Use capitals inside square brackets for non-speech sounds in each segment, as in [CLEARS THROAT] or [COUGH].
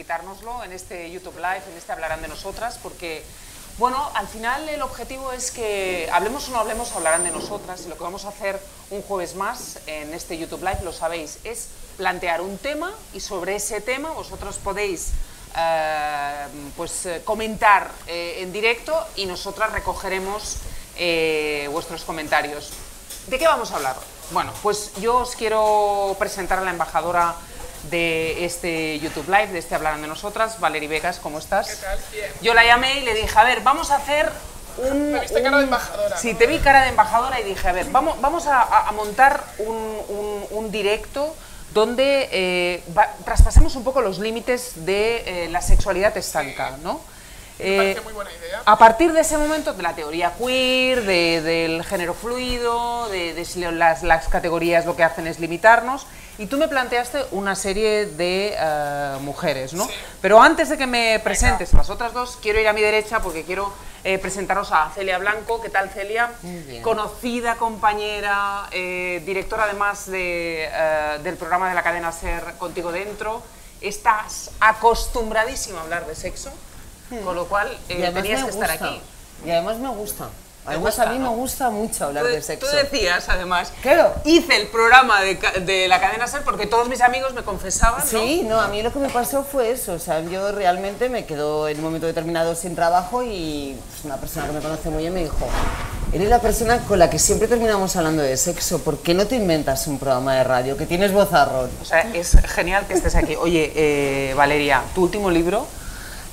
quitárnoslo en este YouTube Live, en este Hablarán de Nosotras, porque, bueno, al final el objetivo es que hablemos o no hablemos, hablarán de nosotras, y lo que vamos a hacer un jueves más en este YouTube Live, lo sabéis, es plantear un tema y sobre ese tema vosotros podéis eh, pues, eh, comentar eh, en directo y nosotras recogeremos vuestros comentarios. ¿De qué vamos a hablar? Bueno, pues yo os quiero presentar a la embajadora de este YouTube Live, de este Hablarán de Nosotras, Valerie Vegas, ¿cómo estás? ¿Qué tal? Bien. Yo la llamé y le dije, a ver, vamos a hacer un... Me viste cara de embajadora, Sí, ¿no? te vi cara de embajadora y dije, a ver, vamos, vamos a, a- a montar un, un- un directo donde eh, va- traspasemos un poco los límites de eh, la sexualidad estanca, ¿no? Me Eh, parece muy buena idea. a partir de ese momento, de la teoría queer, de- del género fluido, de, de si las, las categorías lo que hacen es limitarnos, y tú me planteaste una serie de eh, mujeres, ¿no? Sí. Pero antes de que me presentes a las otras dos, quiero ir a mi derecha porque quiero eh, presentaros a Celia Blanco. ¿Qué tal, Celia? Muy bien. Conocida compañera, eh, directora además de, del programa de la cadena Ser Contigo Dentro. Estás acostumbradísima a hablar de sexo, con lo cual eh, tenías me que estar aquí. Y además me gusta. Además gusta, a mí ¿no? me gusta mucho hablar Tú, de tú sexo. decías, además, Claro. hice el programa de, la cadena Ser porque todos mis amigos me confesaban, ¿no? Sí, no, a mí lo que me pasó fue eso, o sea, yo realmente me quedo en un momento determinado sin trabajo y pues, una persona que me conoce muy bien me dijo, eres la persona con la que siempre terminamos hablando de sexo, ¿por qué no te inventas un programa de radio que tienes vozarrón? O sea, es genial que estés aquí. Oye, eh, Valeria, tu último libro.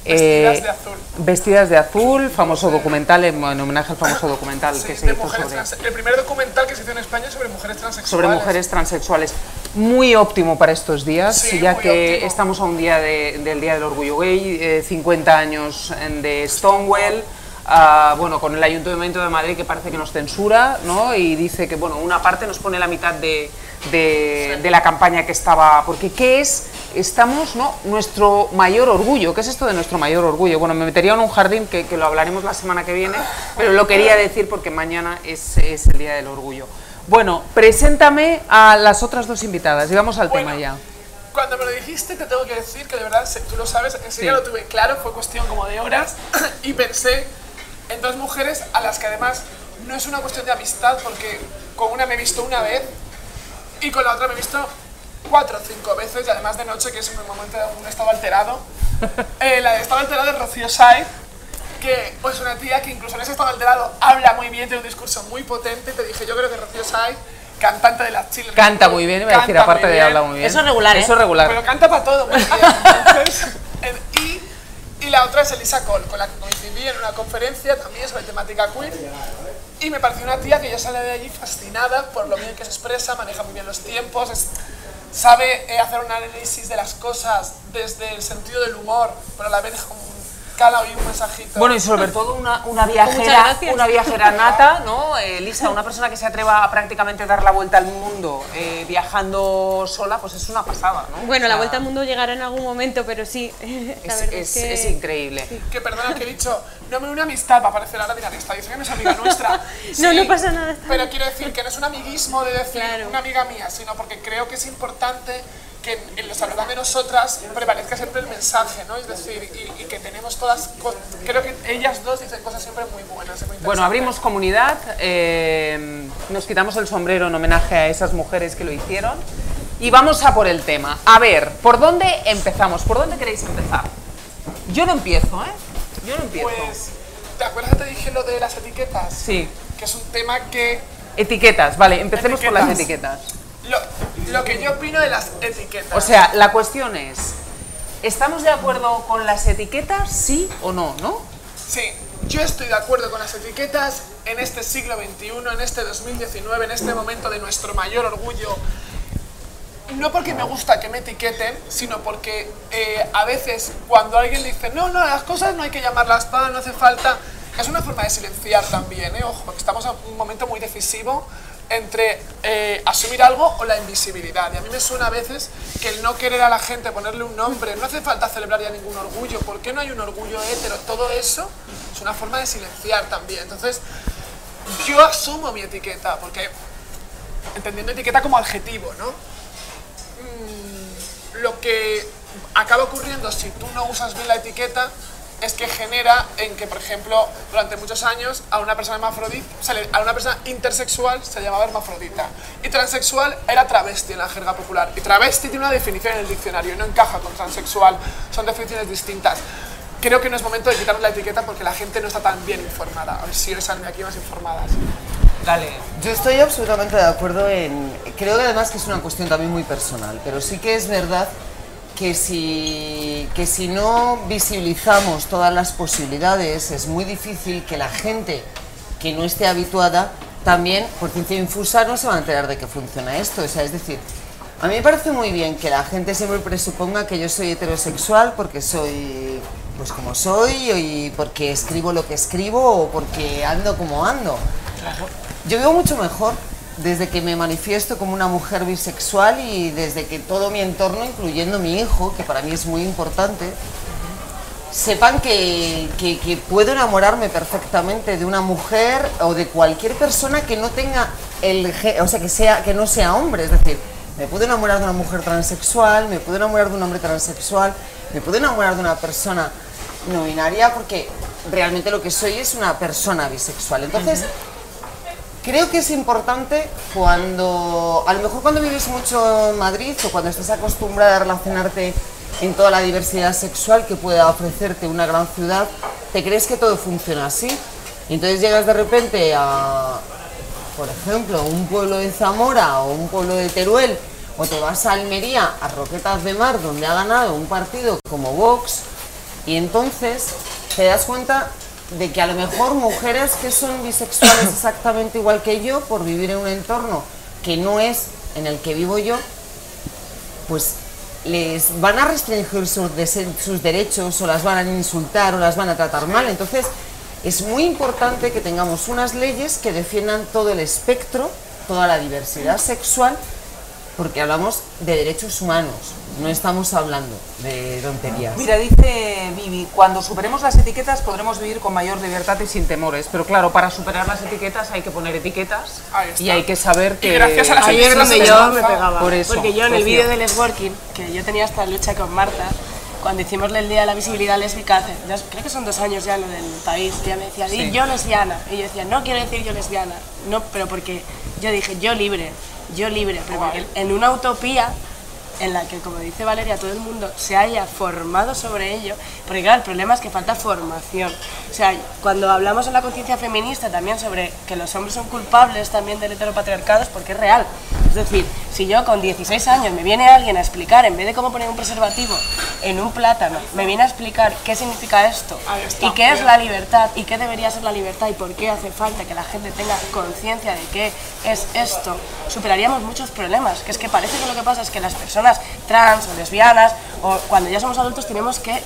Vestidas eh, de azul. Vestidas de azul, famoso documental, en, en homenaje al famoso documental Sí, que se hizo sobre, trans- El primer documental que se hizo en España sobre mujeres transexuales. sobre mujeres transexuales. Muy óptimo para estos días, Sí, ya que óptimo. estamos a un día de- del Día del Orgullo Gay, eh, 50 años de Stonewall. ah, bueno, con el Ayuntamiento de Madrid que parece que nos censura, ¿no? Y dice que, bueno, una parte nos pone la mitad de, de- de la campaña que estaba. Porque, ¿qué es? Estamos, ¿no? Nuestro mayor orgullo. ¿Qué es esto de nuestro mayor orgullo? Bueno, me metería en un jardín que, que lo hablaremos la semana que viene, pero lo quería decir porque mañana es, es el Día del Orgullo. Bueno, preséntame a las otras dos invitadas y vamos al Bueno, tema ya. Cuando me lo dijiste, te tengo que decir que de verdad, tú lo sabes, enseguida Sí. lo tuve claro, fue cuestión como de horas, [CLEARS THROAT] y pensé en dos mujeres a las que además no es una cuestión de amistad, porque con una me he visto una vez y con la otra me he visto cuatro o cinco veces, y además de noche, que es un momento de un estado alterado. [LAUGHS] Eh, la de estado alterado es Rocío Saiz, que pues una tía que incluso en ese estado alterado habla muy bien, tiene un discurso muy potente, te dije, yo creo que Rocío Saiz, cantante de las chiles. Canta muy bien, iba a decir, canta aparte de bien. hablar muy bien. Eso es regular, ¿eh? Eso es regular. Pero canta para todo, muy bien. Entonces, en- y, y la otra es Elisa Cole, con la que coincidí en una conferencia también sobre temática queer. Y me pareció una tía que yo salí de allí fascinada por lo bien que se expresa, maneja muy bien los tiempos, es- sabe eh, hacer un análisis de las cosas desde el sentido del humor, pero a la vez deja un cala y un mensajito. Bueno, y sobre todo una, una viajera, una viajera nata, ¿no? Eh, Lisa, una persona que se atreva a prácticamente dar la vuelta al mundo eh, viajando sola, pues es una pasada, ¿no? Bueno, O la sea, vuelta al mundo llegará en algún momento, pero sí. [LAUGHS] La es, es- es que... es increíble. que perdona que he dicho, no me una amistad para parecer ahora dirán, esta dice que no es amiga nuestra. [LAUGHS] No, no pasa nada, Pero quiero decir que no es un amiguismo de decir Claro. una amiga mía, sino porque creo que es importante que en, en los hablar de nosotras prevalezca siempre el mensaje, ¿no? Es decir, y, y que tenemos todas, co- creo que ellas dos dicen cosas siempre muy buenas. muy Bueno, abrimos comunidad, eh, nos quitamos el sombrero en homenaje a esas mujeres que lo hicieron y vamos a por el tema. A ver, ¿por dónde empezamos? ¿Por dónde queréis empezar? Yo no empiezo, ¿eh? Yo no empiezo. Pues, ¿te acuerdas que te dije lo de las etiquetas? Sí. Que es un tema que Etiquetas, vale, empecemos por las Etiquetas. Lo, lo que yo opino de las etiquetas. O sea, la cuestión es, ¿estamos de acuerdo con las etiquetas, sí o no, no? Sí, yo estoy de acuerdo con las etiquetas en este siglo XXI, en este 2019, en este momento de nuestro mayor orgullo. No porque me gusta que me etiqueten, sino porque eh, a veces cuando alguien dice, no, no, las cosas no hay que llamarlas pan, no hace falta, es una forma de silenciar también, ¿eh? ojo, porque estamos en un momento muy decisivo entre eh, asumir algo o la invisibilidad. Y a mí me suena a veces que el no querer a la gente ponerle un nombre, no hace falta celebrar ya ningún orgullo. ¿Por qué no hay un orgullo hétero? Todo eso es una forma de silenciar también. Entonces, yo asumo mi etiqueta, porque entendiendo etiqueta como adjetivo, ¿no? Mm, lo que acaba ocurriendo si tú no usas bien la etiqueta es que genera en que, por ejemplo, durante muchos años a una persona hermafrodita, a una persona intersexual se llamaba hermafrodita y transexual era travesti en la jerga popular. Y travesti tiene una definición en el diccionario y no encaja con transexual, son definiciones distintas. Creo que no es momento de quitarnos la etiqueta porque la gente no está tan bien informada. A ver si hoy salen aquí más informadas. Dale. Yo estoy absolutamente de acuerdo en... Creo que además que es una cuestión también muy personal, pero sí que es verdad que si, que si no visibilizamos todas las posibilidades, es muy difícil que la gente que no esté habituada también, por ciencia infusa, no se va a enterar de que funciona esto. O sea, es decir, a mí me parece muy bien que la gente siempre presuponga que yo soy heterosexual porque soy pues como soy y porque escribo lo que escribo o porque ando como ando. Yo vivo mucho mejor desde que me manifiesto como una mujer bisexual y desde que todo mi entorno, incluyendo mi hijo, que para mí es muy importante, sepan que, que- puedo enamorarme perfectamente de una mujer o de cualquier persona que no tenga el o sea que sea que no sea hombre, es decir, me puedo enamorar de una mujer transexual, me puedo enamorar de un hombre transexual, me puedo enamorar de una persona no binaria porque realmente lo que soy es una persona bisexual. Entonces, Creo que es importante cuando, a lo mejor cuando vives mucho en Madrid o cuando estás acostumbrada a relacionarte en toda la diversidad sexual que pueda ofrecerte una gran ciudad, te crees que todo funciona así. Y entonces llegas de repente a, por ejemplo, un pueblo de Zamora o un pueblo de Teruel, o te vas a Almería, a Roquetas de Mar, donde ha ganado un partido como Vox, y entonces te das cuenta de que a lo mejor mujeres que son bisexuales [COUGHS] exactamente igual que yo, por vivir en un entorno que no es en el que vivo yo, pues les van a restringir sus, sus derechos o las van a insultar o las van a tratar mal. Entonces es muy importante que tengamos unas leyes que defiendan todo el espectro, toda la diversidad sexual, porque hablamos de derechos humanos, no estamos hablando de tonterías. Mira, dice Vivi, cuando superemos las etiquetas podremos vivir con mayor libertad y sin temores. Pero claro, para superar las etiquetas hay que poner etiquetas y hay que saber que... Y gracias a las es etiquetas donde yo me pegaba. Por eso, Porque yo en el vídeo del Networking, que yo tenía esta lucha con Marta, cuando hicimos el Día de la Visibilidad Lésbica, hace, ya- creo que son dos años ya lo del país, ella me decía, di yo lesbiana. Y yo decía, no quiero decir yo lesbiana. No, pero porque yo dije, yo libre, yo libre. Pero porque en una utopía en la que, como dice Valeria, todo el mundo se haya formado sobre ello, porque claro, el problema es que falta formación. O sea, cuando hablamos en la conciencia feminista también sobre que los hombres son culpables también del heteropatriarcado, es porque es real. Es decir, si yo con 16 años me viene alguien a explicar, en vez de cómo poner un preservativo en un plátano, me viene a explicar qué significa esto y qué es la libertad y qué debería ser la libertad y por qué hace falta que la gente tenga conciencia de qué es esto, superaríamos muchos problemas. Que es que parece que lo que pasa es que las personas trans o lesbianas o cuando ya somos adultos tenemos que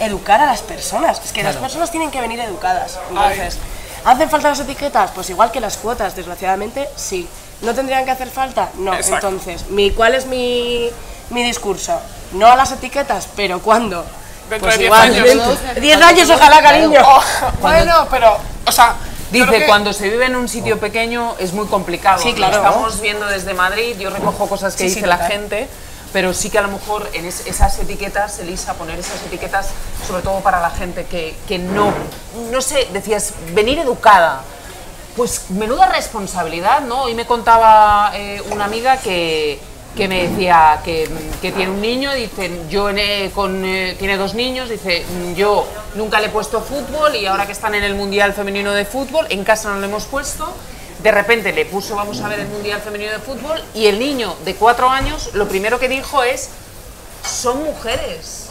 educar a las personas. Es que las personas tienen que venir educadas. Entonces, ¿hacen falta las etiquetas? Pues igual que las cuotas, desgraciadamente, sí. ¿No tendrían que hacer falta? No. Exacto. Entonces, mi, ¿cuál es mi, mi discurso? No a las etiquetas, pero ¿cuándo? Dentro Pues de 10 igual, años. dentro- 10 años, ojalá, cariño. Oh, bueno, pero, o sea, Dice, que- cuando se vive en un sitio pequeño es muy complicado. Sí, Lo claro. estamos viendo desde Madrid, yo recojo cosas que Sí, sí, dice la gente, pero sí que a lo mejor en es- esas etiquetas, Elisa, poner esas etiquetas, sobre todo para la gente que, que no, no sé, decías, venir educada. Pues menuda responsabilidad, ¿no? Hoy me contaba eh, una amiga que, que me decía que, que tiene un niño, dice, yo eh, eh, tiene dos niños, dice, "Mm, yo nunca le he puesto fútbol y ahora que están en el Mundial Femenino de Fútbol, en casa no le hemos puesto, de repente le puso, vamos a ver el Mundial Femenino de Fútbol, y el niño de cuatro años, lo primero que dijo es, son mujeres.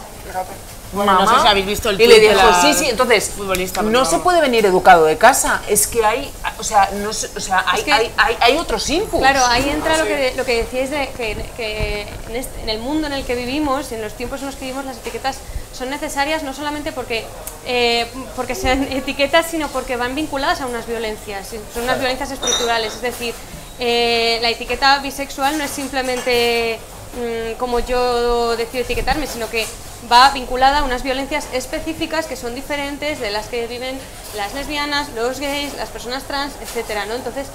Bueno, no sé si habéis visto el y le dijo, sí, sí, entonces, futbolista, no se puede venir educado de casa, es que hay, o sea, no o sea, hay, que- hay, hay, hay otros inputs. Claro, ahí entra lo que, lo que decíais de que, que en, este- en el mundo en el que vivimos, en los tiempos en los que vivimos, las etiquetas son necesarias no solamente porque, eh, porque sean [LAUGHS] etiquetas, sino porque van vinculadas a unas violencias, son unas violencias estructurales. Es decir, eh, la etiqueta bisexual no es simplemente mm, como yo decido etiquetarme, sino que va vinculada a unas violencias específicas que son diferentes de las que viven las lesbianas, los gays, las personas trans, etcétera, ¿no? Entonces,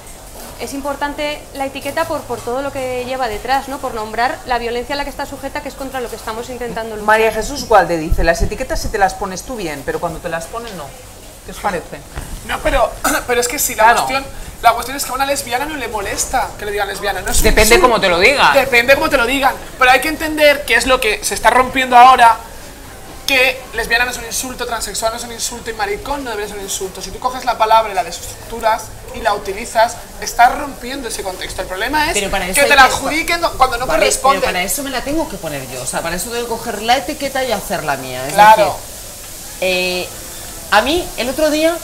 es importante la etiqueta por, por todo lo que lleva detrás, ¿no? Por nombrar la violencia a la que está sujeta, que es contra lo que estamos intentando luchar. María Jesús Gualde dice, las etiquetas si te las pones tú bien, pero cuando te las ponen no. ¿Qué os parece? No, pero, [CLEARS THROAT] pero es que si la Claro. cuestión, la cuestión es que a una lesbiana no le molesta que le digan lesbiana. No es un Depende insulto. cómo te lo digan. Depende cómo te lo digan. Pero hay que entender que es lo que se está rompiendo ahora, que lesbiana no es un insulto, transexual no es un insulto y maricón no debería ser un insulto. Si tú coges la palabra y la desestructuras y la utilizas, estás rompiendo ese contexto. El problema es Pero para eso que hay te la que- adjudiquen cuando no Vale, corresponde. pero para eso me la tengo que poner yo. O sea, para eso tengo que coger la etiqueta y hacer la mía. Es Claro. decir, eh, a mí, el otro día,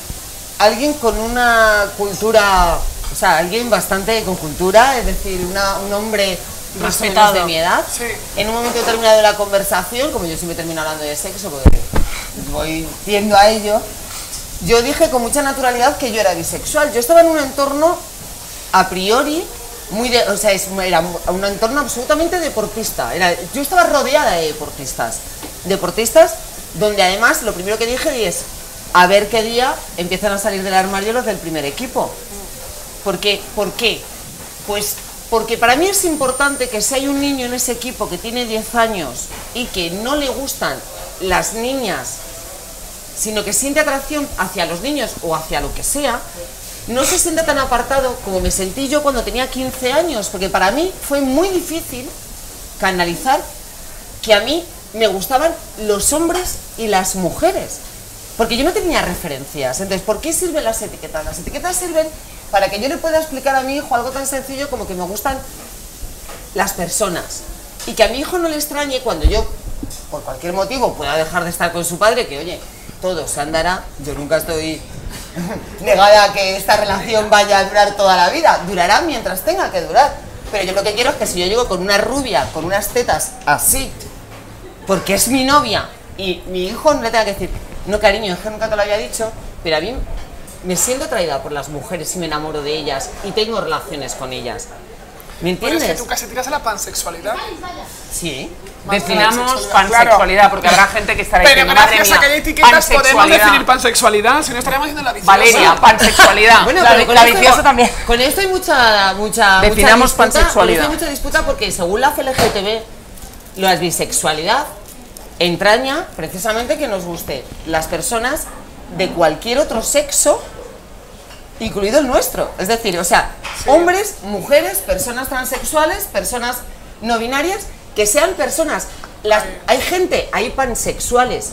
alguien con una cultura, o sea, alguien bastante con cultura, es decir, una- un hombre más o menos Respetado. de mi edad, Sí. en un momento determinado de la conversación, como yo siempre termino hablando de sexo, porque voy tiendo a ello, yo dije con mucha naturalidad que yo era bisexual. Yo estaba en un entorno a priori muy de, o sea, es- era un entorno absolutamente deportista. Era, yo estaba rodeada de deportistas. Deportistas donde además lo primero que dije es a ver qué día empiezan a salir del armario los del primer equipo. Porque, ¿Por qué? Pues porque para mí es importante que si hay un niño en ese equipo que tiene 10 años y que no le gustan las niñas sino que siente atracción hacia los niños o hacia lo que sea, no se sienta tan apartado como me sentí yo cuando tenía 15 años, porque para mí fue muy difícil canalizar que a mí me gustaban los hombres y las mujeres, porque yo no tenía referencias. Entonces, ¿por qué sirven las etiquetas? Las etiquetas sirven para que yo le pueda explicar a mi hijo algo tan sencillo como que me gustan las personas. Y que a mi hijo no le extrañe cuando yo, por cualquier motivo, pueda dejar de estar con su padre, que oye, todo se andará. Yo nunca estoy [LAUGHS] negada a que esta relación vaya a durar toda la vida. Durará mientras tenga que durar. Pero yo lo que quiero es que si yo llego con una rubia, con unas tetas así, porque es mi novia, y mi hijo no le tenga que decir, no cariño, es que nunca te lo había dicho, pero a mí me siento atraída por las mujeres y me enamoro de ellas y tengo relaciones con ellas. ¿Me Pero es entiendes? que tú casi tiras a la pansexualidad. Sí. Definamos pansexualidad, porque habrá gente que estará Pero diciendo, madre gracias a que hay etiquetas podemos pansexualidad". definir pansexualidad, si no estaríamos haciendo la viciosa. Valeria, pansexualidad. Bueno, La- pero con la esto- viciosa también. Con esto hay mucha, mucha, Definamos mucha disputa, pansexualidad. con esto hay mucha disputa porque según la CLGTB, la bisexualidad entraña precisamente que nos guste las personas de cualquier otro sexo, incluido el nuestro. Es decir, o sea, hombres, mujeres, personas transexuales, personas no binarias, que sean personas. Las, hay gente, hay pansexuales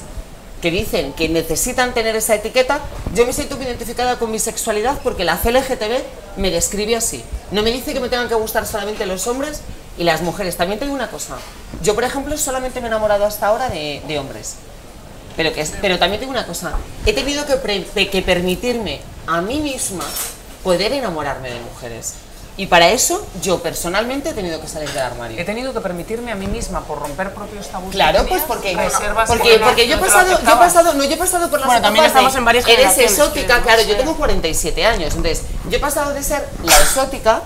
que dicen que necesitan tener esa etiqueta, yo me siento identificada con mi sexualidad porque la CLGTB me describe así. No me dice que me tengan que gustar solamente los hombres y las mujeres. También tengo una cosa. Yo, por ejemplo, solamente me he enamorado hasta ahora de, de hombres. Pero, que, pero también tengo una cosa. He tenido que permitirme a mí misma poder enamorarme de mujeres. Y para eso yo personalmente he tenido que salir del armario. He tenido que permitirme a mí misma por romper propios tabús. Claro, pues porque, reservas porque, que no- porque yo, he no pasado, yo he pasado, no, yo he pasado por las Bueno, también de estamos en varias Eres exótica, claro, yo tengo 47 años, entonces yo he pasado de ser la exótica,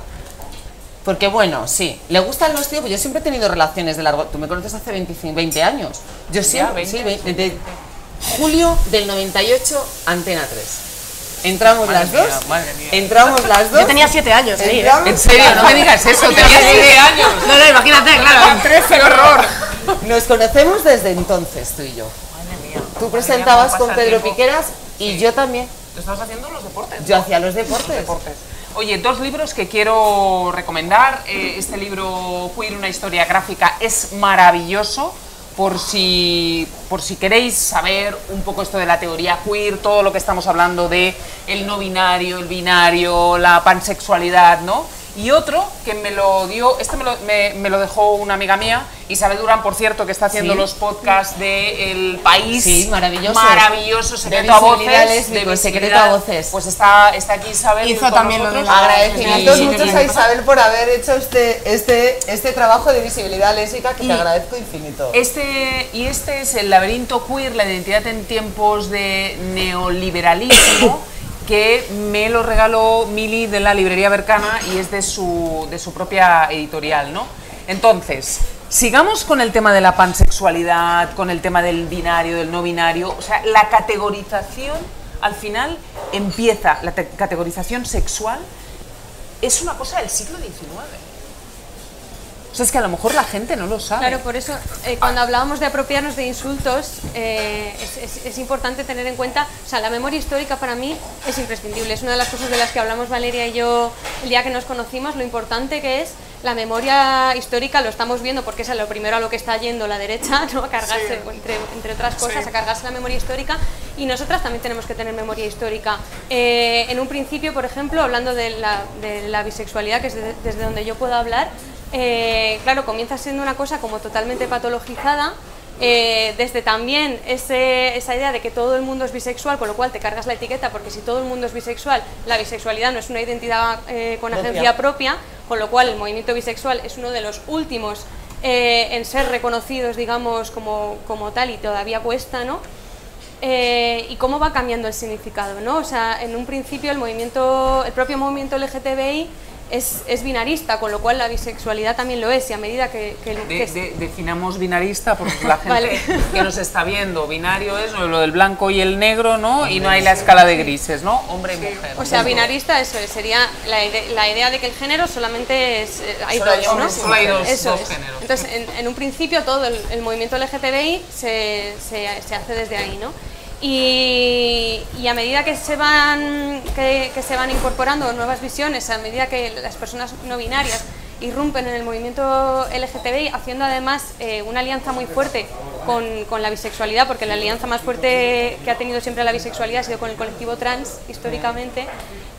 porque bueno, sí, le gustan los tíos, pues yo siempre he tenido relaciones de largo, tú me conoces hace 25, 20 años, yo siempre, 20, sí, ve- desde julio del 98, Antena 3. Entramos Madre las mía, dos, madre mía. entramos las dos. Yo tenía 7 años ¿eh? entramos- En serio, no me digas eso, tenía 7 años. No, no, imagínate, claro. 13, horror. Nos conocemos desde entonces, tú y yo. Madre mía. Tú Madre presentabas con Pedro tiempo. Piqueras y yo también. Tú estabas haciendo los deportes. Yo hacía los deportes. deportes. Oye, dos libros que quiero recomendar. Eh, este libro, Queer, una historia gráfica, es maravilloso. Por si, por si queréis saber un poco esto de la teoría queer, todo lo que estamos hablando de el no binario, el binario, la pansexualidad, ¿no? Y otro que me lo dio, este me lo, me- me lo dejó una amiga mía, Isabel Durán, por cierto, que está haciendo Sí. los podcasts de El País. Sí, maravilloso. Maravilloso, De secreto a voces. de secreto a voces. Pues está, está aquí Isabel. Hizo también lo la- Agradecimientos Sí, muchos a. Isabel por haber hecho este, este, este trabajo de visibilidad lésbica que Y- te agradezco infinito. Este, y este es el laberinto queer, la identidad en tiempos de neoliberalismo, [COUGHS] que me lo regaló Mili de la librería Bercana y es de su, de su propia editorial, ¿no? Entonces, sigamos con el tema de la pansexualidad, con el tema del binario, del no binario, o sea, la categorización, al final empieza, la te- categorización sexual es una cosa del siglo XIX. O sea, es que a lo mejor la gente no lo sabe. Claro, por eso eh, cuando hablábamos de apropiarnos de insultos, eh, es, es- es importante tener en cuenta, o sea, la memoria histórica para mí es imprescindible. Es una de las cosas de las que hablamos Valeria y yo el día que nos conocimos, lo importante que es la memoria histórica, lo estamos viendo porque es a lo primero a lo que está yendo la derecha, [LAUGHS] ¿no? a cargarse, entre, entre otras cosas, a cargarse la memoria histórica. Y nosotras también tenemos que tener memoria histórica. Eh, en un principio, por ejemplo, hablando de la, de la bisexualidad, que es de- desde donde yo puedo hablar, eh, claro, comienza siendo una cosa como totalmente patologizada, eh, desde también ese- esa idea de que todo el mundo es bisexual, con lo cual te cargas la etiqueta, porque si todo el mundo es bisexual, la bisexualidad no es una identidad eh, con Propia. agencia propia, con lo cual el movimiento bisexual es uno de los últimos eh, en ser reconocidos, digamos, como, como tal, y todavía cuesta, ¿no? Y cómo va cambiando el significado, ¿no? O sea, en un principio el movimiento, el propio movimiento LGTBI es, es binarista, con lo cual la bisexualidad también lo es, y a medida que... que- De- que- de- definamos binarista porque la [LAUGHS] gente Vale. que nos está viendo, binario es lo del blanco y el negro, ¿no? Y no hay la escala de grises, ¿no? Hombre y mujer. o sea, binarista, eso es, sería la, ide- la idea de que el género solamente es... eh, hay Solo hay dos, ¿no? hombres y Solo hay dos- Eso dos es. géneros. Entonces, en, en un principio todo el, el movimiento LGTBI se, se, se hace desde ahí, ¿no? Y, a medida que se, van, que se van incorporando nuevas visiones, a medida que las personas no binarias irrumpen en el movimiento LGTBI, haciendo además eh, una alianza muy fuerte con, con la bisexualidad, porque la alianza más fuerte que ha tenido siempre la bisexualidad ha sido con el colectivo trans, históricamente,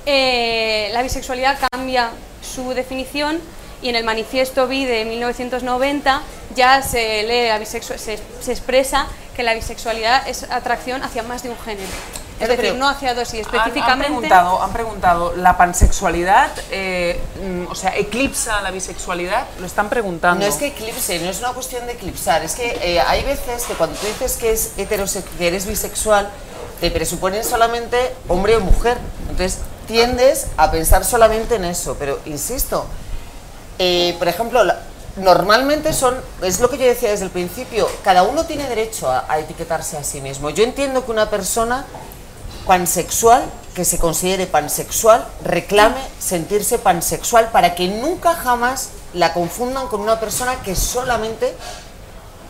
eh, la bisexualidad cambia su definición y en el manifiesto bi de 1990 ya se lee se, se expresa que la bisexualidad es atracción hacia más de un género. Es Pero- decir, no hacia dos y Han- específicamente... Han, preguntado, han preguntado, ¿la pansexualidad, eh, mm, o sea, eclipsa la bisexualidad? Lo están preguntando. No es que eclipse, no es una cuestión de eclipsar, es que eh, hay veces que cuando tú dices que, es que eres bisexual, te presuponen solamente hombre o mujer. Entonces tiendes a pensar solamente en eso, pero insisto, eh, por ejemplo, normalmente son, es lo que yo decía desde el principio, cada uno tiene derecho a, a etiquetarse a sí mismo. Yo entiendo que una persona pansexual, que se considere pansexual, reclame sentirse pansexual para que nunca jamás la confundan con una persona que solamente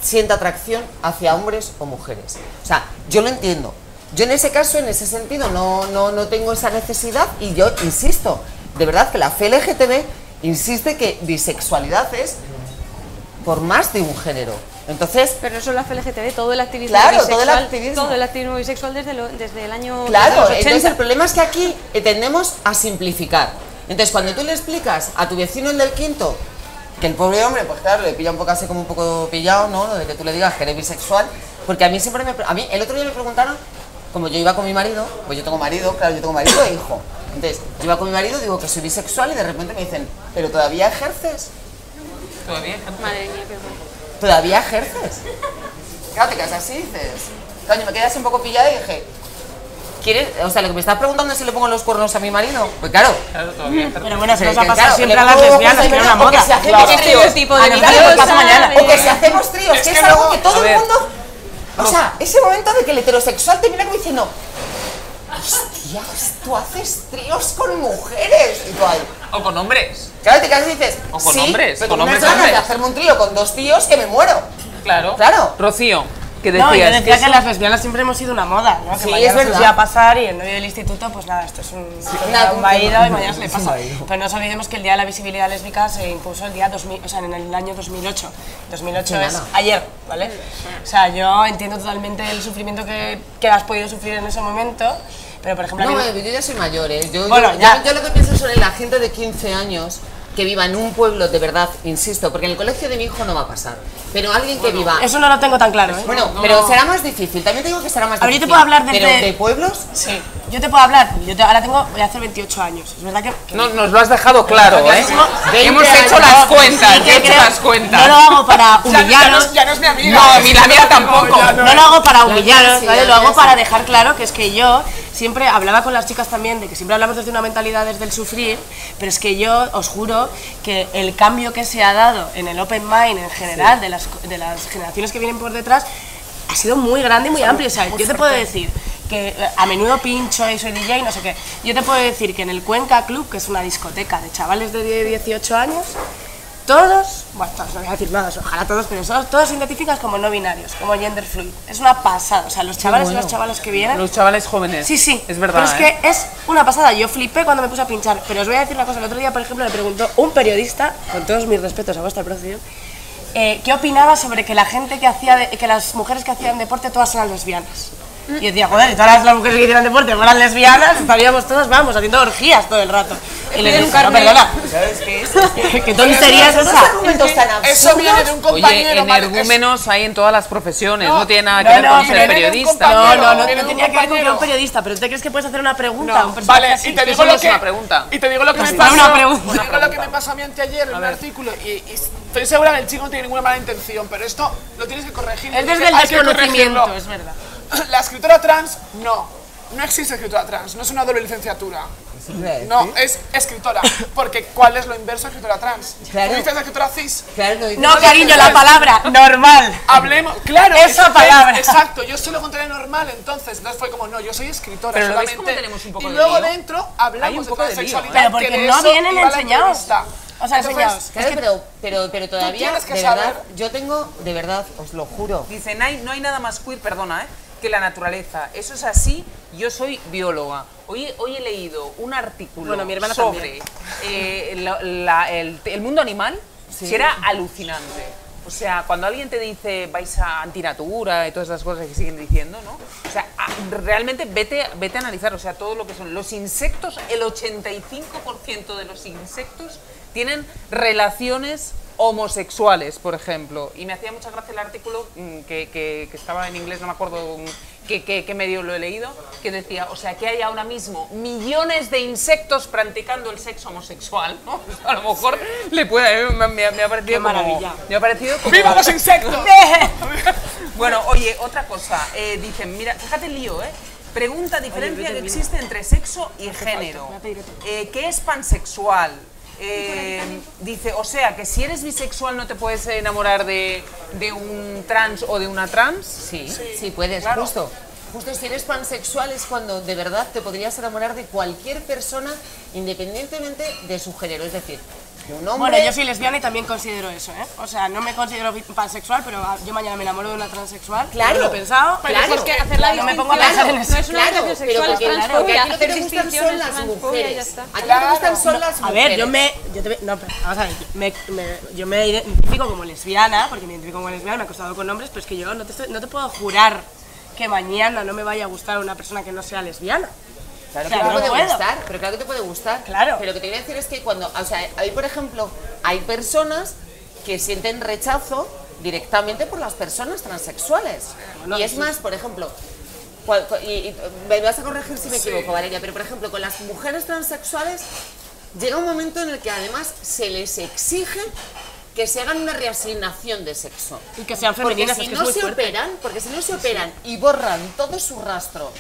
sienta atracción hacia hombres o mujeres. O sea, yo lo entiendo. Yo en ese caso, en ese sentido, no, no, no tengo esa necesidad y yo insisto, de verdad que la fe LGTB insiste que bisexualidad es por más de un género. Entonces, Pero no solo la LGTB, todo el activismo Claro, bisexual, todo el activismo. todo el activismo bisexual desde, lo- desde el año Claro, desde los 80. entonces el problema es que aquí eh, tendemos a simplificar. Entonces, cuando tú le explicas a tu vecino el del quinto, que el pobre hombre, pues claro, le pilla un poco así como un poco pillado, ¿no? Lo de que tú le digas que eres bisexual, porque a mí siempre me... A mí, el otro día me preguntaron, como yo iba con mi marido, pues yo tengo marido, claro, yo tengo marido e hijo. Entonces, yo iba con mi marido, digo que soy bisexual y de repente me dicen, ¿pero todavía ejerces? Todavía. Madre mía, qué. ¿Todavía ejerces? Claro, te quedas así dices. Coño, me quedé así un poco pillada y dije. ¿Quieres? O sea, lo que me estás preguntando es si le pongo los cuernos a mi marido. Pues claro. Claro, todavía. Pero bueno, que- nos ha que pasado claro, siempre a las ojos lesbianas, que era una ¿verdad? O que moda. si hacemos tríos. de viciosa, pues pasa mañana. de- O que si hacemos tríos, que Es algo que todo a el mundo. O sea, ese momento de que el heterosexual te mira como diciendo. Hostias, tú haces tríos con mujeres. Y tú ahí. O con hombres. Claro, te quedas y dices. O con sí, hombres, pero con hombres, ganas de hombres. hacerme un trío con dos tíos que me muero. Claro. Claro. Rocío, que No, decías yo decía que, eso- las lesbianas siempre hemos sido una moda, ¿no? Que Sí, mañana es se nos iba a pasar y el novio del instituto, pues nada, esto es un, nada, un y mañana se le pasa. Pero no nos olvidemos que el Día de la Visibilidad Lésbica se impuso el día 2000, o sea, en el año 2008. 2008 Sí, es nada. ayer, ¿vale? O sea, yo entiendo totalmente el sufrimiento que, que has podido sufrir en ese momento, pero por ejemplo... No, mí- eh, yo ya soy mayor, ¿eh? Yo, Bueno, yo, ya. yo- yo lo que pienso sobre la gente de 15 años que viva en un pueblo de verdad, insisto, porque en el colegio de mi hijo no va a pasar, pero alguien que viva... Eso no lo tengo tan claro, ¿eh? Bueno, pero será más difícil, también te digo que será más A ver, yo te difícil. puedo hablar desde- Pero de pueblos, Sí, yo te puedo hablar, yo te- ahora tengo, voy a hacer 28 años, es verdad que... que- No, nos lo has dejado claro, ¿eh? Hemos 20 hecho años. las cuentas, Sí, que he hecho creo- las cuentas. No lo hago para Ya, [LAUGHS] ya, no, humillaros, es- ya no es mi amiga. No, ni la mía tampoco. No lo hago para humillaros, sí, ¿vale? ya, Lo hago para dejar claro que es que yo siempre hablaba con las chicas también de que siempre hablamos desde una mentalidad desde el sufrir, pero es que yo os juro que el cambio que se ha dado en el open mind en general de, las, de las generaciones que vienen por detrás ha sido muy grande y muy amplio. O sea, yo te puedo decir que eh, a menudo pincho y soy DJ, no sé qué. Yo te puedo decir que en el Cuenca Club, que es una discoteca de chavales de 18 años, todos, bueno, todos, no voy a decir ojalá todos, pero todos, todos se identifican como no binarios, como gender fluid. Es una pasada, o sea, los chavales y las chavalas que vienen... Los chavales jóvenes. Sí, sí. Es verdad. Pero es ¿eh? que es una pasada. Yo flipé cuando me puse a pinchar. Pero os voy a decir una cosa. El otro día, por ejemplo, me preguntó un periodista, con todos mis respetos a vuestra producción, eh, ¿qué opinaba sobre que la gente que hacía, de- que las mujeres que hacían deporte todas eran lesbianas? Y yo decía, joder, si todas las mujeres que hicieran deporte fueran lesbianas, estaríamos todos, vamos, haciendo orgías todo el rato. Y le Piden un dije, no, carnet". perdona, ¿Sabes qué es? [LAUGHS] ¿qué tontería es Esos esa? argumentos tan absurdos. Eso viene de un Oye, compañero. Es- energúmenos hay en todas las profesiones, no, No, tiene nada no, que ver con ser periodista. No, no, no, no tenía que ver con un periodista, pero ¿tú te crees que puedes hacer una pregunta a un personaje Vale, así? y te digo lo que una pregunta. Y te digo lo que me Sí, pasó. una pregunta. Te digo lo que me pasó a mí anteayer en un artículo y, y estoy segura que el chico no tiene ninguna mala intención, pero esto lo tienes que corregir. Es desde el desconocimiento, es verdad. [CLEARS THROAT] La escritora trans, no. No existe escritora trans, no es una doble licenciatura. No, es escritora. Porque ¿cuál es lo inverso a escritora trans? Claro. ¿Tú dices escritora cis? Claro, no, No, cariño, la palabra normal. Hablemos, claro, Esa es- palabra. Exacto, yo soy lo contrario normal, entonces, entonces fue como, no, yo soy escritora Pero ¿lo solamente. cómo tenemos un poco y de luego lío? dentro hablamos de poco de lío, transexualidad. Pero que porque de no vienen enseñados. O sea, Entonces, enseñados. Claro, pero, pero, pero todavía, tienes que de saber. verdad, yo tengo, de verdad, os lo juro, Dice, no hay, no hay nada más queer, perdona, ¿eh? Que la naturaleza. Eso es así, yo soy bióloga. Hoy, hoy he leído un artículo Bueno, mi hermana sobre eh, la- la- el, el mundo animal, que era alucinante. O sea, cuando alguien te dice vais a antinatura y todas esas cosas que siguen diciendo, ¿no? O sea, a- realmente vete, vete a analizar, o sea, todo lo que son los insectos, el 85% de los insectos tienen relaciones homosexuales, por ejemplo. Y me hacía mucha gracia el artículo mm, que, que- que estaba en inglés, no me acuerdo mm, qué, medio lo he leído, que decía, o sea, que hay ahora mismo millones de insectos practicando el sexo homosexual, ¿no? [LAUGHS] A lo mejor le puede, me, me- me ha parecido Qué como- maravilla. me ha parecido como... ¡Viva los insectos! [LAUGHS] Bueno, oye, otra cosa. eh, dicen, mira, fíjate el lío, ¿eh? Pregunta diferencia que existe entre sexo y género. Eh, ¿Qué es pansexual? Eh, dice, o sea, que si eres bisexual no te puedes enamorar de, de un trans o de una trans. sí, sí, puedes, claro. justo. Justo si eres pansexual es cuando de verdad te podrías enamorar de cualquier persona independientemente de su género, es decir, de un hombre... Bueno, yo soy lesbiana y también considero eso, ¿eh? O sea, no me considero pansexual, pero yo mañana me enamoro de una transexual. Claro. No lo he pensado. Pero Claro. Es que hacer la No me pongo a distinción pensar en eso. no es una Claro, pero es porque, porque transfobia. aquí lo que Hacer te gustan son las mujeres. lo que te gustan son las A mujeres. ver, yo me, yo te- no, pero, vamos a ver, me, me- yo me identifico como lesbiana, porque me identifico como lesbiana, me he acostado con hombres, pero es que yo no te, estoy- no te puedo jurar que mañana no me vaya a gustar una persona que no sea lesbiana. Claro O que te no puede puedo. gustar, pero claro que te puede gustar. Claro. Pero lo que te voy a decir es que cuando, o sea, hay por ejemplo, hay personas que sienten rechazo directamente por las personas transexuales. Y es sí. más, por ejemplo, y, y me vas a corregir si me equivoco, Valeria, pero por ejemplo, con las mujeres transexuales llega un momento en el que además se les exige que se hagan una reasignación de sexo. Y que sean Porque femeninas, si es que no se fuerte. operan, porque si no se operan y borran todo su rastro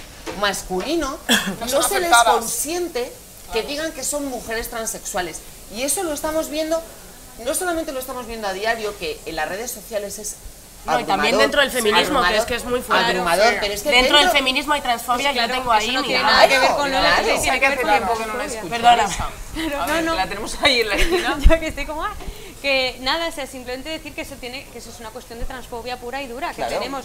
masculino, [LAUGHS] no, se les consiente que digan que son mujeres transexuales. Y eso lo estamos viendo, no solamente lo estamos viendo a diario, que en las redes sociales es No, y también dentro del feminismo, que es que es muy fuerte. abrumador, pero es que Dentro, dentro, del feminismo hay transfobia, Claro, yo tengo ahí no tiene nada que ver con lo Claro, tiene que que ver hace tiempo que no la escucho. Perdona. A No, ver, no. La tenemos ahí en la [LAUGHS] esquina. Yo que estoy como, ah, que nada, o sea, simplemente decir que eso, tiene, que eso es una cuestión de transfobia pura y dura, que Claro. tenemos,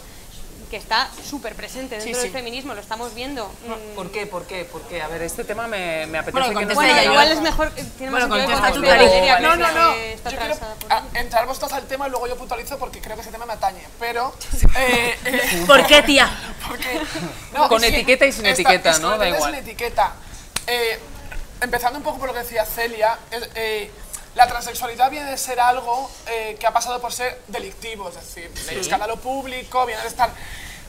que está súper presente dentro Sí, del feminismo, lo estamos viendo. Mm, ¿Por qué? ¿Por qué? Porque, a ver, este tema me, me apetece Bueno, que nos contesta Bueno, igual es mejor, eh, tiene Bueno, más contesta tú. Valeria, No, no, no. Yo quiero por entrar vosotros al tema y luego yo puntualizo porque creo que ese tema me atañe. Pero. [LAUGHS] eh, eh, [LAUGHS] ¿Por qué, tía? [LAUGHS] porque. Con etiqueta y sin esta- etiqueta, ¿no? con Da etiqueta y igual. Sin etiqueta. Eh, empezando un poco por lo que decía Celia, eh, la transexualidad viene de ser algo eh, que ha pasado por ser delictivo, es decir, escándalo público, viene de estar.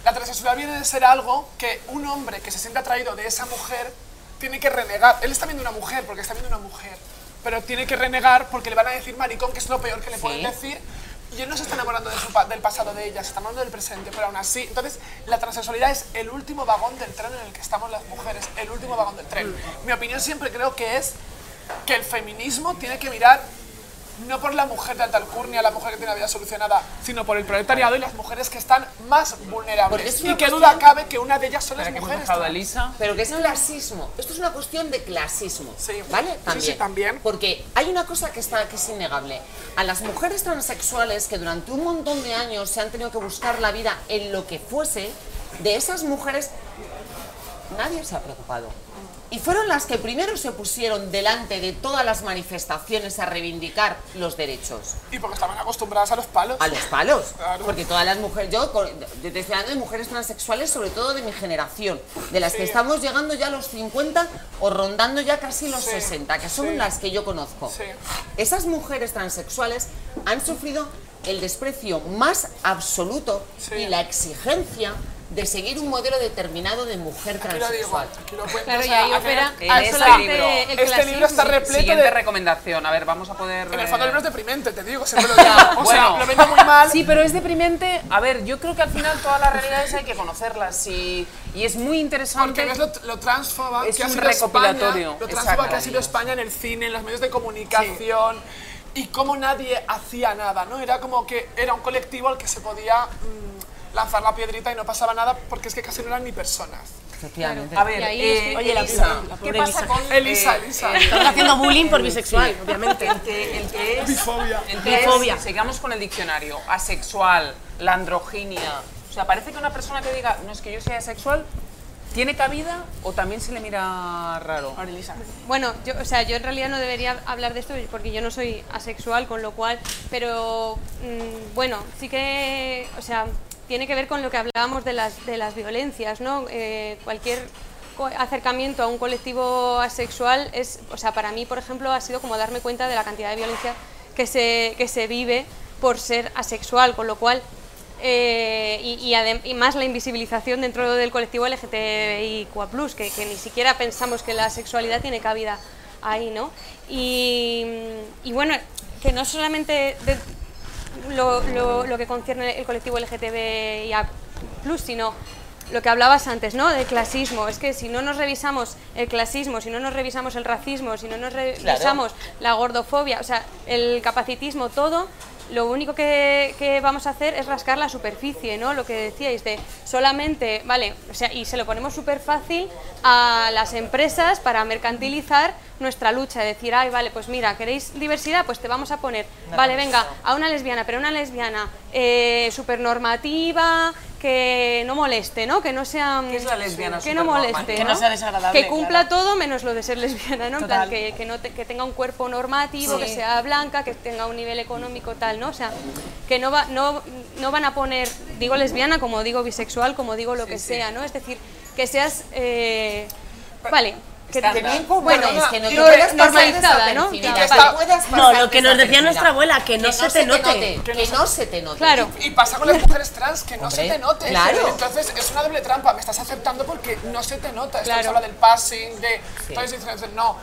La transexualidad viene de ser algo que un hombre que se siente atraído de esa mujer tiene que renegar. Él está viendo una mujer porque está viendo una mujer, pero tiene que renegar porque le van a decir maricón, que es lo peor que le pueden decir. Y él no se está enamorando de su pa- del pasado de ella, se está enamorando del presente, pero aún así. Entonces, la transexualidad es el último vagón del tren en el que estamos las mujeres, el último vagón del tren. Mi opinión siempre creo que es que el feminismo tiene que mirar no por la mujer de alta alcurnia, la mujer que tiene la vida solucionada, sino por el proletariado y las mujeres que están más vulnerables. es Y qué duda cabe que una de ellas son las mujeres. dejado a trans. Elisa. Pero que es clasismo. Esto es una cuestión de clasismo. Sí. ¿Vale? Sí, sí, también. Porque hay una cosa que, está, que es innegable. A las mujeres transexuales que durante un montón de años se han tenido que buscar la vida en lo que fuese, de esas mujeres nadie se ha preocupado. Y fueron las que primero se pusieron delante de todas las manifestaciones a reivindicar los derechos. Y porque estaban acostumbradas a los palos. A los palos. Claro. Porque todas las mujeres, yo con- de- de- estoy hablando de mujeres transexuales, sobre todo de mi generación, de las que estamos llegando ya a los 50 o rondando ya casi los Sí, 60, que son sí. las que yo conozco. Sí. Esas mujeres transexuales han sufrido el desprecio más absoluto y la exigencia de seguir un modelo determinado de mujer digo, transexual. cuento. Claro, y ahí opera este el Este libro está repleto Siguiente de... recomendación. A ver, vamos a poder... En el fondo el libro es deprimente, te digo, siempre lo [LAUGHS] digo. O sea, Bueno. lo vendo muy mal. Sí, pero es deprimente. A ver, yo creo que al final todas las realidades hay que conocerlas y, y es muy interesante. Porque ves lo, lo transfoba Es que ha un sido recopilatorio. España, lo transfoba que ha sido España en el cine, en los medios de comunicación y cómo nadie hacía nada, ¿no? Era como que era un colectivo al que se podía mm, lanzar la piedrita y no pasaba nada porque es que casi no eran ni personas. Efectivamente. A ver, Y ahí eh, Oye, Elisa, ¿qué pasa Elisa. con Elisa, eh, Elisa. eh, Estás haciendo bullying por bisexual, obviamente. el que, el que es, Bifobia. el que es- sigamos con el diccionario, asexual, la androginia. O sea, parece que una persona que diga, no es que yo sea asexual, ¿tiene cabida o también se le mira raro? Ahora, Elisa. Bueno, yo, o sea, yo en realidad no debería hablar de esto porque yo no soy asexual, con lo cual, pero mm, bueno, sí que, o sea, tiene que ver con lo que hablábamos de las, de las violencias, ¿no? Eh, cualquier acercamiento a un colectivo asexual es, o sea, para mí, por ejemplo, ha sido como darme cuenta de la cantidad de violencia que se, que se vive por ser asexual, con lo cual eh, y, y y más la invisibilización dentro del colectivo LGTBIQ+, que, que ni siquiera pensamos que la sexualidad tiene cabida ahí, ¿no? Y, bueno, que no solamente lo, lo- lo que concierne el colectivo LGTBIA+, sino lo que hablabas antes, ¿no? Del clasismo. Es que si no nos revisamos el clasismo, si no nos revisamos el racismo, si no nos revisamos la gordofobia, o sea, el capacitismo, todo, lo único que, que vamos a hacer es rascar la superficie, ¿no? Lo que decíais de solamente, vale, o sea, y se lo ponemos súper fácil a las empresas para mercantilizar nuestra lucha, decir, ay, vale, pues mira, ¿queréis diversidad? Pues te vamos a poner, vale, venga, a una lesbiana, pero una lesbiana eh, súper normativa, que no moleste, ¿no? Que no sea... ¿Qué es la lesbiana Que no supernormativa? moleste, Que no sea desagradable, Que cumpla claro. todo menos lo de ser lesbiana, ¿no? En plan, Total. que, que, no te- que tenga un cuerpo normativo, que sea blanca, que tenga un nivel económico tal, ¿no? O sea, que no, va, no, no van a poner, digo lesbiana, como digo bisexual, como digo lo que sea, ¿no? Es decir, que seas... eh, vale. Que, Bueno, que no te no- puedas pasar normalizada, ¿no? desapercibida, Que que está- puedas No, pasar lo que nos decía nuestra abuela, que no se te note. Que no se te note. Claro. Y pasa con las mujeres trans, que no Hombre, se te note. claro. Entonces es una doble trampa. Me estás aceptando porque no se te nota. Esto habla del passing, de. Entonces no.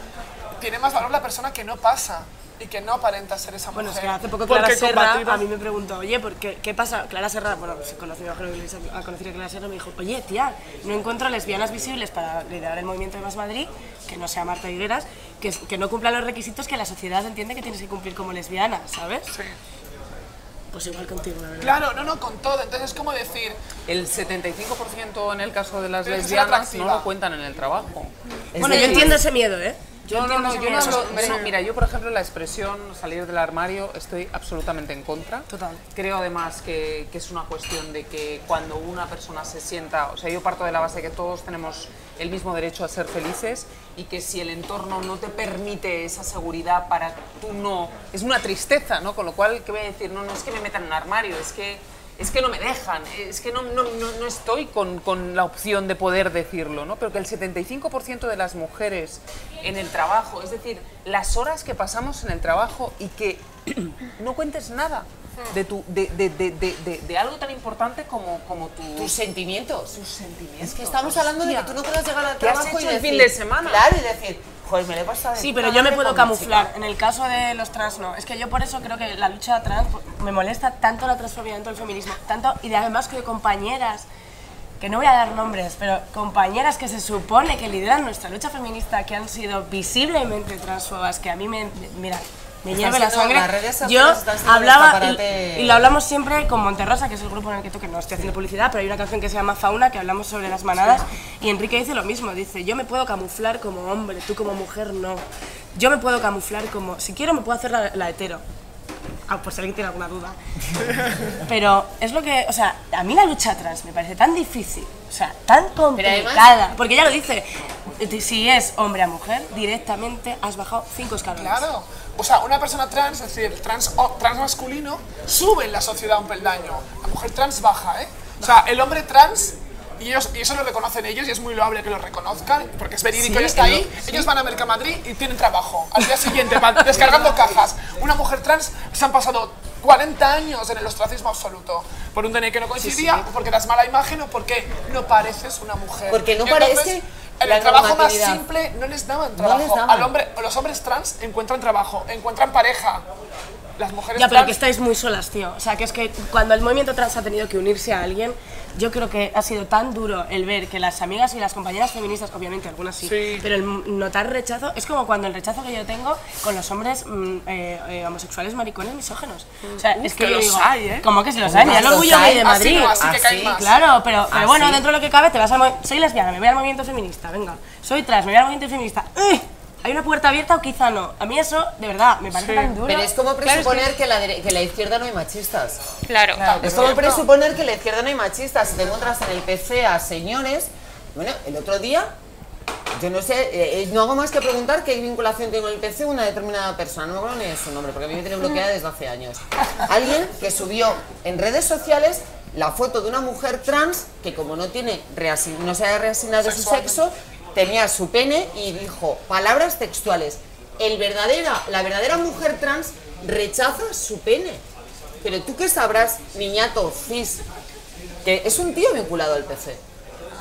Tiene más valor la persona que no pasa y que no aparenta ser esa mujer. Bueno, es que hace poco Clara Serra combativa- a mí me preguntó, oye, ¿por qué, ¿qué pasa? Clara Serra, bueno, se conoció, creo que Luisa ha conocido a Clara Serra, me dijo, oye, tía, no encuentro lesbianas visibles para liderar el movimiento de Más Madrid, que no sea Marta Higueras, que, que no cumplan los requisitos que la sociedad entiende que tienes que cumplir como lesbiana, ¿sabes? Sí. Pues igual contigo, la verdad. Claro, no, no, con todo. Entonces es como decir, El 75% en el caso de las lesbianas no lo cuentan en el trabajo. Es Bueno, yo decir, entiendo ese miedo, ¿eh? No, no, no, yo no hablo- mira, yo por ejemplo la expresión salir del armario estoy absolutamente en contra. Total. Creo además que, que es una cuestión de que cuando una persona se sienta, o sea, yo parto de la base de que todos tenemos el mismo derecho a ser felices y que si el entorno no te permite esa seguridad para tú no, es una tristeza, ¿no? Con lo cual, ¿qué voy a decir? No, no es que me metan en un armario, es que es que no me dejan, es que no, no, no, no estoy con, con la opción de poder decirlo, ¿no? Pero que el 75% de las mujeres en el trabajo, es decir, las horas que pasamos en el trabajo y que [CLEARS THROAT] no cuentes nada de, tu, de, de, de, de, algo tan importante como, como tu, tus sentimientos. tus sentimientos. Es que estamos hablando de que tú no puedas llegar al ¿Qué has trabajo y hecho el decir, fin de semana? Claro, y decir, joder, me lo he pasado Sí, pero yo me puedo camuflar. chica". En el caso de los trans, no. Es que yo por eso creo que la lucha trans me molesta tanto la transfobia dentro del feminismo, tanto y de además que compañeras, que no voy a dar nombres, pero compañeras que se supone que lideran nuestra lucha feminista, que han sido visiblemente transfobas, que a mí me. Mira, me hierve la sangre. las redes Yo hablaba, y, y lo hablamos siempre con Monterrosa, que es el grupo en el que tú, que no estoy haciendo publicidad, pero hay una canción que se llama Fauna, que hablamos sobre las manadas, y Enrique dice lo mismo, dice, yo me puedo camuflar como hombre, tú como mujer no. Yo me puedo camuflar como, si quiero me puedo hacer la, la hetero. Ah, por si alguien tiene alguna duda. [LAUGHS] Pero es lo que, o sea, a mí la lucha trans me parece tan difícil, o sea, tan complicada, porque ya lo dice, si es hombre a mujer, directamente has bajado cinco escalones. Claro. O sea, una persona trans, es decir, trans, trans masculino, sube en la sociedad un peldaño. La mujer trans baja, ¿eh? O sea, el hombre trans, y, ellos, y eso lo reconocen ellos, y es muy loable que lo reconozcan, porque es verídico Sí, y está ahí. Ellos van a Mercamadrid y tienen trabajo. Al día siguiente van [LAUGHS] descargando cajas. Una mujer trans se han pasado 40 años en el ostracismo absoluto. Por un DNI que no coincidía, o porque das mala imagen, o porque no pareces una mujer. Porque no entonces, parece En el trabajo más simple no les daban No trabajo. les daban. Al hombre, los hombres trans encuentran trabajo, encuentran pareja. Las mujeres Ya, pero trans que estáis muy solas, tío. O sea, que es que cuando el movimiento trans ha tenido que unirse a alguien, yo creo que ha sido tan duro el ver que las amigas y las compañeras feministas, obviamente algunas sí, Sí. pero el notar rechazo es como cuando el rechazo que yo tengo con los hombres mm, eh, eh, homosexuales maricones misógenos. O sea, es que, que yo los digo, hay, ¿eh? Como que se los hay, mira el Los orgullo hay. gay de Así Madrid. no, así que Así, caen más. Claro, pero, pero Ah, bueno, sí. dentro de lo que cabe te vas al movi- Soy lesbiana, me voy al movimiento feminista, venga. Soy trans, me voy al movimiento feminista. ¡Uy! ¿Hay una puerta abierta o quizá no? A mí eso, de verdad, me parece tan duro. Pero es como presuponer que... la dere- que la izquierda no hay machistas. Claro. Es como presuponer que en la izquierda no hay machistas. Si te encuentras en el PC a señores, bueno, el otro día, yo no sé, eh, eh, no hago más que preguntar qué vinculación tiene con el PC una determinada persona. No me acuerdo ni de su nombre, porque a mí me tiene bloqueada desde hace años. Alguien que subió en redes sociales la foto de una mujer trans que como no tiene no se ha reasignado su sexo, tenía su pene y dijo palabras textuales. El verdadera, la verdadera mujer trans rechaza su pene. Pero tú qué sabrás, niñato cis, que es un tío vinculado al PC.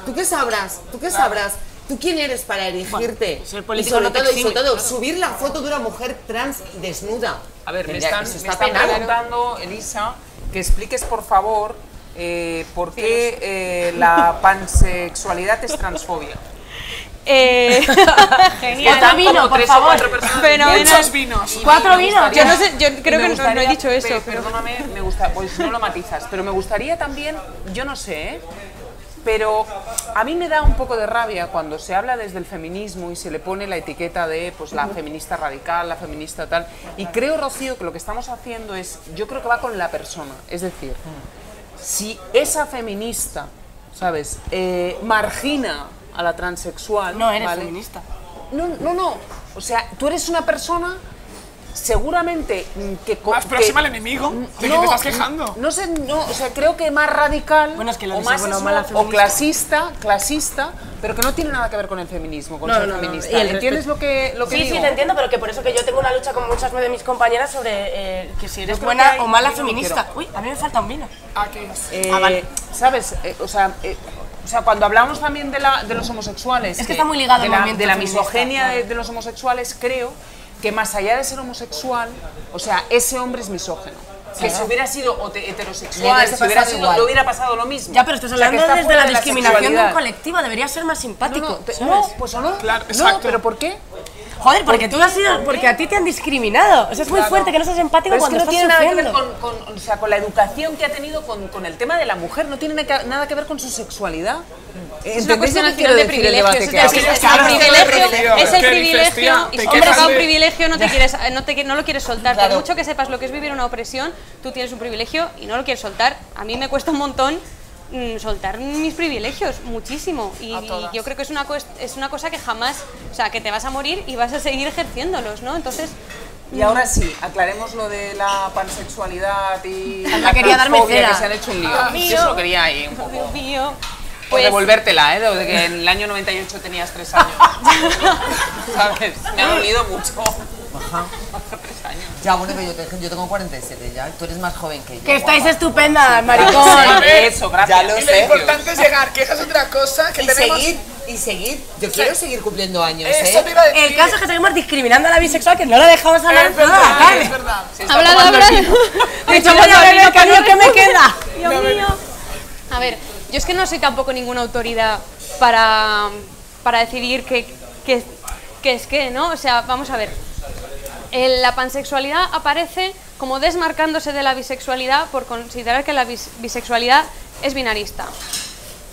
¿Tú qué sabrás? ¿Tú qué sabrás? ¿Tú quién eres para erigirte? Bueno, ser y sobre no todo, y sobre todo claro. subir la foto de una mujer trans desnuda. A ver, me están, me está están preguntando, Elisa, que expliques por favor eh, por qué eh, la pansexualidad es transfobia. Eh, [LAUGHS] [LAUGHS] genial. Otro vino, por tres favor. o cuatro personas Fenomenal. Muchos vinos. Cuatro vinos. Yo no sé, yo creo que no- no he dicho eso, pe- pero- Perdóname, me gusta, pues no lo matizas, pero me gustaría también, yo no sé, ¿eh? pero a mí me da un poco de rabia cuando se habla desde el feminismo y se le pone la etiqueta de pues la feminista radical, la feminista tal. Y creo, Rocío, que lo que estamos haciendo es, yo creo que va con la persona. Es decir, si esa feminista, ¿sabes?, eh, margina a la transexual. No eres ¿vale? feminista. No, no, no. O sea, tú eres una persona seguramente que... Más que- próxima al enemigo. ¿De qué te estás quejando? No sé, no, o sea, creo que más radical Bueno, es que lo o más buena o mala clasista, clasista, pero que no tiene nada que ver con el feminismo, con No, ser no, no, feminista. el ¿Entiendes lo que, lo que Sí, digo? sí, te entiendo, pero que por eso que yo tengo una lucha con muchas de mis compañeras sobre eh, que si eres buena que hay- o mala no feminista. Uy, a mí me falta un vino. Aquí. Eh, Ah, vale. ¿Sabes? Eh, o, sea, eh, sea, cuando hablamos también de, la, de los homosexuales... Es que está muy ligado de la, De la misoginia claro. de, de los homosexuales, creo que más allá de ser homosexual, o sea, ese hombre es misógeno. Que si hubiera sido heterosexual, si hubiera pasado sido, igual. le hubiera pasado lo mismo. Ya, pero estás O sea, que hablando está desde la de discriminación de un colectivo, debería ser más No, simpático. no, te- ¿sabes? no, pues o no. Claro, no, exacto. pero ¿por qué? Joder, porque tú has sido, porque a ti te han discriminado. O sea, es muy fuerte que no seas empático Pero es que cuando no estás tiene nada que ver sufriendo. con, con- o sea, con la educación que ha tenido con, con el tema de la mujer, no tiene na- nada que ver con su sexualidad. Es una cuestión al ¿Entendéis lo final que de debate Es que el, es Claro, privilegio, privilegio. es el privilegio. Y hombre, un privilegio, no, te quieres, no, te, no lo quieres soltar. Claro. Por mucho que sepas lo que es vivir una opresión, tú tienes un privilegio y no lo quieres soltar. A mí me cuesta un montón soltar mis privilegios, muchísimo. Y, yo creo que es una, es una cosa que jamás, o sea, que te vas a morir y vas a seguir ejerciéndolos, ¿no? Entonces, Y ahora sí, aclaremos lo de la pansexualidad y [LAUGHS] Anda, la quería darme que se han hecho un lío. Yo mío. lo quería ahí un poco. Dios mío. Por Pues, devolvértela, ¿eh? De que en el año 98 tenías tres años. [LAUGHS] ¿Sabes? Me ha dolido mucho. Ajá. [LAUGHS] Años. Ya, bueno, pero yo, te- yo tengo 47 ya. Tú eres más joven que yo. Que estáis estupendas, Sí, maricón. Eso, gracias. Ya lo Y lo sé. importante es llegar, que esa es otra cosa que Y tenemos. seguir, y seguir. Yo quiero seguir cumpliendo años, Eso ¿eh? te iba a decir. El caso es que seguimos discriminando a la bisexual, que no la dejamos hablar Es verdad, nada, es verdad. Se está Hablando, tomando el hablando. vino. He dicho, voy a que mí el que me queda. Dios mío. A ver, yo es que no soy tampoco ninguna autoridad para, para decidir qué qué- qué es qué, ¿no? O sea, vamos a ver. El- la pansexualidad aparece como desmarcándose de la bisexualidad por considerar que la bis- bisexualidad es binarista.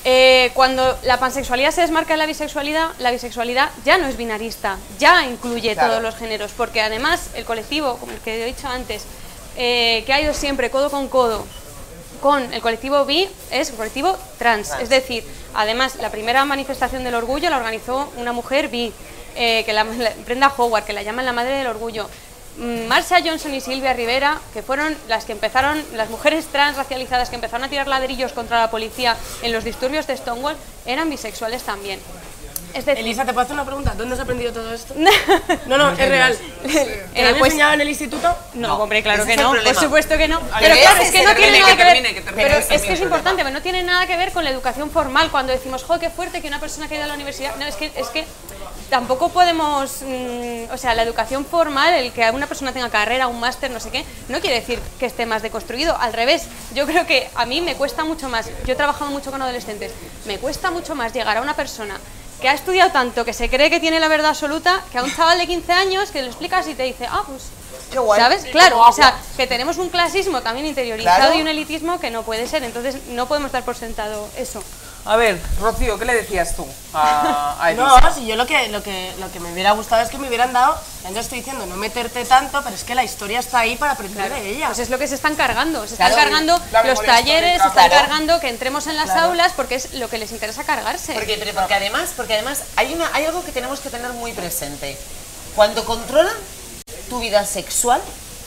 Eh, cuando la pansexualidad se desmarca de la bisexualidad, la bisexualidad ya no es binarista, ya incluye Claro. todos los géneros, porque además el colectivo, como el que he dicho antes, eh, que ha ido siempre codo con codo con el colectivo bi es un colectivo trans. Es decir, además, la primera manifestación del orgullo la organizó una mujer bi, eh, que la, la- Brenda Howard, que la llaman la madre del orgullo. Mm, Marcia Johnson y Silvia Rivera, que fueron las que empezaron, las mujeres trans racializadas que empezaron a tirar ladrillos contra la policía en los disturbios de Stonewall, eran bisexuales también. Es decir, Elisa, ¿te puedo hacer una pregunta? ¿Dónde has aprendido todo esto? [LAUGHS] No, no, es real. ¿Te Eh, lo han pues- enseñado en el instituto? No, hombre, claro que no, por supuesto que no. Pero claro, es que no tiene que nada que ver. termine, que termine, Pero que es que es importante, pero no tiene nada que ver con la educación formal. Cuando decimos, jo, qué fuerte que una persona que ha ido a la universidad. No, es que, es que tampoco podemos. mm, o sea, la educación formal, el que una persona tenga carrera, un máster, no sé qué, no quiere decir que esté más deconstruido. Al revés, yo creo que a mí me cuesta mucho más. Yo he trabajado mucho con adolescentes. Me cuesta mucho más llegar a una persona que ha estudiado tanto, que se cree que tiene la verdad absoluta, que a un chaval de 15 años que le explicas y te dice, ah, pues Qué guay. ¿Sabes? Claro, o sea, que tenemos un clasismo también interiorizado Claro. y un elitismo que no puede ser, entonces no podemos dar por sentado eso. A ver, Rocío, ¿qué le decías tú a, a [LAUGHS] Elisa? No, si yo lo que, lo, que, lo que me hubiera gustado es que me hubieran dado, ya no estoy diciendo no meterte tanto, pero es que la historia está ahí para aprender de ella. Pues es lo que se están cargando, se están Claro, cargando los talleres, se están Claro. cargando que entremos en las aulas porque es lo que les interesa cargarse. Porque, pero porque además, porque además hay, una, hay algo que tenemos que tener muy presente. Cuando controlan tu vida sexual,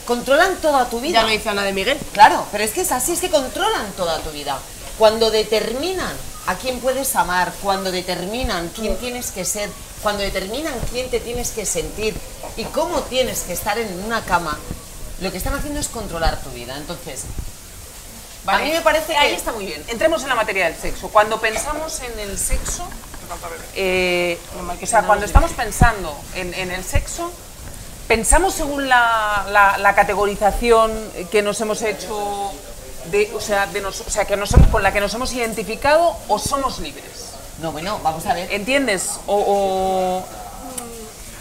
controlan toda tu vida. ya lo dice Ana de Miguel. Claro, pero es que es así, es que controlan toda tu vida. Cuando determinan a quién puedes amar, cuando determinan quién tienes que ser, cuando determinan quién te tienes que sentir y cómo tienes que estar en una cama, lo que están haciendo es controlar tu vida. Entonces, Vale. a mí me parece que... Ahí está muy bien. Entremos en la materia del sexo. Cuando pensamos en el sexo, eh, o sea, cuando estamos pensando en, en el sexo, pensamos según la, la- la categorización que nos hemos hecho, de, o, sea, de nos- o sea, que nos hemos- con la que nos hemos identificado o somos libres. No, bueno, vamos a ver. ¿Entiendes? O, o-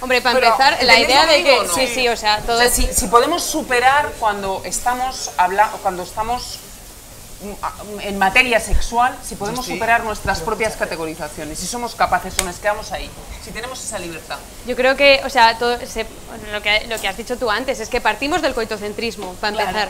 Hombre, para Pero, empezar, la ¿entendéis idea de que no? sí, sí, o sea, todo o sea, si, si podemos superar cuando estamos hablando, cuando estamos en materia sexual, si podemos superar nuestras propias categorizaciones, si somos capaces o nos quedamos ahí, si tenemos esa libertad. Yo creo que, o sea, todo se- lo, que, lo que has dicho tú antes es que partimos del coitocentrismo, para empezar.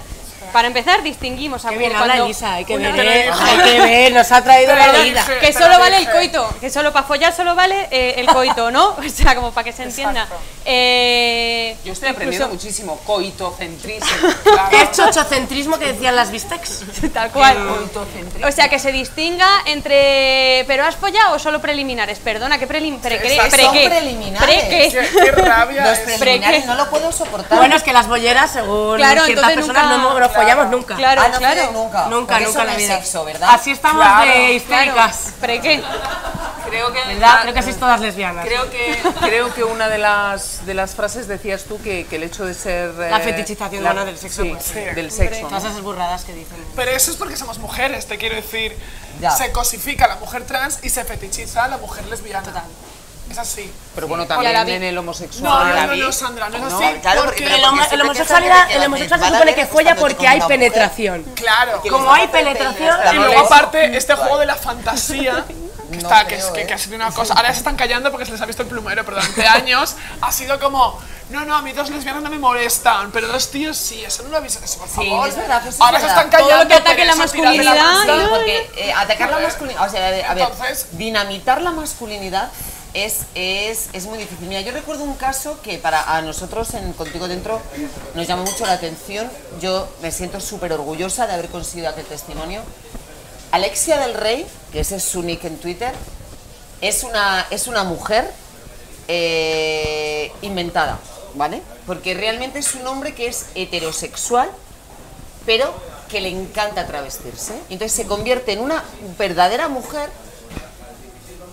Para empezar, distinguimos a Qué bien cuando- habla Elisa, hay que ver, ¿eh? hay que ver, nos ha traído la vida. que solo lo vale el coito, que solo para follar solo vale eh, el coito, ¿no? [LAUGHS] O sea, como para que se entienda. Eh, Yo estoy aprendiendo incluso- muchísimo, coitocentrismo. [LAUGHS] Es chochocentrismo que decían las Vistex. Tal cual. Coitocentrismo. O sea, que se distinga entre. ¿Pero has follado o solo preliminares? Perdona, ¿qué prelim pre, qué? Exacto. ¿Pre Son qué? preliminares. ¿Pre qué? Qué, rabia Los es. preliminares no lo puedo soportar. Bueno, es que las bolleras, según Claro, ciertas entonces personas, nunca- no, hemos- no follamos nunca. Claro, ah, no claro. nunca. Nunca, nunca la vida. sexo, ¿verdad? Así estamos Claro, de histéricas. Claro. ¿Pre qué? Creo que, ¿Verdad? Creo que sois todas lesbianas. Creo que, creo que una de las, de las frases decías tú que, que el hecho de ser... La eh, fetichización, la- del sexo, sí, pues, sí. del sexo. ¿no? Todas esas burradas que dicen. Pero eso es porque somos mujeres, te quiero decir. Ya. Se cosifica a la mujer trans y se fetichiza a la mujer lesbiana. Es así. Pero bueno, también la en el No, homosexual. no, no, vi. no, Sandra, no es No, así. claro, porque, porque- El, homo- porque el siempre homosexual, el homosexual se supone que folla porque hay penetración. Claro. Como hay penetración. Y no luego aparte, este juego de la fantasía, [LAUGHS] que, No está, creo, que- ¿eh? que ha sido una cosa, ahora ya se están callando porque se les ha visto el plumero, pero durante años ha sido como, no, no, a mí dos lesbianas no me molestan, pero dos tíos sí, eso no lo habéis eso, por Sí, favor. es verdad, eso es ahora se verdad. están callando. Todo lo que ataque la la masculinidad, manta. Sí, porque eh, atacar la masculinidad, o sea, a ver, a ver, Entonces- dinamitar la masculinidad es, es, es muy difícil. Mira, yo recuerdo un caso que para a nosotros en Contigo Dentro nos llamó mucho la atención. Yo me siento súper orgullosa de haber conseguido aquel testimonio. Alexia del Rey, que ese es su nick en Twitter, es una, es una mujer eh, inventada, ¿vale? Porque realmente es un hombre que es heterosexual, pero que le encanta travestirse. Entonces se convierte en una verdadera mujer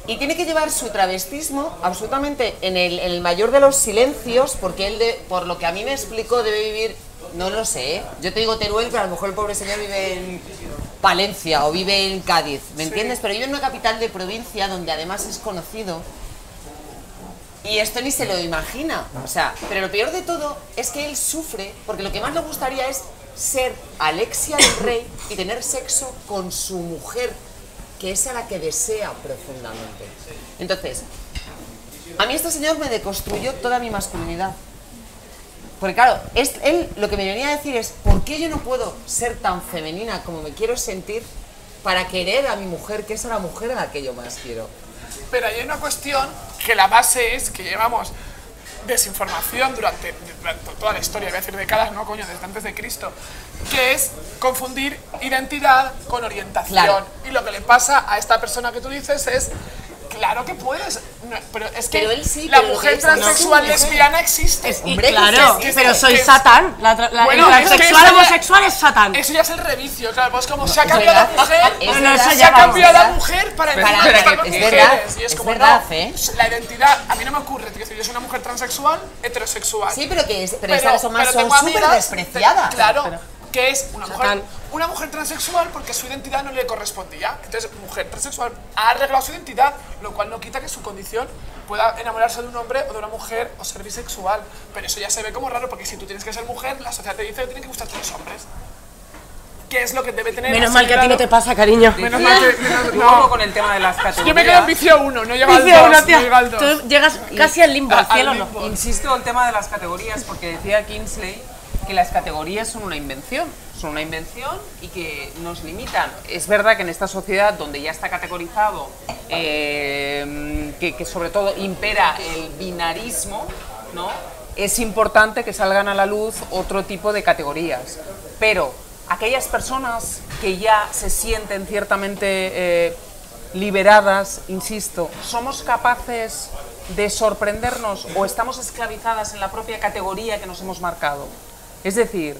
y tiene que llevar su travestismo absolutamente en el, en el mayor de los silencios, porque él, de- por lo que a mí me explicó, debe vivir, no lo sé, ¿eh? yo te digo Teruel, pero a lo mejor el pobre señor vive en Palencia o vive en Cádiz, ¿me entiendes? Pero vive en una capital de provincia donde además es conocido Y esto ni se lo imagina. O sea, pero lo peor de todo es que él sufre porque lo que más le gustaría es ser Alexia del Rey y tener sexo con su mujer, que es a la que desea profundamente. Entonces, a mí este señor me deconstruyó toda mi masculinidad. Porque claro, es, él lo que me venía a decir es, ¿por qué yo no puedo ser tan femenina como me quiero sentir para querer a mi mujer, que es a la mujer a la que yo más quiero? Pero hay una cuestión que la base es que llevamos desinformación durante, durante toda la historia, voy a decir décadas, no coño, desde antes de Cristo, que es confundir identidad con orientación. Claro. Y lo que le pasa a esta persona que tú dices es, claro que puedes, no, pero es que Pero él sí, la mujer que es- no, transexual eso- lesbiana existe. Hombre, claro, que es- pero que soy Satán. La, la- Bueno, el es que transexual homosexual es Satán. Eso ya es el revicio, claro, pues como se ha cambiado la mujer, es No, no, verdad, eso se ha cambiado la mujer para que- es mujeres. verdad, y es, es como, verdad, no, ¿eh? la identidad, a mí no me ocurre, tío, decir, yo soy una mujer transexual, heterosexual. Sí, pero que es, pero, estas son, más- pero son súper despreciadas. Claro, que es una mujer. Una mujer transexual porque su identidad no le correspondía. Entonces, mujer transexual ha arreglado su identidad, lo cual no quita que su condición pueda enamorarse de un hombre o de una mujer o ser bisexual. Pero eso ya se ve como raro porque si tú tienes que ser mujer, la sociedad te dice que tienen que gustarte los hombres. ¿Qué es lo que debe tener? Menos mal que a ti no te pasa, cariño. Menos mal que. menos- no. con el tema de las categorías. Yo me quedo en vicio 1, no llego al Dice 2. una No tía, llego al 2. Tú llegas casi al limbo, al Al cielo no. limbo. Insisto el tema de las categorías porque decía Kingsley que las categorías son una invención, son una invención y que nos limitan. Es verdad que en esta sociedad donde ya está categorizado, eh, que, que sobre todo impera el binarismo, ¿no? es importante que salgan a la luz otro tipo de categorías. Pero aquellas personas que ya se sienten ciertamente eh, liberadas, insisto, ¿somos capaces de sorprendernos o estamos esclavizadas en la propia categoría que nos hemos marcado? Es decir,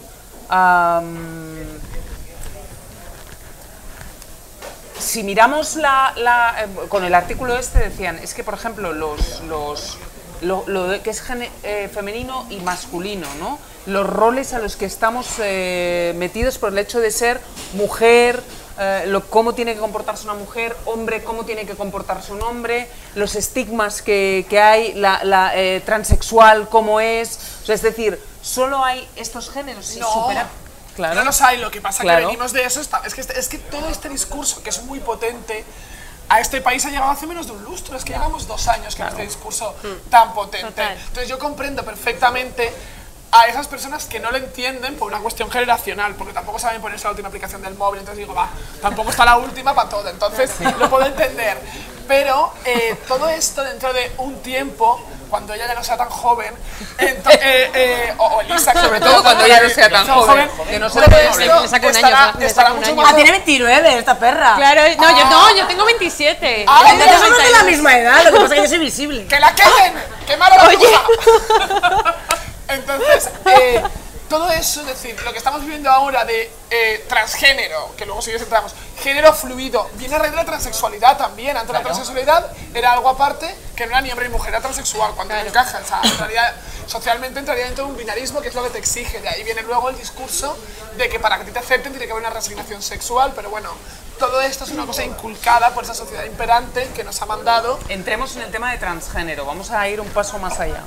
si miramos la, eh, con el artículo este decían, es que por ejemplo los, los lo, que es eh, femenino y masculino, ¿no? Los roles a los que estamos eh, metidos por el hecho de ser mujer, eh, cómo tiene que comportarse una mujer, hombre, cómo tiene que comportarse un hombre, los estigmas que, que hay, la, la, transexual, cómo es, es decir, solo hay estos géneros y No. supera- Claro. No los hay, lo que pasa es Claro. que venimos de eso. está- es, que, es que todo este discurso, que es muy potente, a este país ha llegado hace menos de un lustro. Es que llevamos dos años con este discurso tan potente. Total. Entonces yo comprendo perfectamente a esas personas que no lo entienden por una cuestión generacional, porque tampoco saben ponerse la última aplicación del móvil, entonces digo, va, tampoco está la última para todo, entonces lo puedo entender. Pero eh, todo esto dentro de un tiempo, cuando ella ya no sea tan joven, ento- eh, eh, o, o Elisa, que Sobre todo cuando ella no sea tan joven, que no sea todo tan esto joven. Me saca un año, estará, mucho más Ah, tiene 29 esta perra. Claro, no, yo, no, yo tengo 27. Ah, Yo entonces tengo somos de la 32. misma edad, lo que pasa es que yo soy visible. ¡Que la queden! ¡Quemar a la! [LAUGHS] Entonces, eh, todo eso, es decir, lo que estamos viviendo ahora de eh, transgénero, que luego si quieres entramos, género fluido, viene a raíz de la transexualidad también. Antes la transexualidad era algo aparte, que no era ni hombre ni mujer, era transexual, cuando no encaja. O sea, entraría- socialmente entraría dentro de un binarismo, que es lo que te exige. De ahí viene luego el discurso de que para que te acepten tiene que haber una resignación sexual, pero bueno, todo esto es una cosa inculcada por esa sociedad imperante que nos ha mandado Entremos en el tema de transgénero, vamos a ir un paso más allá.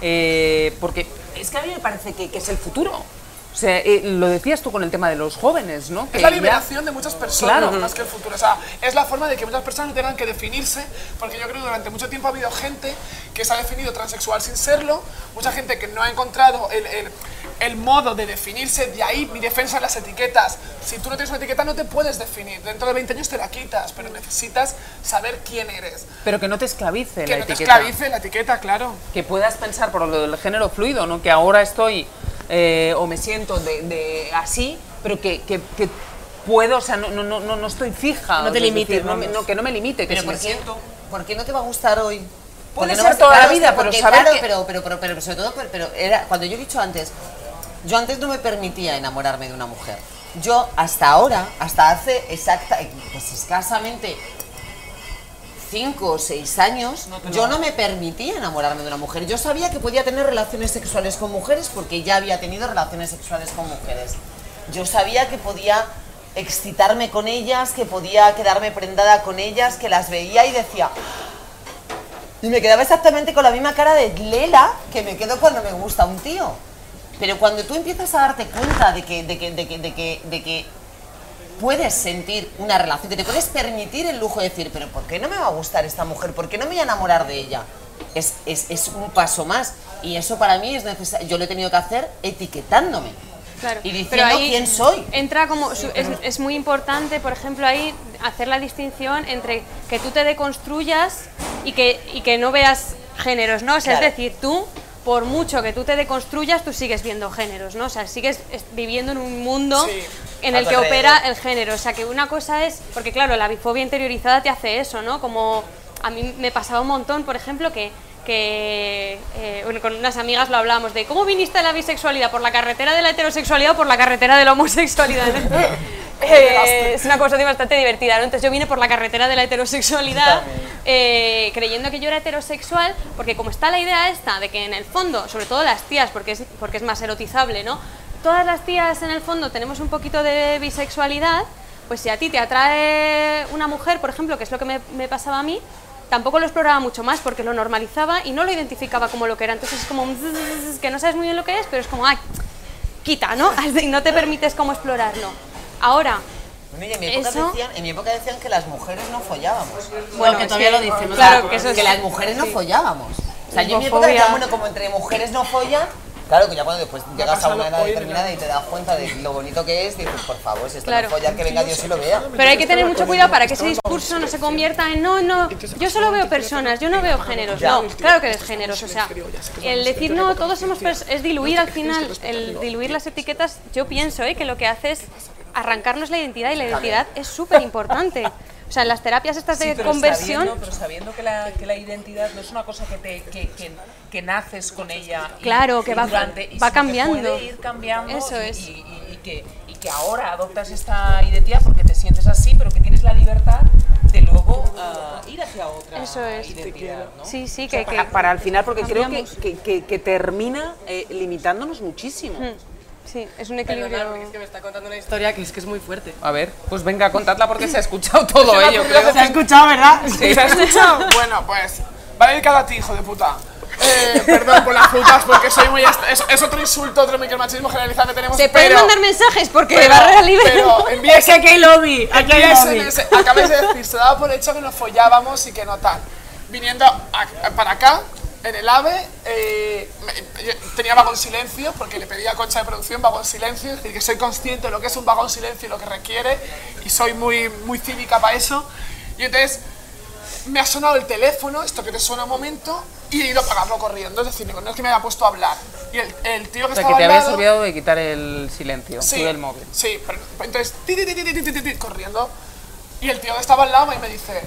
Eh, porque es que a mí me parece que, que es el futuro. Sea, eh, lo decías tú con el tema de los jóvenes, ¿no? Que Es la ya- liberación de muchas personas Claro. más que el futuro. O sea, es la forma de que muchas personas no tengan que definirse, porque yo creo que durante mucho tiempo ha habido gente que se ha definido transexual sin serlo, mucha gente que no ha encontrado el, el- el modo de definirse, de ahí mi defensa de las etiquetas. Si tú no tienes una etiqueta no te puedes definir, dentro de 20 años te la quitas, pero necesitas saber quién eres. Pero que no te esclavice Que la no te etiqueta. esclavice la etiqueta, claro. Que puedas pensar por lo del género fluido, ¿no? Que ahora estoy eh, o me siento de, de así, pero que, que- que puedo, o sea, no, no, no, no estoy fija. No te es limites, decir, no, me- vamos. no, que no me limite, que Pero si ¿por me qué, siento... ¿por qué no te va a gustar hoy? Puede ser toda la vida, pero porque, saber claro, que- pero, pero, pero, pero sobre todo, pero, pero era, cuando yo he dicho antes, yo antes no me permitía enamorarme de una mujer. Yo hasta ahora, hasta hace exacta, pues escasamente cinco o seis años, yo no me permitía enamorarme de una mujer. Yo sabía que podía tener relaciones sexuales con mujeres porque ya había tenido relaciones sexuales con mujeres. Yo sabía que podía excitarme con ellas, que podía quedarme prendada con ellas, que las veía y decía, Y me quedaba exactamente con la misma cara de Lela que me quedo cuando me gusta un tío. Pero cuando tú empiezas a darte cuenta de que, de que, de que, de que, de que puedes sentir una relación, que te puedes permitir el lujo de decir, pero ¿por qué no me va a gustar esta mujer? ¿Por qué no me voy a enamorar de ella? Es, es, es un paso más. Y eso para mí es necesario. Yo lo he tenido que hacer etiquetándome. Claro, Y pero diciendo ahí quién soy. Entra como, su- es, es muy importante, por ejemplo, ahí hacer la distinción entre que tú te deconstruyas y que, y que no veas géneros, ¿no? O sea, Claro. es decir, tú, por mucho que tú te deconstruyas, tú sigues viendo géneros, ¿no? O sea, sigues es- viviendo en un mundo Sí. en el que alrededor. opera el género. O sea, que una cosa es, porque claro, la bifobia interiorizada te hace eso, ¿no? Como a mí me pasaba un montón, por ejemplo, que, que eh, bueno, con unas amigas lo hablamos de cómo viniste a la bisexualidad, por la carretera de la heterosexualidad o por la carretera de la homosexualidad. ¿no? [LAUGHS] Eh, es una cosa bastante divertida, ¿no? Entonces yo vine por la carretera de la heterosexualidad eh, creyendo que yo era heterosexual, porque como está la idea esta de que en el fondo, sobre todo las tías, porque es, porque es más erotizable, ¿no? Todas las tías en el fondo tenemos un poquito de bisexualidad, pues si a ti te atrae una mujer, por ejemplo, que es lo que me, me pasaba a mí, tampoco lo exploraba mucho más porque lo normalizaba y no lo identificaba como lo que era. Entonces es como un que no sabes muy bien lo que es, pero es como, ay, quita, ¿no? [LAUGHS] Y no te permites como explorarlo. Ahora, Bueno, y en mi, época Eso- decían, en mi época decían que las mujeres no follábamos. Bueno, que todavía lo dicen, ¿no? Claro, que eso es... que las mujeres no follábamos. O sea, yo en mi época decía, bueno, como entre mujeres no follan, claro que ya cuando después llegas a una edad determinada y te das cuenta de lo bonito que es, dices, por favor, si esto Claro. no follar, que venga Dios y lo vea. Pero hay que tener mucho cuidado para que ese discurso no se convierta en no, no, yo solo veo personas, yo no veo géneros. No, claro que ves géneros. O sea, el decir no, todos somos es diluir al final, el diluir las etiquetas, yo pienso ¿eh? que lo que hace es arrancarnos la identidad y la identidad es súper importante. O sea, en las terapias estas de Sí, pero conversión, Sabiendo, pero sabiendo que la, que la identidad no es una cosa que, te, que, que, que naces con ella. y- Claro, que y va- durante, va cambiando. puede ir cambiando. Eso y- es. Y, y- y que, y que ahora adoptas esta identidad porque te sientes así, pero que tienes la libertad de luego ah, ir hacia otra Eso es. identidad. ¿no? sí, sí, O sea, que, para, que para al final, porque creo que, que, termina eh, limitándonos muchísimo. Sí, es un Perdonad, equilibrio. porque es que me está contando una historia que es que es muy fuerte. A ver, pues venga, contadla porque se ha escuchado [LAUGHS] todo ello, creo. [LAUGHS] Se ha escuchado, ¿verdad? ¿Se ha escuchado? Bueno, pues va dedicado a ti, hijo de puta. Eh, perdón por las putas, porque soy muy... Es, es otro insulto, otro micromachismo generalizado que tenemos, Se pueden pero... mandar mensajes porque pero, barrera libre. pero envíes, Es que aquí hay lobby, aquí hay lobby. ese- acabáis de decir, se daba por hecho que nos follábamos y que no tal. Viniendo a- para acá, en el AVE eh, tenía vagón silencio, porque le pedía a Concha de Producción vagón silencio, es decir, que soy consciente de lo que es un vagón silencio y lo que requiere, y soy muy, muy cívica para eso. Y entonces me ha sonado el teléfono, esto que te suena un momento, y he ido a pagarlo corriendo, es decir, no es que me haya puesto a hablar. Y el, el tío que o sea, estaba que te habías olvidado de quitar el silencio, sí, tú del móvil. Sí, pero, entonces, ti, ti, ti, corriendo, y el tío que estaba al lado y me dice,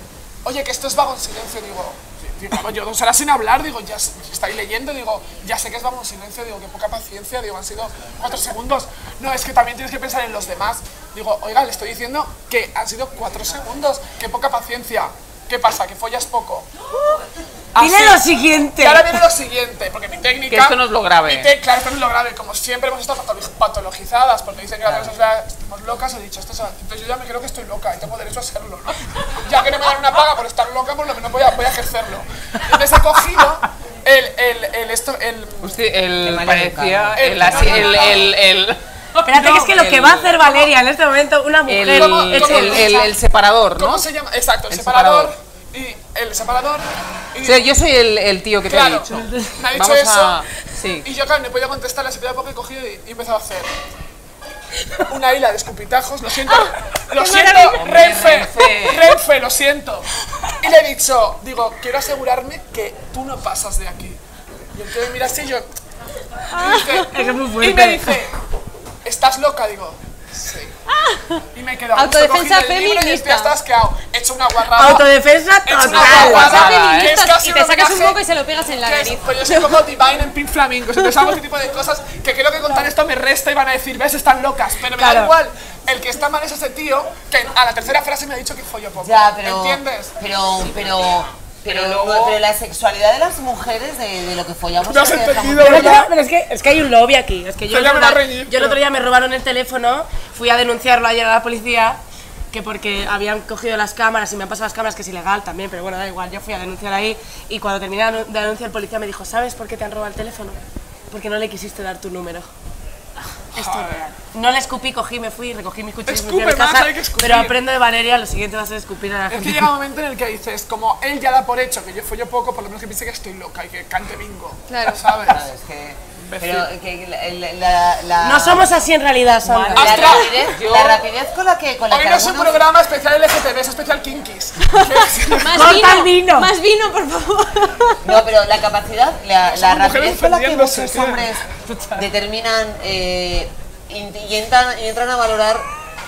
oye, que esto es vagón silencio, digo, yo dos horas sin hablar, digo, ya estáis leyendo, digo, ya sé que es vagón silencio, digo, qué poca paciencia, digo, han sido cuatro segundos. No, es que también tienes que pensar en los demás. Digo, oiga, le estoy diciendo que han sido cuatro segundos, qué poca paciencia. ¿Qué pasa? ¿Que follas poco? Dile Así. lo siguiente. Y ahora viene lo siguiente, porque mi técnica. Que esto no es lo grave. mi te- claro, esto no es lo grave. Como siempre hemos estado patolo- patologizadas, porque dicen que las personas estamos locas, he dicho, esto es- entonces yo ya me creo que estoy loca y tengo derecho a serlo, ¿no? [LAUGHS] Ya que no me dan una paga por estar loca, por lo menos voy a, voy a ejercerlo. Entonces he cogido el, el, el, esto, el, Hostia, el, parecía el, El- así- no, no, el, no. el, el, Espérate, que es que lo que va a hacer Valeria en este momento, una mujer el, ¿Cómo- el, cómo- el- el- separador, ¿Cómo ¿no? se llama? Exacto, el, El separador, separador. Y el separador. Y O sea, yo soy el, el tío que te he dicho. me ha dicho Vamos eso. a. Sí. Y yo, claro, no podía contestarle, se pedía poco y cogí y, y empezaba a hacer. Una hila de escupitajos, lo siento, lo siento, Hombre, Renfe, Renfe. Lo siento. Y le he dicho, digo, quiero asegurarme que tú no pasas de aquí. Y entonces mira así y yo. y, dice- Es que es muy y me dice, ¿estás loca? Digo, sí. Y me quedo Autodefensa feminista. hasta asqueado. He hecho una guarrada. Autodefensa total. Feministas, casi y te sacas un poco y se lo pegas en la nariz. Pues yo soy como Divine en Pink Flamingos, entonces hago este tipo de cosas que creo que contar esto me resta y van a decir, ves, están locas, pero me da igual. El que está mal es ese tío que a la tercera frase me ha dicho que follo poco. Ya, pero. ¿Entiendes? Pero, pero. Pero, luego- pero la sexualidad de las mujeres, de, de lo que follamos. No has es que dejamos- entendido, Pero, pero es, que, es que hay un lobby aquí. Es que yo, el otro- reñir, yo el otro pero- día me robaron el teléfono, fui a denunciarlo ayer a la policía que porque habían cogido las cámaras y me han pasado las cámaras, que es ilegal también, pero bueno, da igual, yo fui a denunciar ahí y cuando terminé de denunciar el policía me dijo, ¿sabes por qué te han robado el teléfono? Porque no le quisiste dar tu número. Esto es real. No le escupí, cogí, me fui, recogí mis cuchillos, me fui a mi Escupe más, casa, hay que escupir. pero aprendo de Valeria, lo siguiente va a ser escupir a la Es que llega un [LAUGHS] momento en el que dices, como él ya da por hecho que yo follo poco, por lo menos que piense que estoy loca y que cante bingo. Claro. ¿Sabes? Claro, es que... Pero que la, la- la- No somos así en realidad, Sandra. la rapidez, la rapidez con la que con la Hoy que no es un programa especial LGTB, es especial Kinkis. [LAUGHS] Más vino, vino. Más vino, por favor. No, pero la capacidad, la, la rapidez con la que muchos hombres determinan eh, y, entran, y entran a valorar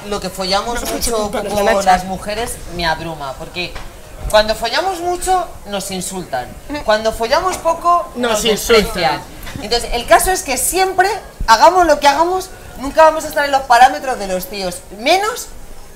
lo que follamos mucho poco las mujeres me abruma, porque cuando follamos mucho nos insultan, cuando follamos poco nos, Nos desprecian. insultan. Entonces, el caso es que siempre, hagamos lo que hagamos, nunca vamos a estar en los parámetros de los tíos, menos,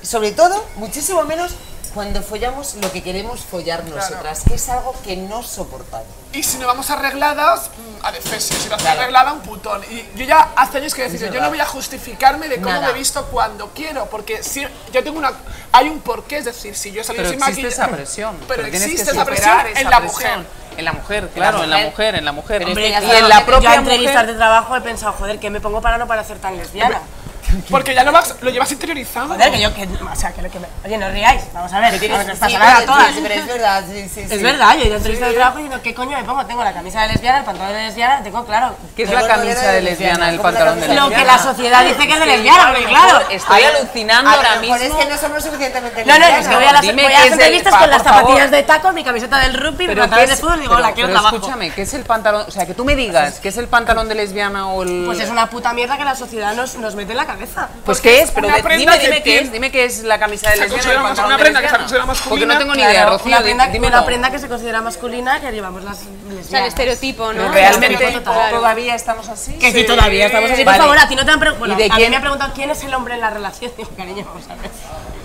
sobre todo, muchísimo menos cuando follamos lo que queremos follar nosotras, que es algo que no soportamos. Y si no vamos arregladas, mm, a defesio. Si no Claro. arreglada, un putón. Y yo ya hace años que decir, yo no voy a justificarme de cómo Nada. me he visto cuando quiero, porque si yo tengo una, hay un porqué, es decir, si yo he salido Pero sin existe maquillaje, esa presión. [LAUGHS] pero, tienes existe que esa presión superar en esa la presión. mujer. En la mujer, claro, en la mujer. mujer, en la mujer. Pero es Hombre, que ya y en la yo propia a entrevistas mujer, de trabajo he pensado, joder, ¿qué me pongo para no parecer tan lesbiana? [LAUGHS] Porque ya lo, vas, lo llevas interiorizado. Joder, que yo, que, o sea, que lo que me... Oye, no ríais, vamos a ver, Que tienes- a pero- todas. sí, pero es verdad, sí, sí, sí. Es verdad, yo he ido a entrevistas de trabajo diciendo, ¿qué coño me pongo? Tengo la camisa de lesbiana, el pantalón de lesbiana, tengo claro. ¿Qué es la camisa de lesbiana, lesbiana, el ¿cómo la pantalón de camisa Lo lesbiana? que la sociedad dice que es de lesbiana, porque claro. Estoy alucinando ahora mismo. es que no somos suficientemente No, no, es que voy a las, entrevistas con las zapatillas de taco, mi camiseta del rugby, mi Pero pantalón ¿qué de fútbol, digo, la quiero trabajo. escúchame, ¿qué es el pantalón? O sea, que tú me digas, ¿qué es el pantalón de lesbiana o el...? Pues es una puta mierda que la sociedad nos, nos mete en la cabeza. Pues ¿qué es? Pero de- dime, que dime qué es, dime qué es la camisa de Se lesbiana y el más- pantalón una de prenda que se lesbiana. considera Porque masculina. no tengo ni Claro, idea, Rocío, una prenda, di- dímelo. una prenda que se considera masculina que llevamos las lesbianas. O sea, el estereotipo, ¿no? ¿Realmente estereotipo, to- claro. todavía estamos así? Que sí, todavía estamos así. Vale. Por favor, a ti no te han preguntado. Bueno, ¿Y de a quién? mí me han preguntado quién es el hombre en la relación. Digo, [LAUGHS] cariño, vamos a ver.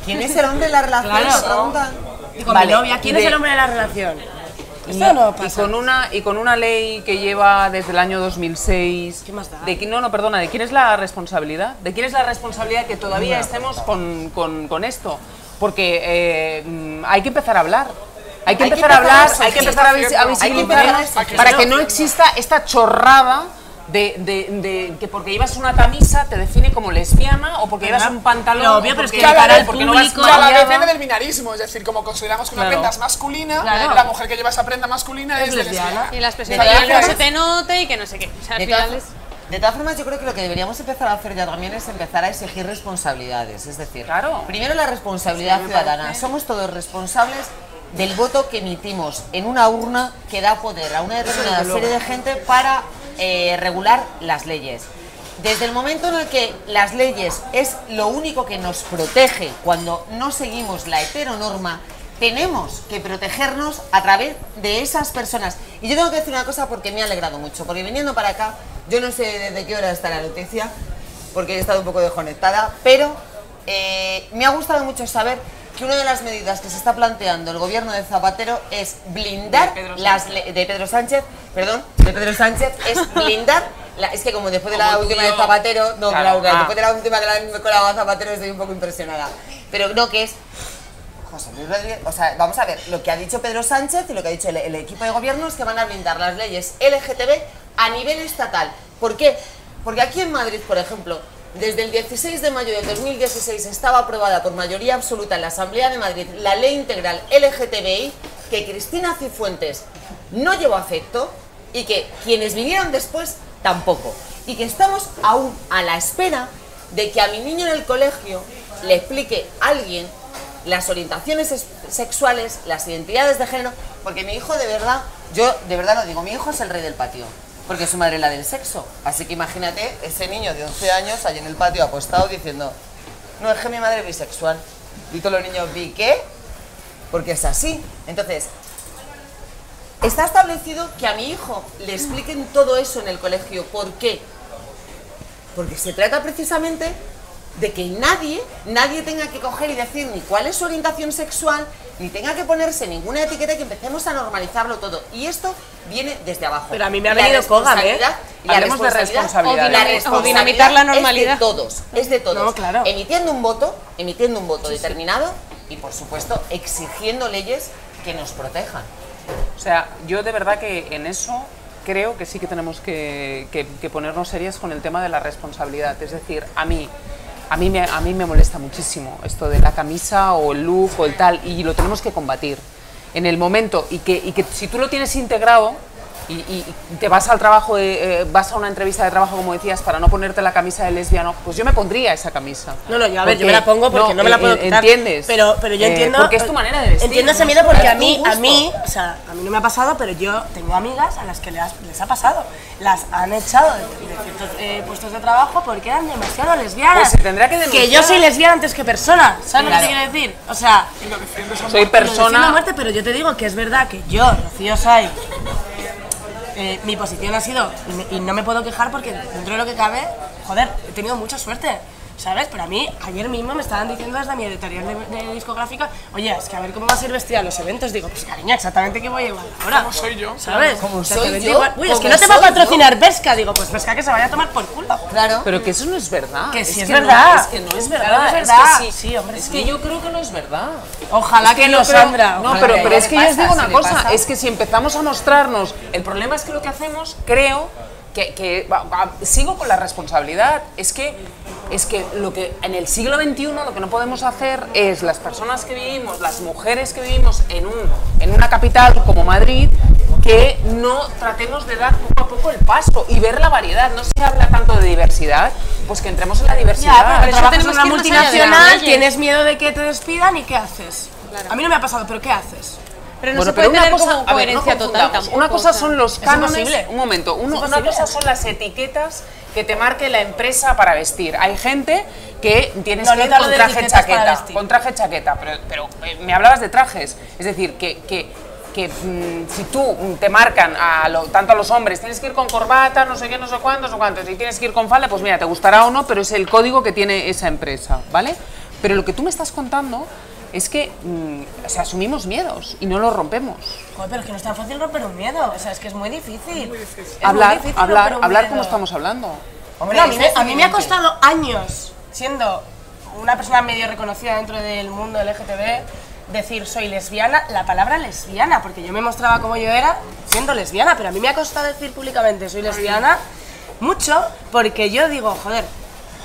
¿Quién es el hombre de la relación? Claro. Se preguntan. Digo, Vale, mi novia, ¿quién y es de- el hombre de la relación? Y, Esto no y pasa. con una y con una ley que lleva desde el año 2006 ¿Qué más da? de no no perdona de quién es la responsabilidad de quién es la responsabilidad que todavía estemos con, con- con esto porque eh, hay que empezar a hablar. Hay que Hay que empezar a hablar hay que empezar a, vis- visibilizar para que no exista esta chorrada de, de- de que porque llevas una camisa te define como lesbiana o porque llevas un pantalón Pero o obvio, pero es que no vas público- Ya la viene del binarismo, es decir, como consideramos que una Claro. prenda es masculina, Claro. la mujer que lleva esa prenda masculina es, Es lesbiana. lesbiana. Y De personas todas que no se te note y que no sé qué. O sea, al De final todas, es... de todas formas, yo creo que lo que deberíamos empezar a hacer ya también es empezar a exigir responsabilidades. Es decir, Claro. primero la responsabilidad ciudadana. Somos todos responsables del voto que emitimos en una urna que da poder a una determinada serie de gente para eh, regular las leyes. Desde el momento en el que las leyes es lo único que nos protege cuando no seguimos la heteronorma, tenemos que protegernos a través de esas personas. Y yo tengo que decir una cosa porque me ha alegrado mucho, porque viniendo para acá, yo no sé desde qué hora está la noticia, porque he estado un poco desconectada, pero eh, me ha gustado mucho saber que una de las medidas que se está planteando el gobierno de Zapatero es blindar De Pedro las de Pedro Sánchez, perdón, de Pedro Sánchez es [LAUGHS] blindar la- es que como después de la Como última tuyo. de Zapatero, no, Claro, ah. después de la última de la colada de Zapatero estoy un poco impresionada. Pero no que es José Luis Rodríguez, o sea, vamos a ver, lo que ha dicho Pedro Sánchez y lo que ha dicho el, el equipo de gobierno es que van a blindar las leyes LGTB a nivel estatal. ¿Por qué? Porque aquí en Madrid, por ejemplo, desde el 16 de mayo del 2016 estaba aprobada por mayoría absoluta en la Asamblea de Madrid la ley integral LGTBI que Cristina Cifuentes no llevó a efecto y que quienes vinieron después tampoco. Y que estamos aún a la espera de que a mi niño en el colegio le explique alguien las orientaciones es- sexuales, las identidades de género, porque mi hijo de verdad, yo de verdad lo digo, mi hijo es el rey del patio, porque su madre es la del sexo. Así que imagínate ese niño de 11 años ahí en el patio apostado diciendo, no, es que mi madre es bisexual. Y todos los niños, ¿vi qué? Porque es así. Entonces, está establecido que a mi hijo le expliquen todo eso en el colegio. ¿Por qué? Porque se trata precisamente de que nadie, nadie tenga que coger y decir ni cuál es su orientación sexual, ni tenga que ponerse ninguna etiqueta y que empecemos a normalizarlo todo. Y esto viene desde abajo. Pero a mí me ha la venido Kogan, ¿eh? responsabilidad- y la Hablemos de responsabilidad. la O o responsabilidad dinamitar la Es normalidad. de todos, es de todos. No, claro. Emitiendo un voto, emitiendo un voto determinado y, por supuesto, exigiendo leyes que nos protejan. O sea, yo de verdad que en eso creo que sí que tenemos que, que- que ponernos serias con el tema de la responsabilidad. Es decir, a mí, a, mí me, a mí me molesta muchísimo esto de la camisa o el look o el tal, y lo tenemos que combatir. En el momento, y que, y que si tú lo tienes integrado y, y te vas al trabajo, de- eh, vas a una entrevista de trabajo, como decías, para no ponerte la camisa de lesbiano, pues yo me pondría esa camisa. No, no, yo a ver, yo me la pongo porque no, me la eh, puedo eh, quitar. ¿Entiendes? Pero, pero yo Eh, entiendo. Porque es tu manera de vestir. Entiendo ese ¿no? miedo porque a mí, a mí, o sea, a mí no me ha pasado, pero yo tengo amigas a las que les, les ha pasado. Las han echado de, de ciertos eh, puestos de trabajo porque eran demasiado lesbianas. Pues se tendrá que Que yo denunciar. soy lesbiana antes que persona. ¿Sabes lo Claro. que te quiero decir? O sea, lo Soy lo persona. muerte, pero yo te digo que es verdad que yo, Rocío Sai, eh, mi posición ha sido, y, y no me puedo quejar porque dentro de lo que cabe, joder, he tenido mucha suerte, ¿sabes? Pero a mí, ayer mismo me estaban diciendo desde mi editorial de, de discográfica, oye, es que a ver cómo va a ser vestida a los eventos. Digo, pues cariño, exactamente qué voy a llevar ahora. Como soy yo. ¿Sabes? Como O sea, te soy yo, igual. Uy, es que no te va a patrocinar Pesca. Digo, pues Pesca que se vaya a tomar por culo. Claro. Pero que eso no es verdad. Que sí es que verdad. No, es que no es verdad. Claro es es verdad. que sí. Sí, hombre, es sí. que yo creo que no es verdad. Ojalá Es que, yo no, creo- Sandra. No, pero, pero es que yo le os digo pasa, una cosa, pasa. es que si empezamos a mostrarnos, el problema es que lo que hacemos, creo, que, sigo con la responsabilidad, es que, es que lo que en el siglo XXI lo que no podemos hacer es las personas que vivimos, las mujeres que vivimos en, un, en una capital como Madrid, que no tratemos de dar poco a poco el paso y ver la variedad. No se habla tanto de diversidad, pues que entremos en la diversidad. Ya, pero trabajas en una multinacional, tienes miedo de que te despidan y ¿qué haces? A mí no me ha pasado, pero ¿qué haces? Pero no Bueno, se puede tener cosa- como a ver, no coherencia total tampoco. Una cosa son los es cánones. Un momento. uno- una cosa son las etiquetas que te marque la empresa para vestir. Hay gente que tienes No, que ir con traje chaqueta. Con traje chaqueta. Pero, pero eh, me hablabas de trajes. Es decir, que. que que mm, si tú mm, te marcan a lo- tanto a los hombres, tienes que ir con corbata, no sé qué, no sé cuántos, no cuántos, y tienes que ir con falda, pues mira, te gustará o no, pero es el código que tiene esa empresa, ¿vale? Pero lo que tú me estás contando es que mm, o sea, asumimos miedos y no los rompemos. Joder, pero es que no es tan fácil romper un miedo. O sea, es que es muy difícil. Es muy hablar, difícil hablar, romper un hablar miedo. como estamos hablando. Hombre, a mí, me, a mí me ha costado años, siendo una persona medio reconocida dentro del mundo LGTB, decir soy lesbiana, la palabra lesbiana, porque yo me mostraba como yo era siendo lesbiana, pero a mí me ha costado decir públicamente soy lesbiana mucho, porque yo digo, joder,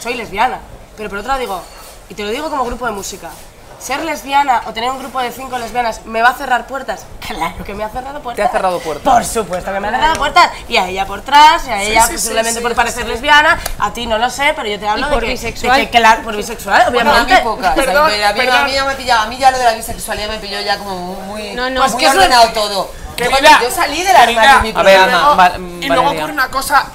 soy lesbiana, pero por otro lado digo, y te lo digo como grupo de música, ser lesbiana o tener un grupo de cinco lesbianas me va a cerrar puertas. [LAUGHS] Claro que me ha cerrado puertas. Te ha cerrado puertas. Por supuesto que me ha cerrado puertas. Y a ella por atrás, y a ella sí, posiblemente sí, por sí, parecer sí. lesbiana, a ti no lo sé, pero yo te hablo Y de por que, bisexual. de que- que la- por bisexual, Bueno, a obviamente. mí pocas. Perdón, a, mí, a mí- perdón. a mí ya me pillaba, a mí ya lo de la bisexualidad me pilló ya como muy, No, no. pues Pues muy que ordenado todo. Yo, Querida, cuando- yo salí del armario en mi querida, A ver, programa. Va- y luego ocurre una cosa,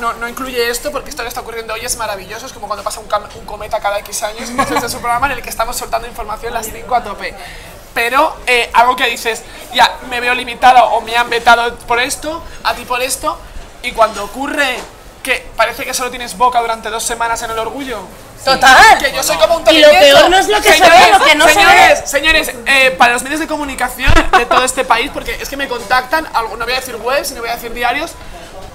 no, no incluye esto porque esto que está ocurriendo hoy es maravilloso, es como cuando pasa un, cometa cada X años, entonces este es un programa en el que estamos soltando información las 5 a tope. Pero eh, algo que dices, ya me veo limitado o me han vetado por esto, a ti por esto, y cuando ocurre que parece que solo tienes boca durante dos semanas en el orgullo. Total. Que yo soy como un Y lo peor no es lo que se Señores, ve, lo que no se señores, ve. Señores, eh, para los medios de comunicación de todo este país, porque es que me contactan, algo- no voy a decir webs, no voy a decir diarios,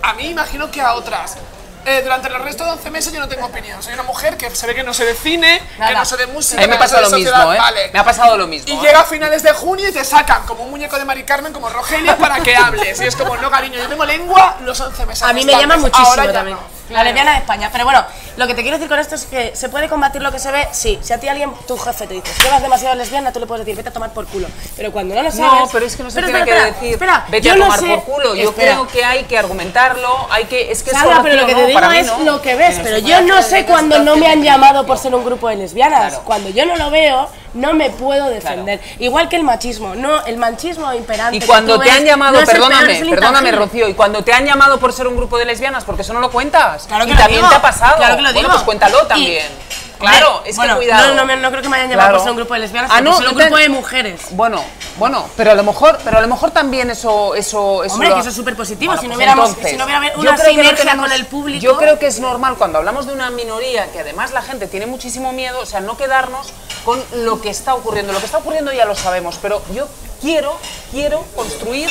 a mí imagino que a otras. Eh, durante el resto de 11 meses yo no tengo opinión. Soy una mujer que se ve que no sé de cine, que no sé de música, A mí me que pasa no sé lo de mismo, sociedad, ¿eh? vale. Me ha pasado lo mismo. Y ¿eh? llega a finales de junio y te sacan como un muñeco de Mari Carmen, como Rogelio, para que hables. Y es como, no, cariño, yo tengo lengua los 11 meses. A mí me llama muchísimo Ahora ya también. No. La lesbiana de España. Pero bueno, lo que te quiero decir con esto es que se puede combatir lo que se ve, sí. Si a ti alguien, tu jefe te dice, si llevas demasiado lesbiana, tú le puedes decir, vete a tomar por culo. Pero cuando no lo sabes... No, pero es que no se Pero tiene espera, que decir, espera, vete yo a no tomar sé- por culo. Yo espera. creo que hay que argumentarlo, hay que... Es que solo pero lo que no, te digo mí es no. lo que ves, no pero se yo no sé cuando no me han llamado por ser un grupo de lesbianas. Claro. Cuando yo no lo veo, no me puedo defender. Igual que el machismo, no, el machismo imperante. Y cuando te ves, han llamado, no perdóname, perdóname. Rocío, y cuando te han llamado por ser un grupo de lesbianas, porque eso no lo cuentas. Claro que y lo también te ha pasado. claro que lo Bueno, pues cuéntalo Y- también. Claro, es bueno, que cuidado. No, no, no creo que me hayan llamado Claro. por ser un grupo de lesbianas, Ah, no, un grupo de mujeres. Bueno, bueno, pero a lo mejor, pero a lo mejor también eso, eso, eso Hombre, lo- que eso es súper positivo. Bueno, si, no pues hubiéramos, entonces, si no hubiera una sinergia tenemos- con el público. Yo creo que es normal cuando hablamos de una minoría que además la gente tiene muchísimo miedo, o sea, no quedarnos con lo que está ocurriendo. Lo que está ocurriendo ya lo sabemos, pero yo quiero, quiero construir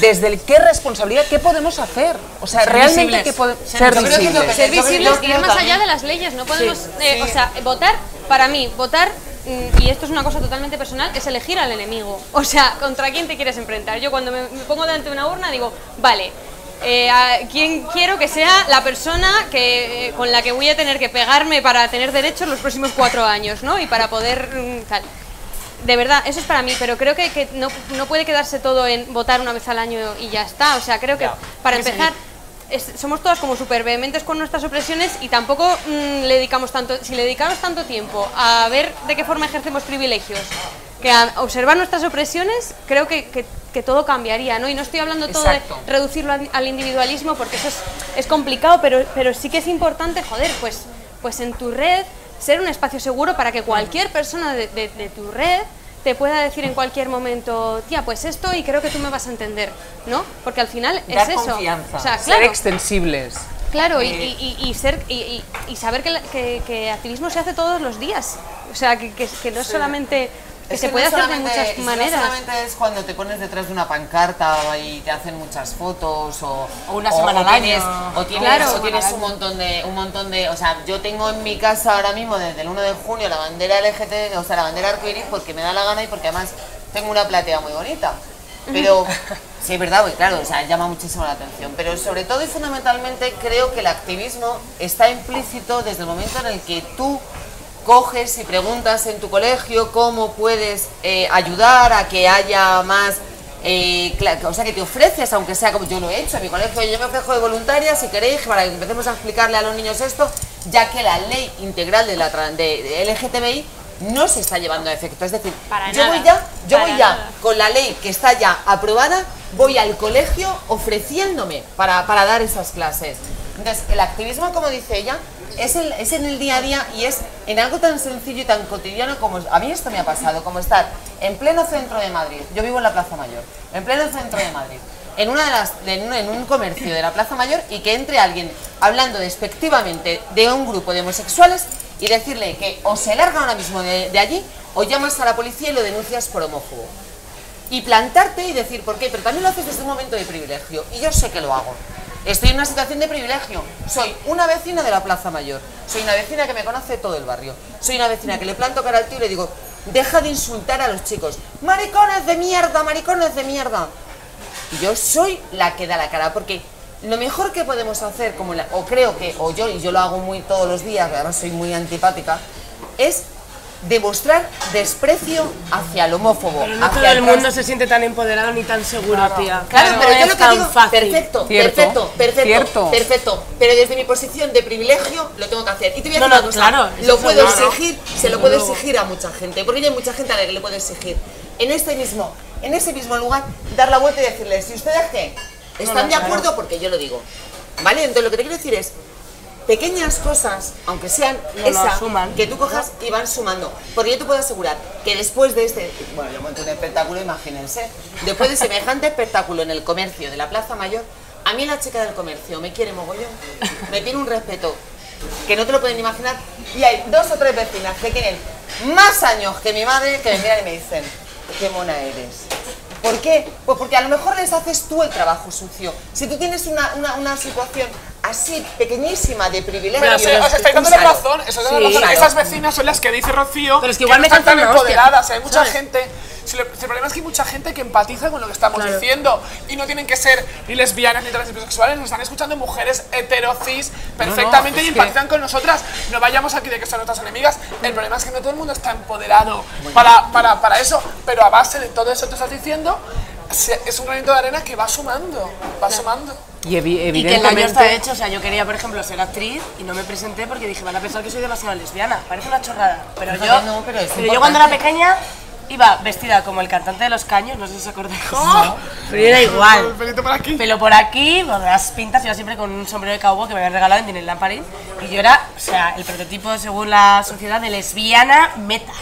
desde el qué responsabilidad, qué podemos hacer. O sea, Ser realmente visibles. qué podemos Ser- ser yo creo que es lo visibles. ser visibles y ir más allá de las leyes. No podemos, Sí, eh, sí. o sea, votar, para mí, votar, mm, y esto es una cosa totalmente personal, es elegir al enemigo. O sea, contra quién te quieres enfrentar. Yo cuando me, me pongo delante de una urna digo, vale, eh, a quién quiero que sea la persona que, eh, con la que voy a tener que pegarme para tener derechos los próximos cuatro años, ¿no? Y para poder mm, tal. De verdad, eso es para mí, pero creo que, que no, no puede quedarse todo en votar una vez al año y ya está. O sea, creo que para empezar, es- somos todas como súper vehementes con nuestras opresiones y tampoco mm, le dedicamos tanto, si le dedicamos tanto tiempo a ver de qué forma ejercemos privilegios, que a observar nuestras opresiones, creo que, que- que todo cambiaría, ¿no? Y no estoy hablando todo de reducirlo al, al individualismo porque eso es, es complicado, pero, pero sí que es importante, joder, pues, pues en tu red ser un espacio seguro para que cualquier persona de, de- de tu red te pueda decir en cualquier momento, tía, pues esto y creo que tú me vas a entender, ¿no? Porque al final es Dar eso. confianza. O sea, Ser claro, extensibles. claro, y, y- y- y ser y, y- y saber que, que- que activismo se hace todos los días. O sea, que, que- que no es solamente que se no puede hacer de muchas maneras. No solamente es cuando te pones detrás de una pancarta y te hacen muchas fotos o, O una semana al tienes, año. o tienes, Claro. o tienes un montón de un montón de, o sea, yo tengo en mi casa ahora mismo desde el 1 de junio la bandera LGT, o sea, la bandera arcoiris porque me da la gana y porque además tengo una platea muy bonita. Pero sí es verdad, claro, o sea, llama muchísimo la atención, pero sobre todo y fundamentalmente creo que el activismo está implícito desde el momento en el que tú coges y preguntas en tu colegio cómo puedes eh, ayudar a que haya más, eh, o sea, que te ofreces, aunque sea como yo lo he hecho en mi colegio, yo me ofrezco de voluntaria, si queréis, para que empecemos a explicarle a los niños esto, ya que la ley integral de la de, LGTBI no se está llevando a efecto. Es decir, Para yo nada. voy ya, yo voy ya nada. con la ley que está ya aprobada, voy al colegio ofreciéndome para, para dar esas clases. Entonces, el activismo, como dice ella, es, en el día a día y es en algo tan sencillo y tan cotidiano como a mí esto me ha pasado, como estar en pleno centro de Madrid. Yo vivo en la Plaza Mayor, en pleno centro de Madrid. En, una de las, en un comercio de la Plaza Mayor y que entre alguien hablando despectivamente de un grupo de homosexuales y decirle que o se larga ahora mismo de, de allí o llamas a la policía y lo denuncias por homófobo y plantarte y decir por qué, pero también lo haces desde un momento de privilegio y yo sé que lo hago. Estoy en una situación de privilegio. Soy una vecina de la Plaza Mayor. Soy una vecina que me conoce todo el barrio. Soy una vecina que le planto cara al tío y le digo, deja de insultar a los chicos. Maricones de mierda, maricones de mierda. Yo soy la que da la cara, porque lo mejor que podemos hacer, como la- o creo que, o yo, y yo lo hago muy todos los días, además soy muy antipática, es demostrar desprecio hacia el homófobo. Pero no hacia todo el mundo se siente tan empoderado ni tan seguro, tía. Claro, No pero yo lo que digo, fácil. perfecto, Cierto, perfecto, perfecto, cierto. perfecto. Pero desde mi posición de privilegio lo tengo que hacer. Y te voy a No, decir no, una cosa, claro, lo puedo exigir, se lo puedo exigir a mucha gente, porque hay mucha gente a la que le puedo exigir. En este mismo, en ese mismo lugar, dar la vuelta y decirles, si ustedes qué, están no, de claro. acuerdo porque yo lo digo. ¿Vale? Entonces lo que te quiero decir es, pequeñas cosas, aunque sean No, no, esa, suman. que tú cojas y van sumando. Porque yo te puedo asegurar que después de este, bueno, yo monto un espectáculo, imagínense, después de semejante espectáculo en el comercio de la Plaza Mayor, a mí la chica del comercio me quiere mogollón, me tiene un respeto que no te lo pueden imaginar. Y hay dos o tres vecinas que tienen más años que mi madre que me miran y me dicen, qué mona eres. ¿Por qué? Pues porque a lo mejor les haces tú el trabajo sucio. Si tú tienes una, una, una situación así pequeñísima de privilegio, Pero sí, os estáis dando úsalo. razón, os estáis dando Sí, razón. claro. Esas vecinas son las que dice Rocío Pero es que igual no me están tan cantan una hostia. empoderadas. Hay mucha ¿Sabes? gente. si lo- si el problema es que hay mucha gente que empatiza con lo que estamos Claro. diciendo y no tienen que ser ni lesbianas ni trans ni bisexuales, nos están escuchando mujeres heterocis perfectamente es y que- empatizan con nosotras. No vayamos aquí de que son nuestras enemigas. El problema es que no todo el mundo está empoderado para, para, para eso, pero a base de todo eso que estás diciendo, se- es un granito de arena que va sumando, va sumando. Y evi- Y que el daño está hecho, o sea, yo quería, por ejemplo, ser actriz y no me presenté porque dije, van a pensar que soy demasiado lesbiana. Parece una chorrada, pero No, yo, no, pero es yo cuando era pequeña iba vestida como el cantante de los caños, no sé si os acordáis. Pero era igual. El pelito por aquí. Pelo por aquí, con las pintas, iba siempre con un sombrero de cowboy que me habían regalado en Disneyland Paris. Y yo era, o sea, el prototipo según la sociedad de lesbiana meta.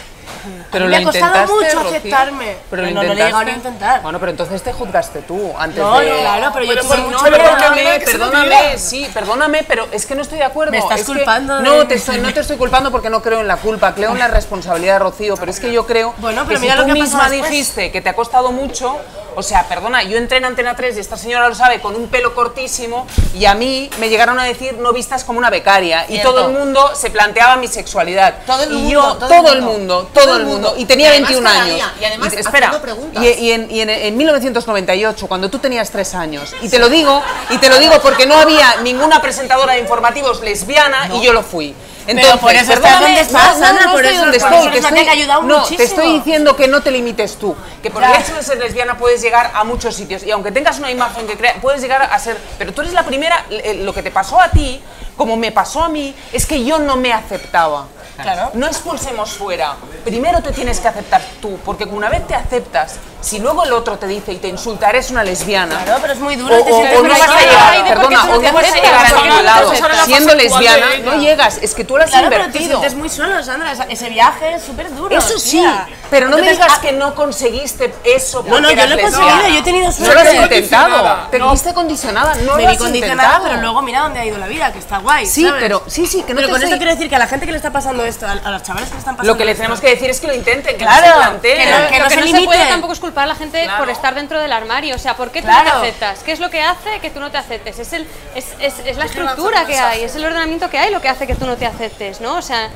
Pero mí lo me ha costado mucho Rocío. aceptarme. Pero lo no, no le he llegado ni a intentar. Bueno, pero entonces te juzgaste tú antes No, de... no, claro, pero yo Pero por mucho que lo Perdóname, que lo perdóname, sí, perdóname, pero es que no estoy de acuerdo. Me estás Es que- culpando de- No, te estoy, no te estoy culpando porque no creo en la culpa, creo en la responsabilidad de Rocío, pero es que yo creo Bueno, que pero si mira tú lo que misma dijiste que te ha costado mucho, O sea, perdona, yo entré en Antena 3 y esta señora lo sabe, con un pelo cortísimo y a mí me llegaron a decir no vistas como una becaria y todo el mundo se planteaba mi sexualidad. Todo el y mundo, yo, todo todo, el el mundo. Todo, el mundo. Y tenía Y además 21 cada años. y además espera, y, en, y en- en 1998, cuando tú tenías 3 años, y te lo digo, y te lo digo porque no había ninguna presentadora de informativos lesbiana y yo lo fui. Entonces, por eso estás donde estás, no, no, Sandra, no por eso- donde por estoy, eso te estoy- ayudado no, te muchísimo. estoy diciendo que no te limites tú, que por el hecho de ser lesbiana puedes llegar a muchos sitios y aunque tengas una imagen que crea, puedes llegar a ser, pero tú eres la primera, eh, lo que te pasó a ti, como me pasó a mí, es que yo no me aceptaba. Claro. No expulsemos fuera. Primero te tienes que aceptar tú, porque una vez te aceptas, si luego el otro te dice y te insulta, eres una lesbiana. Claro, pero es muy duro. O, te o- o no vas a llegar, perdona, no o te no vas a llegar a ningún no te lado. Siendo lesbiana, no llegas, es que tú lo has Claro, pero te invertido. sientes muy solo, Sandra. Ese viaje es súper duro. Eso sí, tía. pero no me Entonces, digas ah, que no conseguiste eso. No, no, yo lo he lesbiana. conseguido, yo he tenido No suerte. lo has Te viste intentado, condicionada, te no. viste condicionada, no me lo vi has condicionada, pero luego mira dónde ha ido la vida, que está guay. Sí, ¿sabes? pero sí, sí, que no Pero te con esto estoy- quiero decir que a la gente que le está pasando esto, a, a los chavales que le están pasando Lo que le esto, tenemos que decir es que lo intenten, que no Claro, se planteen. que no- Pero que lo que se no se puede tampoco es culpar a la gente Claro. por estar dentro del armario. O sea, ¿por qué tú Claro. no te aceptas? ¿Qué es lo que hace que tú no te aceptes? Es, el, es, es, es la estructura que hay, es el ordenamiento que hay lo que hace que tú no te aceptes, ¿no? O sea,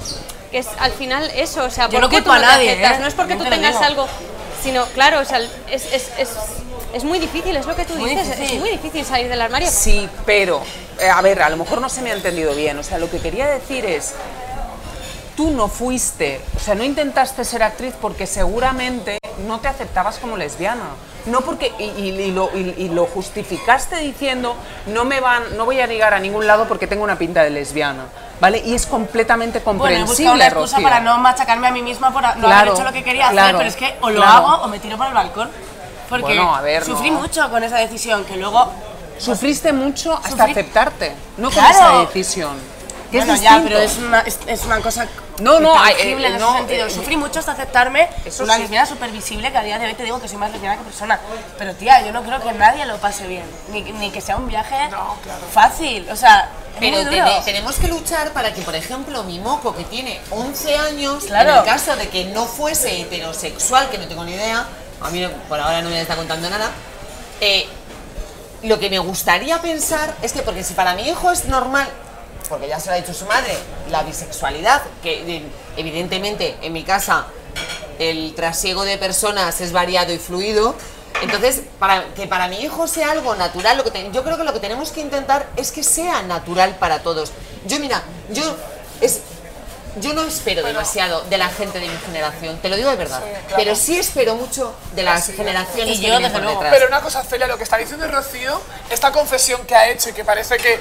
que es al final eso. O sea, Yo ¿por no qué tú culpo no a te nadie, aceptas? ¿eh? No es porque tú tengas algo, sino, claro, o sea, es, es, es, es muy difícil, es lo que tú Muy dices, difícil. es muy difícil salir del armario. Sí, pero, eh, a ver, a lo mejor no se me ha entendido bien. O sea, lo que quería decir es, tú no fuiste, o sea, no intentaste ser actriz porque seguramente no te aceptabas como lesbiana. No porque, y, y- y lo, y- y lo justificaste diciendo, no me van, no voy a llegar a ningún lado porque tengo una pinta de lesbiana. ¿Vale? Y es completamente Bueno, he comprensible, buscado una excusa Rocío. para no machacarme a mí misma por no Claro, haber hecho lo que quería claro, hacer, pero es que o lo claro. hago o me tiro por el balcón. Porque Bueno, a ver, sufrí no. mucho con esa decisión, que luego... Sufriste mucho hasta Sufrí- aceptarte, no con Claro. esa decisión. Que es Bueno, ya, distinto. pero es una, es, es una cosa No, no, hay- tangible eh, en ese no, sentido. eh, Sufrí mucho hasta aceptarme. Eso una sí. lesbiana súper visible que a día de hoy te digo que soy más lesbiana que persona. Pero tía, yo no creo que nadie lo pase bien. Ni, ni que sea un viaje fácil. O sea, es Pero muy duro. tene- tenemos que luchar para que, por ejemplo, mi moco, que tiene 11 años, Claro. en el caso de que no fuese heterosexual, que no tengo ni idea, a mí por ahora no me está contando nada, eh, lo que me gustaría pensar es que, porque si para mi hijo es normal, porque ya se lo ha dicho su madre, la bisexualidad, que eh, evidentemente en mi casa el trasiego de personas es variado y fluido. Entonces, para que para mi hijo sea algo natural, lo que yo creo que lo que tenemos que intentar es que sea natural para todos. Yo, mira, yo es yo no espero demasiado de la gente de mi generación, te lo digo de verdad, pero sí espero mucho de las generaciones Y que yo, vienen desde luego. detrás. Pero una cosa, Celia, lo que está diciendo Rocío, esta confesión que ha hecho y que parece que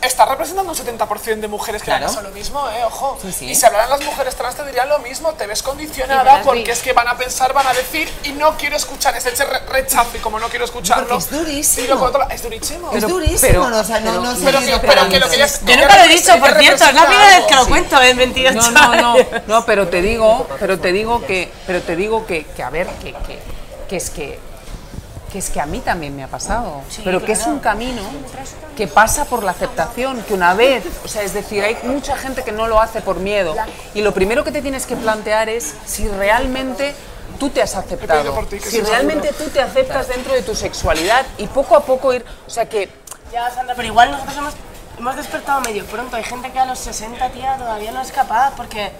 está representando un 70% de mujeres que Claro. pasa lo mismo, ¿eh? Ojo. Sí, sí. Y si hablaran las mujeres trans te dirían lo mismo, te ves condicionada porque es que van a pensar, van a decir y no quiero escuchar ese re- rechazo y como no quiero escucharlo. Porque es durísimo. por otro es durísimo. es pero- durísimo, pero- no, o sea, no, pero- no sé pero si que- lo pero que lo que ella- Yo nunca lo he dicho, por cierto, es la primera vez que lo cuento en 28 No, no, no, no, pero te digo, pero te digo que, pero te digo que, que a ver, que, que, que es que, que es que a mí también me ha pasado, pero que es un camino que pasa por la aceptación, que una vez, o sea, es decir, hay mucha gente que no lo hace por miedo. Y lo primero que te tienes que plantear es si realmente tú te has aceptado, si realmente tú te aceptas dentro de tu sexualidad y poco a poco ir, o sea, que Ya, Sandra, pero igual nosotros hemos, hemos despertado medio pronto. Hay gente que a los 60, tía, todavía no es capaz porque...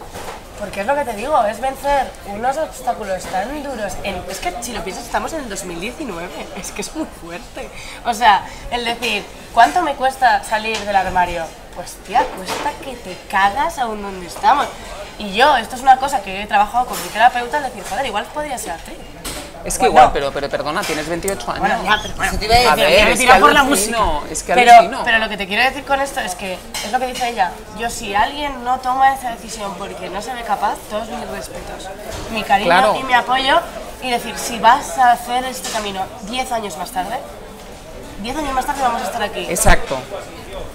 Porque es lo que te digo, es vencer unos obstáculos tan duros. En- es que si lo piensas, estamos en el 2019, es que es muy fuerte. O sea, el decir, ¿cuánto me cuesta salir del armario? Pues tía, cuesta que te cagas aún donde estamos. Y yo, esto es una cosa que he trabajado con mi terapeuta, el decir, joder, igual podría ser actriz. Es que Bueno. igual, pero, pero perdona, tienes 28 años. Bueno, ya, pero bueno. Te iba a decir, A ver, es que por la música. es que pero, pero lo que te quiero decir con esto es que es lo que dice ella. Yo si alguien no toma esa decisión porque no se ve capaz, todos mis respetos, mi cariño Claro. y mi apoyo y decir si vas a hacer este camino 10 años más tarde, 10 años más tarde vamos a estar aquí. Exacto.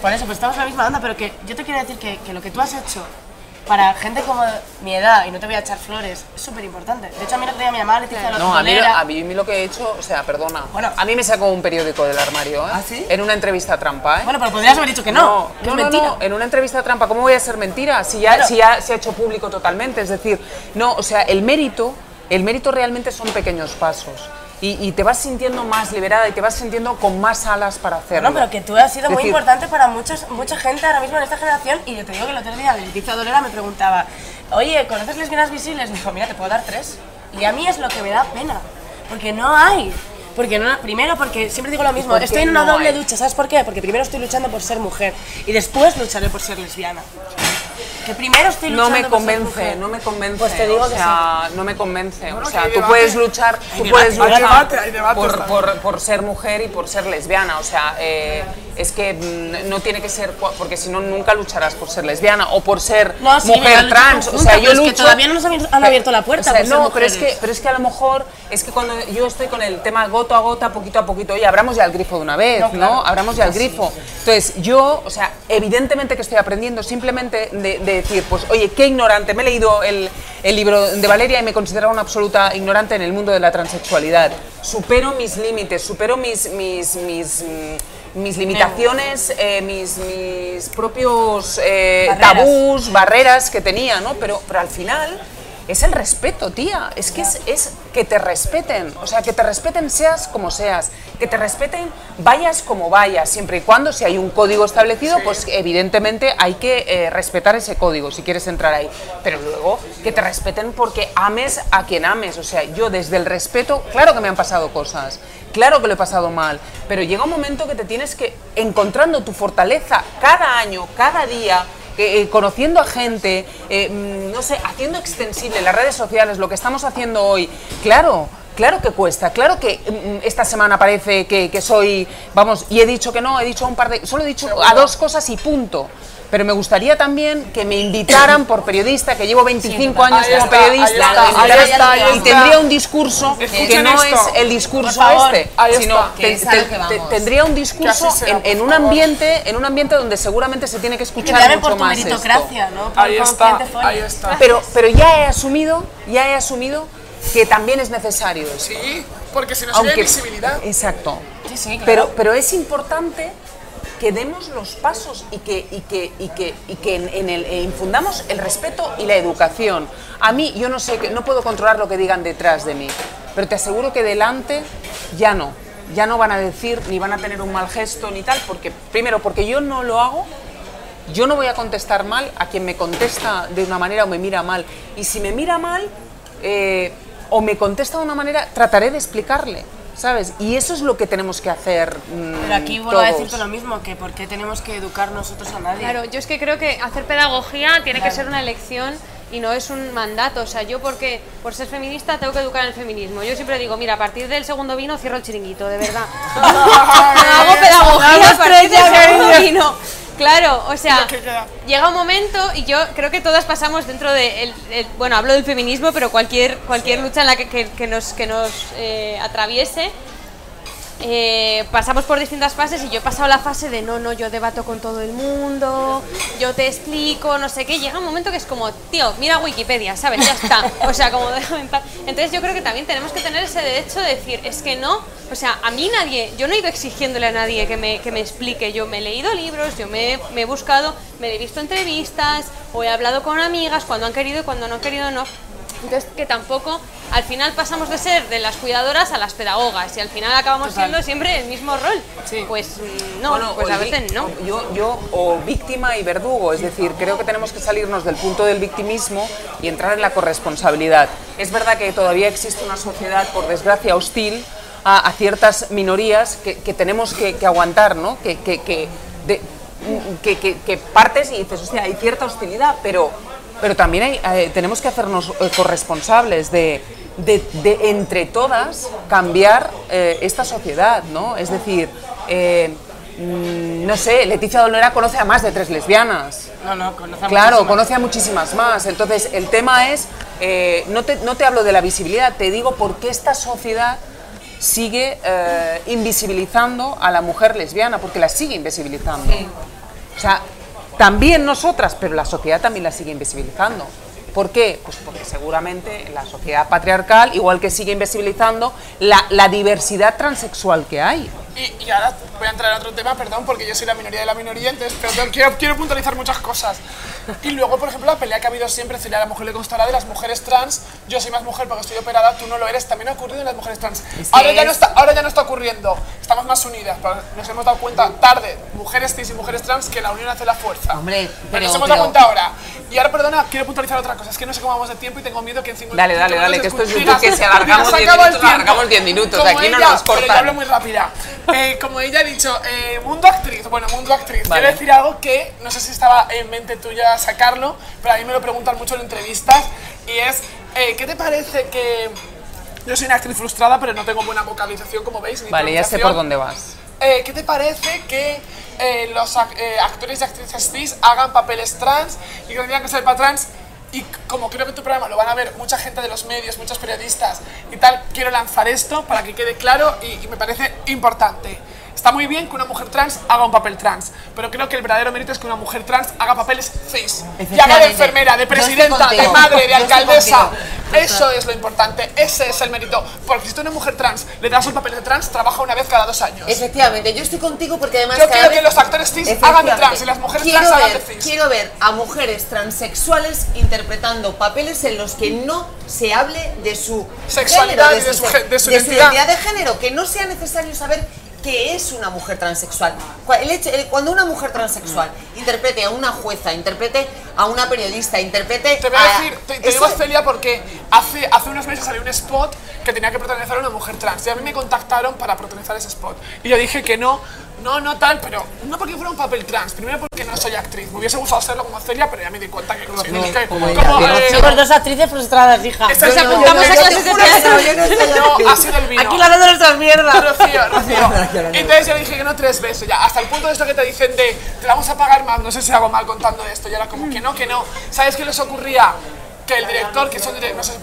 Por eso, pues estamos en la misma onda, pero que yo te quiero decir que, que lo que tú has hecho para gente como mi edad, y no te voy a echar flores, es súper importante. De hecho, a mí el otro día mi mamá Leticia No, a mí, a mí lo que he hecho, o sea, perdona, Bueno. a mí me sacó un periódico del armario, ¿eh? ¿Ah, sí? En una entrevista trampa, ¿eh? Bueno, pero podrías haber dicho que no, que no, es no, mentira. no, en una entrevista trampa, ¿cómo voy a ser mentira? Si ya, Claro. si ya se ha hecho público totalmente, es decir, no, o sea, el mérito, el mérito realmente son pequeños pasos. Y, y te vas sintiendo más liberada y te vas sintiendo con más alas para hacerlo. No, pero que tú has sido muy decir, importante para muchos, mucha gente ahora mismo en esta generación y yo te digo que el otro día Leticia Dolera me preguntaba, oye, ¿conoces lesbianas visibles? Me dijo, mira, te puedo dar tres. Y a mí es lo que me da pena, porque no hay. Porque no, primero porque siempre digo lo mismo, estoy en una no doble hay? lucha, ¿sabes por qué? Porque primero estoy luchando por ser mujer y después lucharé por ser lesbiana. Que primero estoy no luchando me por ser convence, no me convence. Pues te digo o que sea, no me convence. Bueno, o sea, que tú debate. puedes luchar, tú debate, puedes hay luchar debate, hay debate por, por, por ser mujer y por ser lesbiana. O sea, eh, es que mm, no tiene que ser, porque si no nunca lucharás por ser lesbiana o por ser No, sí, mujer trans. O conjunta, sea, yo es que lucho. todavía no nos han- abierto la puerta O sea, ser no, pero es que, pero es que a lo mejor es que cuando yo estoy con el tema gota a gota, poquito a poquito, oye, abramos ya el grifo de una vez, ¿no? No, claro. Abramos ya el grifo. Entonces, yo, o sea, evidentemente que estoy aprendiendo simplemente de, de decir, pues, oye, qué ignorante. Me he leído el, el libro de Valeria y me considero una absoluta ignorante en el mundo de la transexualidad. Supero mis límites, supero mis, mis, mis, mm, mis limitaciones, eh, mis, mis propios eh, Barreras. tabús, barreras que tenía, ¿no? Pero, pero al final es el respeto, tía. Es que es, es que te respeten. O sea, que te respeten seas como seas. Que te respeten vayas como vayas. Siempre y cuando, si hay un código establecido, pues evidentemente hay que eh, respetar ese código si quieres entrar ahí. Pero luego que te respeten porque ames a quien ames. O sea, yo desde el respeto, claro que me han pasado cosas. Claro que lo he pasado mal, pero llega un momento que te tienes que, encontrando tu fortaleza cada año, cada día, eh, conociendo a gente, eh, mm, no sé, haciendo extensible las redes sociales, lo que estamos haciendo hoy, claro. Claro que cuesta, claro que mm, esta semana parece que, que soy, vamos, y he dicho que no, he dicho un par de, solo he dicho a dos cosas y punto. Pero me gustaría también que me invitaran por periodista, que llevo 25 años Ahí como está, periodista, ahí está, me invitaran ahí está, ahí y está. tendría un discurso que no esto. es el discurso este, sino tendría un discurso en, un favor. ambiente, en un ambiente donde seguramente se tiene que escuchar mucho por tu más esto. meritocracia, ¿no? Por Ahí está, ahí está. Pero, pero ya he asumido, ya he asumido que también es necesario eso. Sí, porque si no sería visibilidad. Exacto. Sí, sí, claro. Pero, pero es importante que demos los pasos y que, que, que, que en, el, eh, infundamos el respeto y la educación. A mí, yo no sé, no puedo controlar lo que digan detrás de mí, pero te aseguro que delante ya no. Ya no van a decir ni van a tener un mal gesto ni tal, porque primero, porque yo no lo hago, yo no voy a contestar mal a quien me contesta de una manera o me mira mal. Y si me mira mal eh, o me contesta de una manera, trataré de explicarle, ¿sabes? Y eso es lo que tenemos que hacer. mm, Pero aquí vuelvo a todos. decirte lo mismo, que por qué tenemos que educar nosotros a nadie. Claro, yo es que creo que hacer pedagogía tiene que ser una elección y no es un mandato. O sea, yo porque por ser feminista tengo que educar en el feminismo. Yo siempre digo, mira, a partir del segundo vino cierro el chiringuito, de verdad. [LAUGHS] Hago pedagogía a partir del segundo vino. Claro, o sea, llega un momento y yo creo que todas pasamos dentro de, el- el- bueno, hablo del feminismo, pero cualquier, cualquier lucha en la que, que- que nos, que nos eh, atraviese, eh, pasamos por distintas fases y yo he pasado la fase de no, no, yo debato con todo el mundo, yo te explico, no sé qué. Llega un momento que es como, tío, mira Wikipedia, ¿sabes? Ya está. O sea, como déjame en. Entonces yo creo que también tenemos que tener ese derecho de decir, es que no, o sea, a mí nadie, yo no he ido exigiéndole a nadie que me, que me explique, yo me he leído libros, yo me, me he buscado, me he visto entrevistas o he hablado con amigas cuando han querido y cuando no han querido no. Entonces, que tampoco, al final pasamos de ser de las cuidadoras a las pedagogas y al final acabamos siendo siempre el mismo rol. Pues mm, no, Bueno, pues a veces no. Yo, yo, o víctima y verdugo, es decir, creo que tenemos que salirnos del punto del victimismo y entrar en la corresponsabilidad. Es verdad que todavía existe una sociedad, por desgracia, hostil a, a ciertas minorías que, que tenemos que, que aguantar, ¿no? Que, que, que, de- que, que- que partes y dices, hostia, hay cierta hostilidad, pero, pero también hay, eh, tenemos que hacernos eh, corresponsables de, de, de, entre todas cambiar eh, esta sociedad, ¿no? Es decir, eh, mm, no sé, Leticia Dolera conoce a más de tres lesbianas. No, no, conoce a Claro, muchísimas. conoce a muchísimas más. Entonces, el tema es, no, te, no te hablo de la visibilidad, te digo por qué esta sociedad sigue invisibilizando a la mujer lesbiana, porque la sigue invisibilizando. O sea, también nosotras, pero la sociedad también la sigue invisibilizando. ¿Por qué? Pues porque seguramente la sociedad patriarcal, igual que sigue invisibilizando la, la diversidad transexual que hay. Y, y ahora voy a entrar en otro tema, perdón, porque yo soy la minoría de la minoría, entonces pero quiero, quiero puntualizar muchas cosas. Y luego, por ejemplo, la pelea que ha habido siempre, Celia, a la mujer le constará de las mujeres trans. Yo soy más mujer porque estoy operada, tú no lo eres. También ha ocurrido en las mujeres trans. ahora, ya no es- está, ahora ya no está ocurriendo. Estamos más unidas. pero Nos hemos dado cuenta tarde, mujeres cis y mujeres trans, que la unión hace la fuerza. Hombre, pero, pero- nos hemos dado pero- cuenta ahora. Y ahora, perdona, quiero puntualizar otra cosa. Es que no sé cómo vamos de tiempo y tengo miedo que en 5 Dale, dale, dale, que esto es YouTube, que si alargamos se 10 acaba el minutos, alargamos 10 minutos, aquí no ella- nos Pero cortan. yo hablo muy rápida. Eh, como ella ha dicho, eh, mundo actriz. Bueno, mundo actriz. Vale. Quiero decir algo que no sé si estaba en mente tuya sacarlo, pero a mí me lo preguntan mucho en entrevistas. Y es, eh, ¿qué te parece que.? Yo soy una actriz frustrada, pero no tengo buena vocalización, como veis. ni Vale, ya sé por dónde vas. Eh, ¿Qué te parece que eh, los ac- eh, actores y actrices cis hagan papeles trans y que tengan que ser para trans? Y como creo que tu programa lo van a ver mucha gente de los medios, muchos periodistas y tal, quiero lanzar esto para que quede claro y, y me parece importante. Está muy bien que una mujer trans haga un papel trans, pero creo que el verdadero mérito es que una mujer trans haga papeles cis. Y haga de enfermera, de presidenta, de madre, de alcaldesa. Eso es lo importante, ese es el mérito. Porque si tú a una mujer trans le das un papel de trans, trabaja una vez cada dos años. Efectivamente, yo estoy contigo porque además Yo quiero que los actores cis hagan de trans y las mujeres quiero trans hagan de cis. Quiero ver a mujeres transexuales interpretando papeles en los que no se hable de su Sexualidad género, y de su ge- de su identidad. identidad de género, que no sea necesario saber qué es una mujer transexual. El hecho- el- cuando una mujer transexual interprete a una jueza, interprete a una periodista, interprete Te voy a a- decir, te, digo Celia porque hace, hace unos meses salió un spot que tenía que protagonizar a una mujer trans y a mí me contactaron para protagonizar ese spot. Y yo dije que no, no, no tal, pero no porque fuera un papel trans, primero porque no soy actriz. Me hubiese gustado serlo como Celia, pero ya me di cuenta que no soy. Como como, ella, eh, Somos dos actrices frustradas, hija. esta Nos apuntamos a clases de teatro. no, ha sido el vino. Aquí hablando de nuestras mierdas. Rocío, Rocío. [LAUGHS] Entonces yo dije que no tres veces ya, hasta el punto de esto que te dicen de te vamos a pagar más, no sé si hago mal contando esto, y era como que no, que no. ¿Sabes qué les ocurría? Que el director, que son no sé,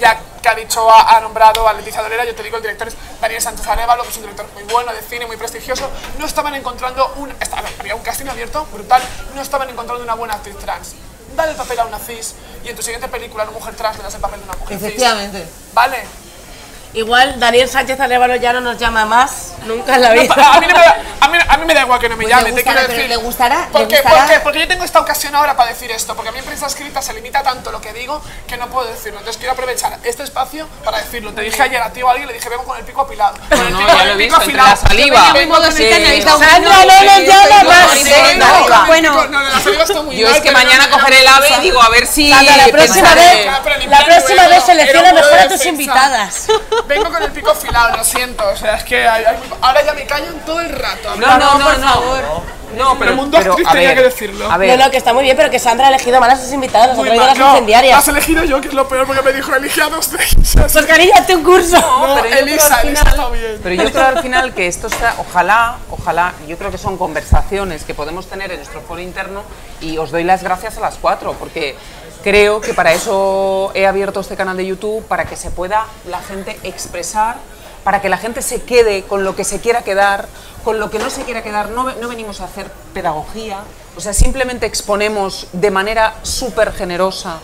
ya que ha dicho, ha, ha nombrado a Leticia Dolera, yo te digo, el director es Daniel Sánchez Arevalo, que es un director muy bueno, de cine, muy prestigioso, no estaban encontrando un, estaba- había un casting abierto, brutal, no estaban encontrando una buena actriz trans. Dale el papel a una cis y en tu siguiente película a una mujer trans le das el papel de una mujer cis. Efectivamente. Vale. Igual Daniel Sánchez Arevalo ya no nos llama más, nunca en la vida. A mí, no me da, a, mí, a mí me da igual que no me Pues llame, te gustará, quiero pero decir. le gustará- ¿Por qué? gustará- ¿Por qué? Porque yo tengo esta ocasión ahora para decir esto, porque a mí en prensa escrita se limita tanto lo que digo que no puedo decirlo. Entonces quiero aprovechar este espacio para decirlo. Te dije ayer a ti o a alguien, le dije, vengo con el pico apilado. Con el no, pico, ya con lo el he pico visto, entre la saliva. Vengo Sí. con Sandra, no nos llama más. No, Bueno. no, de la saliva está muy Yo es que mañana no, cogeré el ave y digo, a ver si. La próxima vez, Ah, vez selecciona mejor a tus invitadas. Vengo con el pico afilado, lo siento. O sea, es que hay- hay muy- ahora ya me callan todo el rato. No, no, no, no. No, pero. El mundo pero, actriz tenía ver, que decirlo. A ver, No, no, que está muy bien, pero que Sandra ha elegido mal a sus invitadas, nos ha Muy traído las No, incendiarias. Has elegido yo, que es lo peor, porque me dijo elige a dos de ellas. Pues cariño, hazte un curso. No, pero yo creo Elisa, al Elisa final- está bien. Pero yo creo al final que esto está, ojalá, ojalá, yo creo que son conversaciones que podemos tener en nuestro foro interno y os doy las gracias a las cuatro, porque creo que para eso he abierto este canal de YouTube, para que se pueda la gente expresar, para que la gente se quede con lo que se quiera quedar, con lo que no se quiera quedar. No, no venimos a hacer pedagogía, o sea, simplemente exponemos de manera súper generosa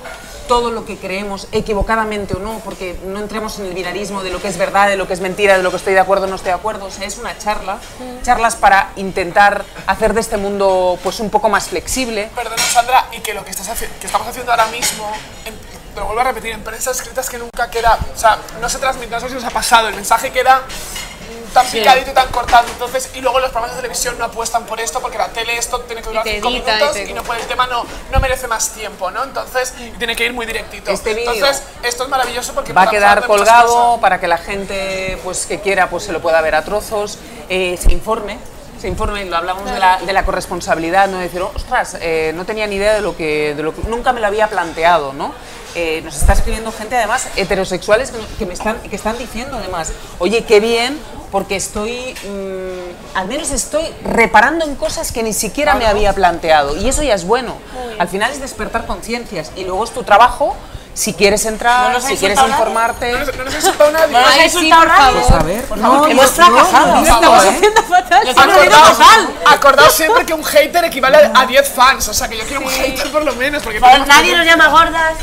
todo lo que creemos, equivocadamente o no, porque no entremos en el binarismo de lo que es verdad, de lo que es mentira, de lo que estoy de acuerdo o no estoy de acuerdo. O sea, es una charla, charlas para intentar hacer de este mundo pues un poco más flexible. Perdona, Sandra, y que lo que, estás haci- que estamos haciendo ahora mismo, en- te lo vuelvo a repetir, en prensa escrita es que nunca queda, o sea, no se transmite, no sé si os ha pasado, el mensaje queda mm, tan picadito y tan cortado, entonces, y luego los programas de televisión no apuestan por esto, porque la tele esto tiene que durar te cinco edita y minutos te- y, no puede, el tema no, no merece más tiempo, ¿no? Entonces, tiene que ir muy directito. Este entonces, esto es maravilloso porque Va a quedar de colgado para que la gente pues que quiera pues se lo pueda ver a trozos, eh, se informe. Se informe, lo hablamos de la, de la corresponsabilidad, no decir, ostras, eh, no tenía ni idea de lo que, de lo que nunca me lo había planteado, ¿no? Eh, nos está escribiendo gente además heterosexuales que, que me están, que están diciendo además, oye, qué bien, porque estoy, mm, al menos estoy reparando en cosas que ni siquiera me había planteado. Y eso ya es bueno. Al final es despertar conciencias y luego es tu trabajo. Si quieres entrar, No si quieres insultado nadie. informarte. No nos, no nos ha insultado nadie. No nos ha sí, insultado por nadie. favor. A ver, por no, favor, hemos no, fracasado. no, no, Estamos ¿eh? haciendo fatal. Acordaos, fatal. acordaos siempre que un hater equivale a [LAUGHS] 10 fans, o sea que yo quiero un hater por lo menos, porque Pues nadie nos llama gordas.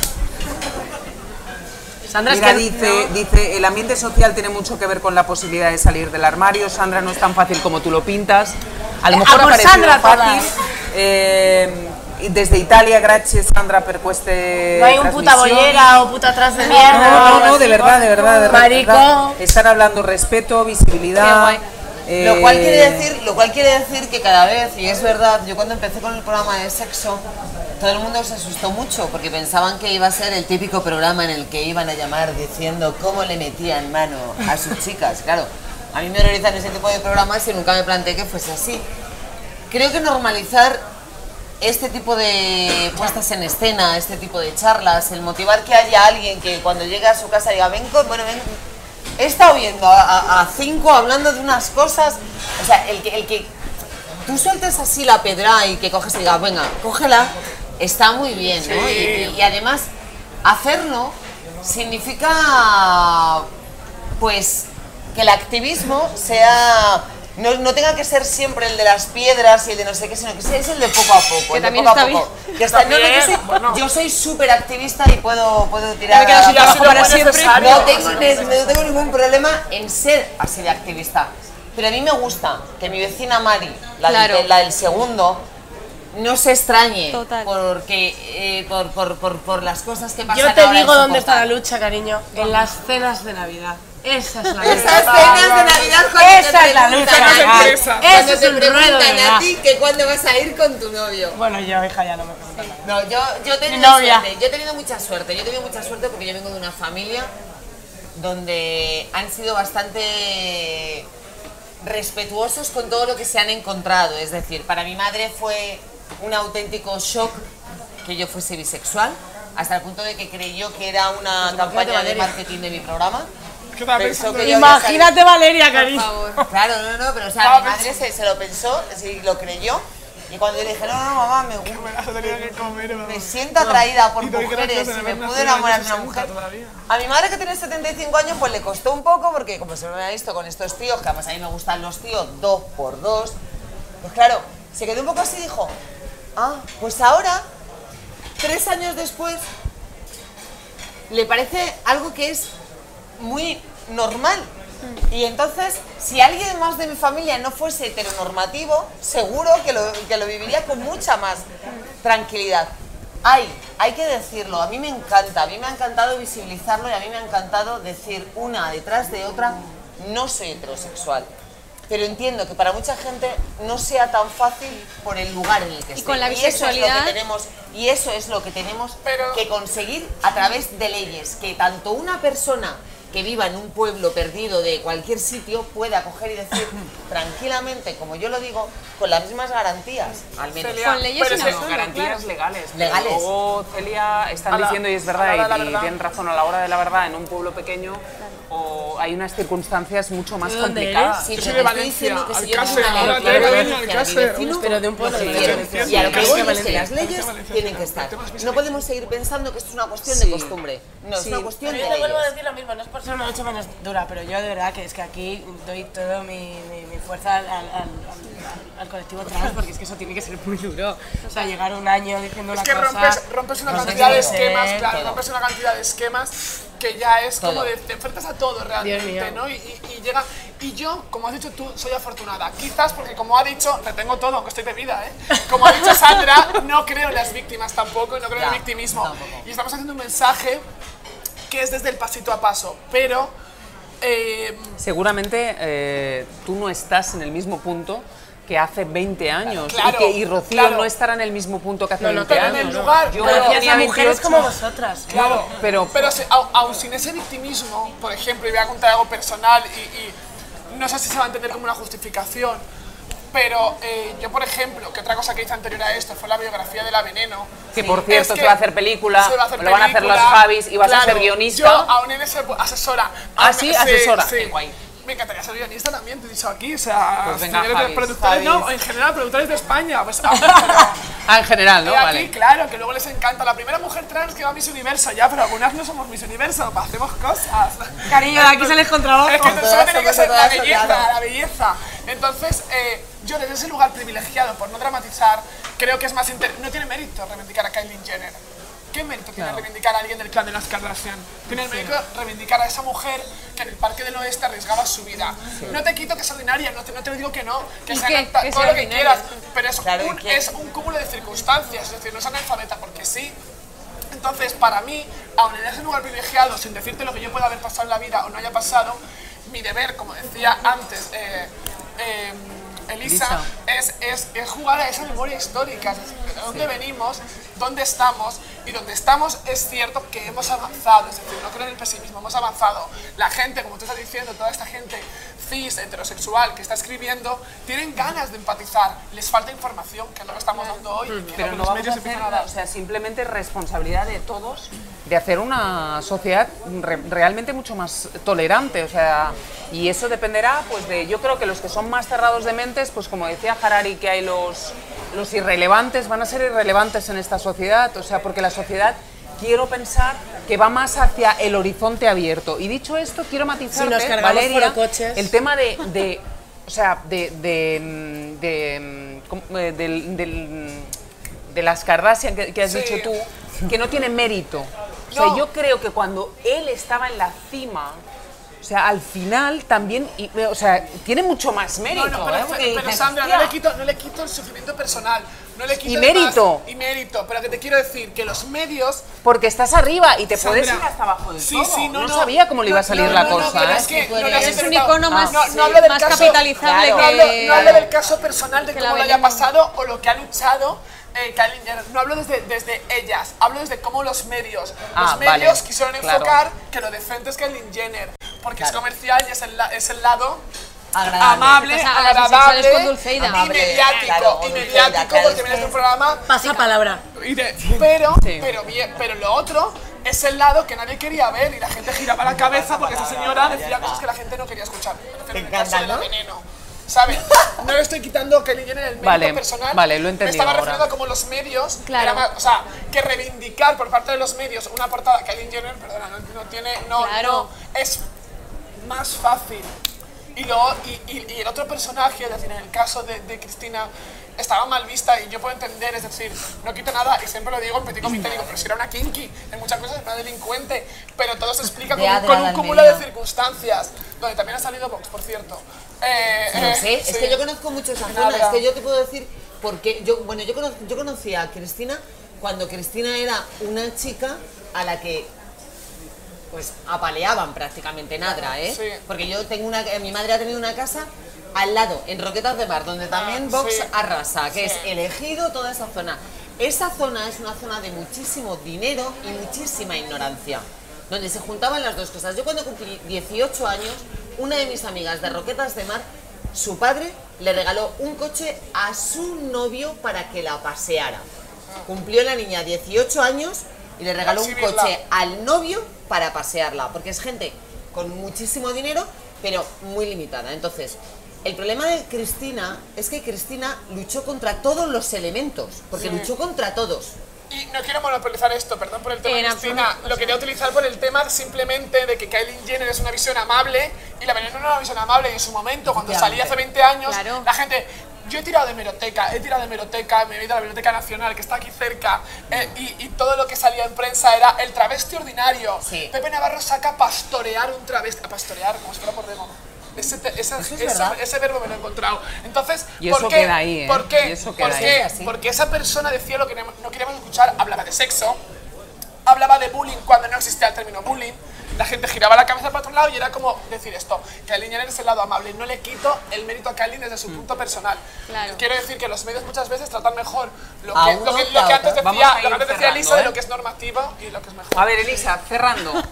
Sandra, es Mira, que dice, dice, el ambiente social tiene mucho que ver con la posibilidad de salir del armario. Sandra, no es tan fácil como tú lo pintas. A lo Eh, mejor a ha parecido Sandra fácil. eh, desde Italia, gracias Sandra per queste No hay un puta bollera o puta atrás de mierda. No, no, no, de verdad, de verdad, de Marico. verdad. Están hablando respeto, visibilidad. Qué guay. Lo cual, eh, quiere decir, lo cual quiere decir que cada vez, y es verdad, yo cuando empecé con el programa de sexo, todo el mundo se asustó mucho porque pensaban que iba a ser el típico programa en el que iban a llamar diciendo cómo le metían mano a sus chicas. Claro, a mí me horrorizan ese tipo de programas y nunca me planteé que fuese así. Creo que normalizar este tipo de puestas en escena, este tipo de charlas, el motivar que haya alguien que cuando llegue a su casa diga, ven, con- bueno, ven, he estado viendo a, a- a cinco hablando de unas cosas, o sea, el que, el que tú sueltes así la pedra y que coges y digas, venga, cógela, está muy bien, ¿no? Y- y además, hacerlo significa, pues, que el activismo sea... No, no tenga que ser siempre el de las piedras y el de no sé qué, sino que sea es el de poco a poco. Que el de también poco a está poco. Que está- no, no, yo soy, bueno. yo soy súper activista y puedo, puedo tirar... me quedo sin a- trabajo para siempre. no tengo, ne- no tengo ningún problema en ser así de activista. Pero a mí me gusta que mi vecina Mari, la, del- Claro. la del segundo, no se extrañe Total. porque eh, por, por, por, por las cosas que pasan Yo te ahora digo dónde está la lucha, cariño. En las cenas de Navidad. Esa es la Esas lucha. cenas de Navidad cuando Esa te es la preguntan lucha a ti, sorpresa. cuando Eso es te un ruedo de preguntan a ti que cuándo vas a ir con tu novio. Bueno, yo, hija, ya no me preguntan nada. No, yo, yo he tenido suerte, yo he tenido mucha suerte, yo he tenido mucha suerte porque yo vengo de una familia donde han sido bastante respetuosos con todo lo que se han encontrado. Es decir, para mi madre fue un auténtico shock que yo fuese bisexual, hasta el punto de que creyó que era una campaña de marketing de mi programa. ¿Qué estaba Pensó que yo Imagínate, Valeria, cariño. Claro, no, no, pero o sea, mi madre se, se lo pensó, sí, lo creyó. Y cuando yo le dije, no, no, mamá, me, gu- Me siento atraída por mujeres y me pude enamorar de una 60 mujer. A mi madre que tiene 75 años pues le costó un poco porque como se me ha visto con estos tíos, que además a mí me gustan los tíos dos por dos, pues claro, se quedó un poco así y dijo, ah, pues ahora, tres años después, le parece algo que es muy normal. Y entonces, si alguien más de mi familia no fuese heteronormativo, seguro que lo, que lo viviría con mucha más tranquilidad. Hay, hay que decirlo, a mí me encanta, a mí me ha encantado visibilizarlo y a mí me ha encantado decir una detrás de otra, no soy heterosexual. Pero entiendo que para mucha gente no sea tan fácil por el lugar en el que Y esté. con la eso es lo que bisexualidad- tenemos y eso es lo que tenemos Pero- que conseguir a través de leyes, que tanto una persona que viva en un pueblo perdido de cualquier sitio pueda coger y decir [LAUGHS] tranquilamente, como yo lo digo, con las mismas garantías, al menos. Celia, Con leyes pero no garantías claro. legales. Legales. Luego, Celia, están la- diciendo, y es verdad, y verdad. tienen razón, a la hora de la verdad, en un pueblo pequeño o hay unas circunstancias mucho más ¿De dónde complicadas. Sí, Yo pero soy de Valencia, diciendo que si yo Alcácer, ahora ley te Alcácer. Pero de un pueblo de. Valencia. Y a lo que voy es que las leyes tienen que estar. No podemos seguir pensando que esto es una cuestión de costumbre. No, es Sí. una cuestión Pero de yo te vuelvo a decir lo mismo, no es por ser una lucha menos dura, pero yo de verdad que es que aquí doy toda mi, fuerza al, colectivo trans, porque es que eso tiene que ser muy duro. O sea, llegar un año diciendo Es una que cosa... rompes, rompes una cantidad de esquemas, claro, todo. rompes una cantidad de esquemas que ya es como Todo. de, te enfrentas a todo realmente. ¿no? Y, y- y llega, y yo, como has dicho tú, soy afortunada. Quizás porque como ha dicho, retengo todo, aunque estoy bebida, ¿eh? Como ha dicho Sandra, no creo en las víctimas tampoco, y no creo en Ya, el victimismo. tampoco. Y estamos haciendo un mensaje que es desde el pasito a paso, pero... eh, Seguramente eh, tú no estás en el mismo punto que hace 20 años Claro, y, que, y Rocío claro. no estará en el mismo punto que hace No, no, 20 pero en años. el lugar, Yo pero- tenía mujeres 28. como vosotras. Claro, pero- pero si- au- aun sin ese victimismo, por ejemplo, y voy a contar algo personal y, y no sé si se va a entender como una justificación, pero eh, yo, por ejemplo, que otra cosa que hice anterior a esto fue la biografía de la Veneno. Que, por cierto, Es se va a hacer película, se va a hacer lo van a hacer película, los Javis y vas a claro, ser guionista. Yo aún en ese asesora. Ah, Aún- sí, asesora, sí. qué guay. Me encantaría ser guionista también, te he dicho aquí, o sea, Pues venga, señores Javis, productores, no, Javis. en general, productores de España, pues, [LAUGHS] ah, pero- Ah, en general, ¿no? y aquí, Vale. claro, que luego les encanta. La primera mujer trans que va a Miss Universo, ya, pero algunas no somos Miss Universo, hacemos cosas. Cariño, de aquí sales con trabajo. Es que Todas solo tiene que ser la belleza, la belleza. Entonces, eh, yo desde ese lugar privilegiado, por no dramatizar, creo que es más... inter- No tiene mérito reivindicar a Kylie Jenner. ¿Qué mérito tiene reivindicar a alguien del clan de las Kardashian? Tiene el mérito reivindicar a esa mujer que en el Parque del Oeste arriesgaba su vida. No te quito que es ordinaria, no te, no te digo que no, que ¿Y sea Que todo sea lo que ordinaria. quieras, pero es, Claro, un, ¿y qué? es un cúmulo de circunstancias, es decir, no es analfabeta porque sí. Entonces, para mí, aun en ese lugar privilegiado, sin decirte lo que yo pueda haber pasado en la vida o no haya pasado, mi deber, como decía antes eh, eh, Elisa, Es, es, es jugar a esa memoria histórica, de dónde venimos, dónde estamos, y donde estamos es cierto que hemos avanzado, es decir, no creo en el pesimismo, hemos avanzado. La gente, como tú estás diciendo, toda esta gente cis, heterosexual, que está escribiendo, tienen ganas de empatizar, les falta información, que es lo estamos dando hoy, y que Pero los no vamos a medios hacer a dar. o sea, simplemente responsabilidad de todos de hacer una sociedad re- realmente mucho más tolerante, o sea, y eso dependerá, pues, de, yo creo que los que son más cerrados de mentes, pues, como decía Harari, que hay los, los irrelevantes, van a ser irrelevantes en esta sociedad, o sea, porque la sociedad quiero pensar que va más hacia el horizonte abierto. Y dicho esto, quiero nos cargamos Valeria, el tema de, de, o sea, de, de, de, ¿cómo? Del- del, de las Kardashian que, que has Sí. dicho tú, que no tiene mérito. O sea, No. yo creo que cuando él estaba en la cima, o sea, al final también, y- o sea, tiene mucho más mérito. No, no, pero, ¿eh? Pero, dices, Sandra, no le, quito, no le quito el sufrimiento personal. No le quito Y mérito. Y mérito. Pero que te quiero decir que los medios. Porque estás arriba y te puedes Sandra, ir hasta abajo del sí, todo. sí, no, no, sabía cómo le iba a no, salir no, la no, no, cosa, pero ¿eh? es que no eres un icono más- no, no más capitalizable no, que- hablo, no del caso personal de Que cómo le haya pasado o lo que ha luchado eh, Kylie Jenner. No hablo desde, desde ellas, hablo desde cómo los medios. Ah, los medios vale, quisieron claro. enfocar que lo decente es Kylie Jenner. Porque es comercial y es el, es el lado Agradable. amable, O sea, agradable con Dulceida. y Amable, mediático, claro, y mediático claro, porque es vienes de que- un programa Pasa palabra. y de- pero, Sí. pero, pero lo otro es el lado que nadie quería ver y la gente giraba la cabeza porque esa señora decía cosas que la gente no quería escuchar. El encanta, de ¿no? veneno. ¿Sabes? No le estoy quitando que le Jenner el mérito Vale, personal. vale, lo he Me estaba ahora. refiriendo a como los medios. Claro. era más- o sea, que reivindicar por parte de los medios una portada que Kylie Jenner, perdona, no, no tiene. No, Claro. no, es más fácil. Y, luego, y, y- y el otro personaje, es decir, en el caso de, de Cristina, estaba mal vista y yo puedo entender, es decir, no quito nada y siempre lo digo en petit comité, digo, pero si era una kinky, en muchas cosas es una delincuente, pero todo se explica con, De un- Adra con un cúmulo de circunstancias, donde también ha salido Vox, por cierto. Eh, No eh, sé, es que yo conozco mucho esa zona, es que yo te puedo decir, porque yo, bueno, yo, cono- yo conocí a Cristina cuando Cristina era una chica a la que pues apaleaban prácticamente en Adra, ¿eh? Sí. Porque yo tengo una, mi madre ha tenido una casa al lado, en Roquetas de Mar, donde también Ah, Vox sí. arrasa, que es elegido toda esa zona. Esa zona es una zona de muchísimo dinero y muchísima ignorancia, donde se juntaban las dos cosas. Yo cuando cumplí 18 años, una de mis amigas de Roquetas de Mar, su padre le regaló un coche a su novio para que la paseara. Cumplió la niña 18 años y le regaló un coche al novio para pasearla, porque es gente con muchísimo dinero, pero muy limitada. Entonces, el problema de Cristina es que Cristina luchó contra todos los elementos, porque luchó contra todos. Y no quiero monopolizar esto, perdón por el tema, En Cristina. absoluto, Lo quería utilizar por el tema simplemente de que Kylie Jenner es una visión amable y la veneno no era una visión amable. En su momento, cuando salí hace 20 años, Claro. la gente. Yo he tirado de meroteca, he tirado de meroteca, me he ido a la Biblioteca Nacional, que está aquí cerca, eh, y, y todo lo que salía en prensa era el travesti ordinario. Sí. Pepe Navarro saca a pastorear un travesti. A pastorear, como si fuera por demo. Ese, esa- es esa- ese verbo me lo he encontrado. Entonces, Y ¿por eso qué? queda ahí, ¿eh? ¿Por qué? Y eso queda ¿Por qué? Porque esa persona decía lo que no no queríamos escuchar, hablaba de sexo, hablaba de bullying cuando no existía el término bullying, la gente giraba la cabeza para otro lado y era como decir esto, que Kylie Jenner es el lado amable, no le quito el mérito a Kylie desde su punto personal. Claro. Quiero decir que los medios muchas veces tratan mejor lo A que, lo que, que lo a que antes otro. Vamos decía, a lo antes decía cerrando, Lisa de ¿eh? lo que es normativo y lo que es mejor. A ver, Elisa, cerrando. [LAUGHS]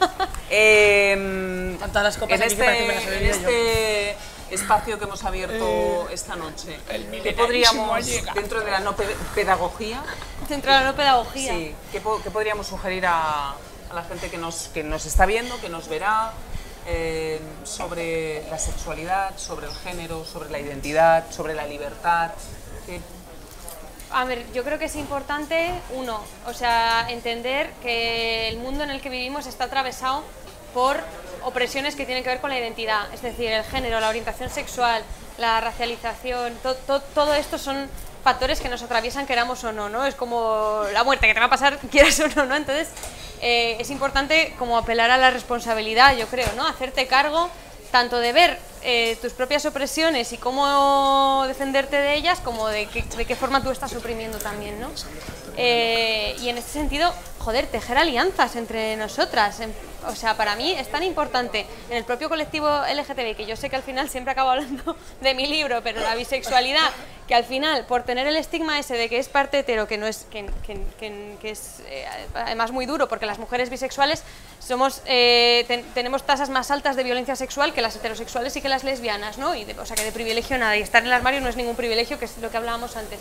Eh, Con todas las copas en aquí este, este espacio que hemos abierto esta noche, ¿qué podríamos, llega. dentro de la no pe- pedagogía, Centro de la no pedagogía. sí, ¿qué, po- qué podríamos sugerir a, la gente que nos, que nos está viendo, que nos verá, eh, sobre la sexualidad, sobre el género, sobre la identidad, sobre la libertad? ¿Qué- A ver, yo creo que es importante, uno, o sea, entender que el mundo en el que vivimos está atravesado por opresiones que tienen que ver con la identidad, es decir, el género, la orientación sexual, la racialización, to- to- todo esto son factores que nos atraviesan queramos o no, ¿no? Es como la muerte que te va a pasar [LAUGHS] quieras o no, ¿no? Entonces eh, es importante como apelar a la responsabilidad, yo creo, ¿no? Hacerte cargo tanto de ver eh, tus propias opresiones y cómo defenderte de ellas, como de, qué- de qué forma tú estás oprimiendo también, ¿no? Eh, y en este sentido, joder, tejer alianzas entre nosotras. en- o sea, para mí es tan importante en el propio colectivo LGTB, que yo sé que al final siempre acabo hablando de mi libro, pero la bisexualidad, que al final, por tener el estigma ese de que es parte hetero, que no es, que, que- que- es eh, además muy duro, porque las mujeres bisexuales somos, eh, ten- tenemos tasas más altas de violencia sexual que las heterosexuales y que las lesbianas, ¿no? Y de- o sea, que de privilegio nada, y estar en el armario no es ningún privilegio, que es lo que hablábamos antes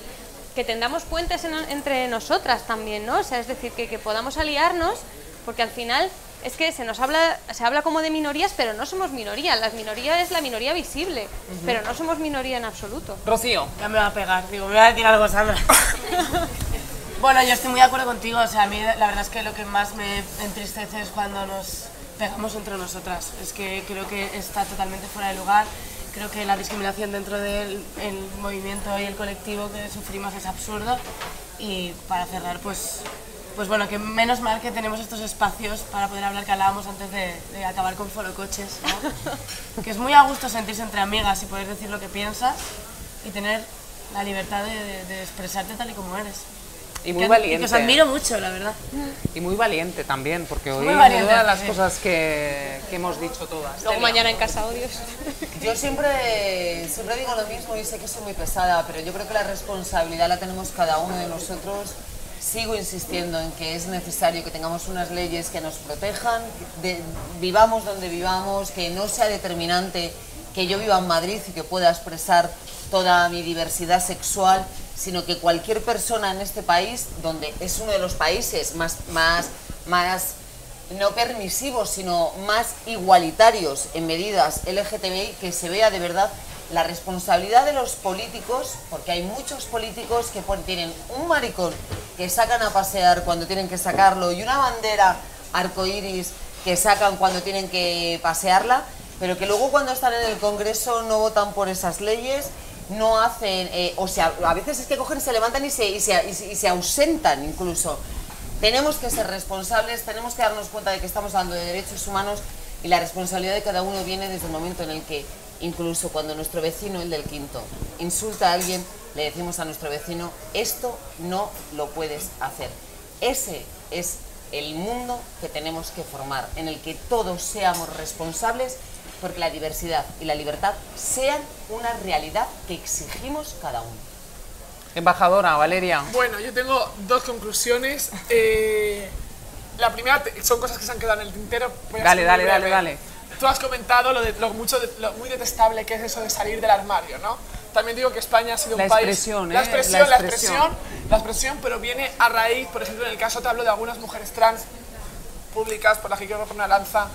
que tendamos puentes en- entre nosotras también, ¿no? O sea, es decir, que, que podamos aliarnos, porque al final es que se nos habla, se habla como de minorías, pero no somos minoría. La minoría es la minoría visible, pero no somos minoría en absoluto. Rocío, Ya me va a pegar, digo, me va a decir algo, Sandra. [LAUGHS] bueno, yo estoy muy de acuerdo contigo, o sea, a mí la verdad es que lo que más me entristece es cuando nos pegamos entre nosotras. Es que creo que está totalmente fuera de lugar. Creo que la discriminación dentro del el movimiento y el colectivo que sufrimos es absurdo. Y para cerrar, pues, pues bueno, que menos mal que tenemos estos espacios para poder hablar que hablábamos antes de, acabar con forocoches, ¿no? que es muy a gusto sentirse entre amigas y poder decir lo que piensas y tener la libertad de expresarte tal y como eres. Y muy Que- valiente. Y que os admiro mucho, la verdad. Y muy valiente también, porque hoy Muy valiente, una de las sí. cosas que, que hemos dicho todas. Luego mañana en casa, odios. Yo siempre, siempre digo lo mismo y sé que soy muy pesada, pero yo creo que la responsabilidad la tenemos cada uno de nosotros. Sigo insistiendo en que es necesario que tengamos unas leyes que nos protejan, de- vivamos donde vivamos, que no sea determinante que yo viva en Madrid y que pueda expresar toda mi diversidad sexual, sino que cualquier persona en este país, donde es uno de los países más, más, más no permisivos, sino más igualitarios en medidas LGTBI, que se vea de verdad la responsabilidad de los políticos, porque hay muchos políticos que tienen un maricón que sacan a pasear cuando tienen que sacarlo y una bandera arcoíris que sacan cuando tienen que pasearla, pero que luego cuando están en el Congreso no votan por esas leyes, no hacen, eh, o sea, a veces es que cogen, se levantan y se, y se, y se- y se ausentan incluso. Tenemos que ser responsables, tenemos que darnos cuenta de que estamos hablando de derechos humanos y la responsabilidad de cada uno viene desde el momento en el que, incluso cuando nuestro vecino, el del quinto, insulta a alguien, le decimos a nuestro vecino, esto no lo puedes hacer. Ese es el mundo que tenemos que formar, en el que todos seamos responsables porque la diversidad y la libertad sean una realidad que exigimos cada uno. Embajadora, Valeria. Bueno, yo tengo dos conclusiones. Eh, la primera son cosas que se han quedado en el tintero. voy a Dale, dale, dale, dale. Tú has comentado lo, de, lo, mucho de- lo muy detestable que es eso de salir del armario, ¿no? También digo que España ha sido La un país... ¿eh? La expresión, La la expresión. expresión, la expresión, pero viene a raíz, por ejemplo, en el caso te hablo de algunas mujeres trans públicas por las que quiero romper una lanza,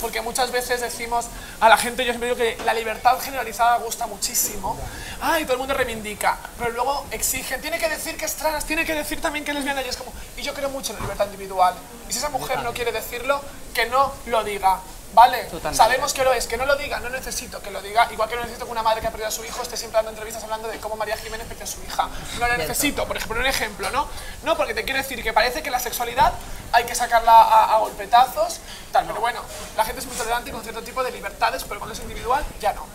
porque muchas veces decimos a la gente, yo siempre digo que la libertad generalizada gusta muchísimo, ay, todo el mundo reivindica, pero luego exigen, tiene que decir que es trans, tiene que decir también que es lesbiana, y es como, y yo creo mucho en la libertad individual, y si esa mujer no quiere decirlo, que no lo diga. ¿Vale? Totalmente. Sabemos que lo es, que no lo diga, no necesito que lo diga, igual que no necesito que una madre que ha perdido a su hijo esté siempre dando entrevistas hablando de cómo María Jiménez perdió a su hija. No lo necesito, por ejemplo, un ejemplo, ¿no? No, porque te quiero decir que parece que la sexualidad hay que sacarla a, a golpetazos, tal, pero bueno, la gente es muy tolerante con cierto tipo de libertades, pero cuando es individual, ya no.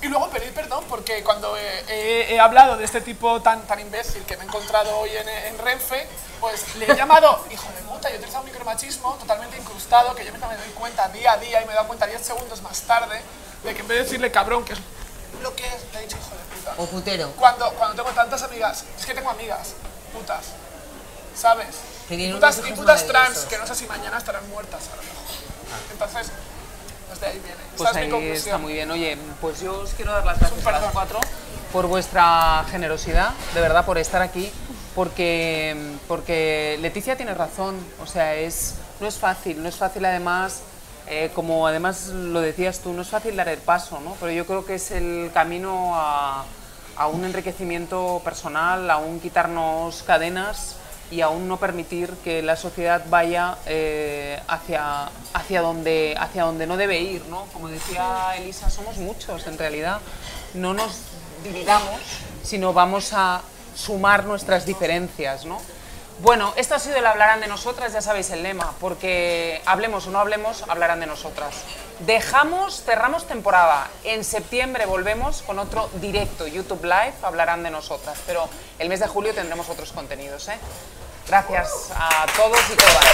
Y luego pedir perdón porque cuando he, he- he hablado de este tipo tan, tan imbécil que me he encontrado hoy en, en Renfe, pues le he llamado [LAUGHS] hijo de puta y he utilizado un micromachismo totalmente incrustado que yo misma me doy cuenta día a día y me he dado cuenta 10 segundos más tarde de que en vez de decirle cabrón, que es lo que es, le he dicho hijo de puta. O putero. Cuando, cuando tengo tantas amigas, es que tengo amigas, putas, ¿sabes? Putas, y hijos putas trans que no sé si mañana estarán muertas a lo mejor. Entonces, desde ahí viene. Pues Esa es mi ahí conclusión. está muy bien. Oye, pues yo os quiero dar las gracias a las cuatro por vuestra generosidad, de verdad, por estar aquí, porque, porque Leticia tiene razón, o sea, es, no es fácil, no es fácil además, eh, como además lo decías tú, no es fácil dar el paso, ¿no? Pero yo creo que es el camino a, a un enriquecimiento personal, a un quitarnos cadenas y aún no permitir que la sociedad vaya eh, hacia, hacia, donde, hacia donde no debe ir, ¿no? Como decía Elisa, somos muchos en realidad. No nos dividamos, sino vamos a sumar nuestras diferencias, ¿no? Bueno, esto ha sido el hablarán de nosotras, ya sabéis el lema, porque hablemos o no hablemos, hablarán de nosotras. Dejamos, cerramos temporada. En septiembre volvemos con otro directo, YouTube Live, hablarán de nosotras. Pero el mes de julio tendremos otros contenidos. ¿eh? Gracias a todos y todas.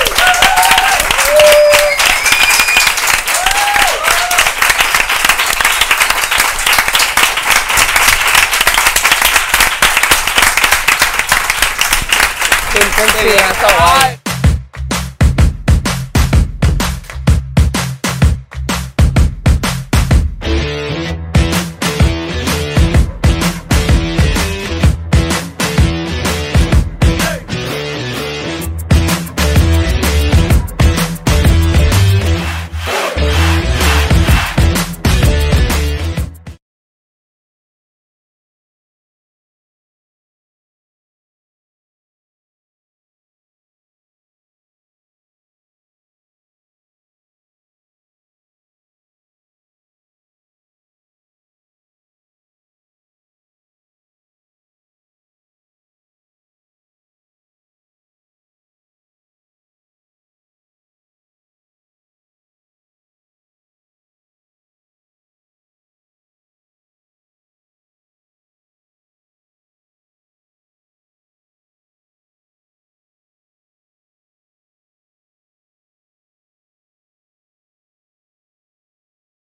Qué bien, hasta luego.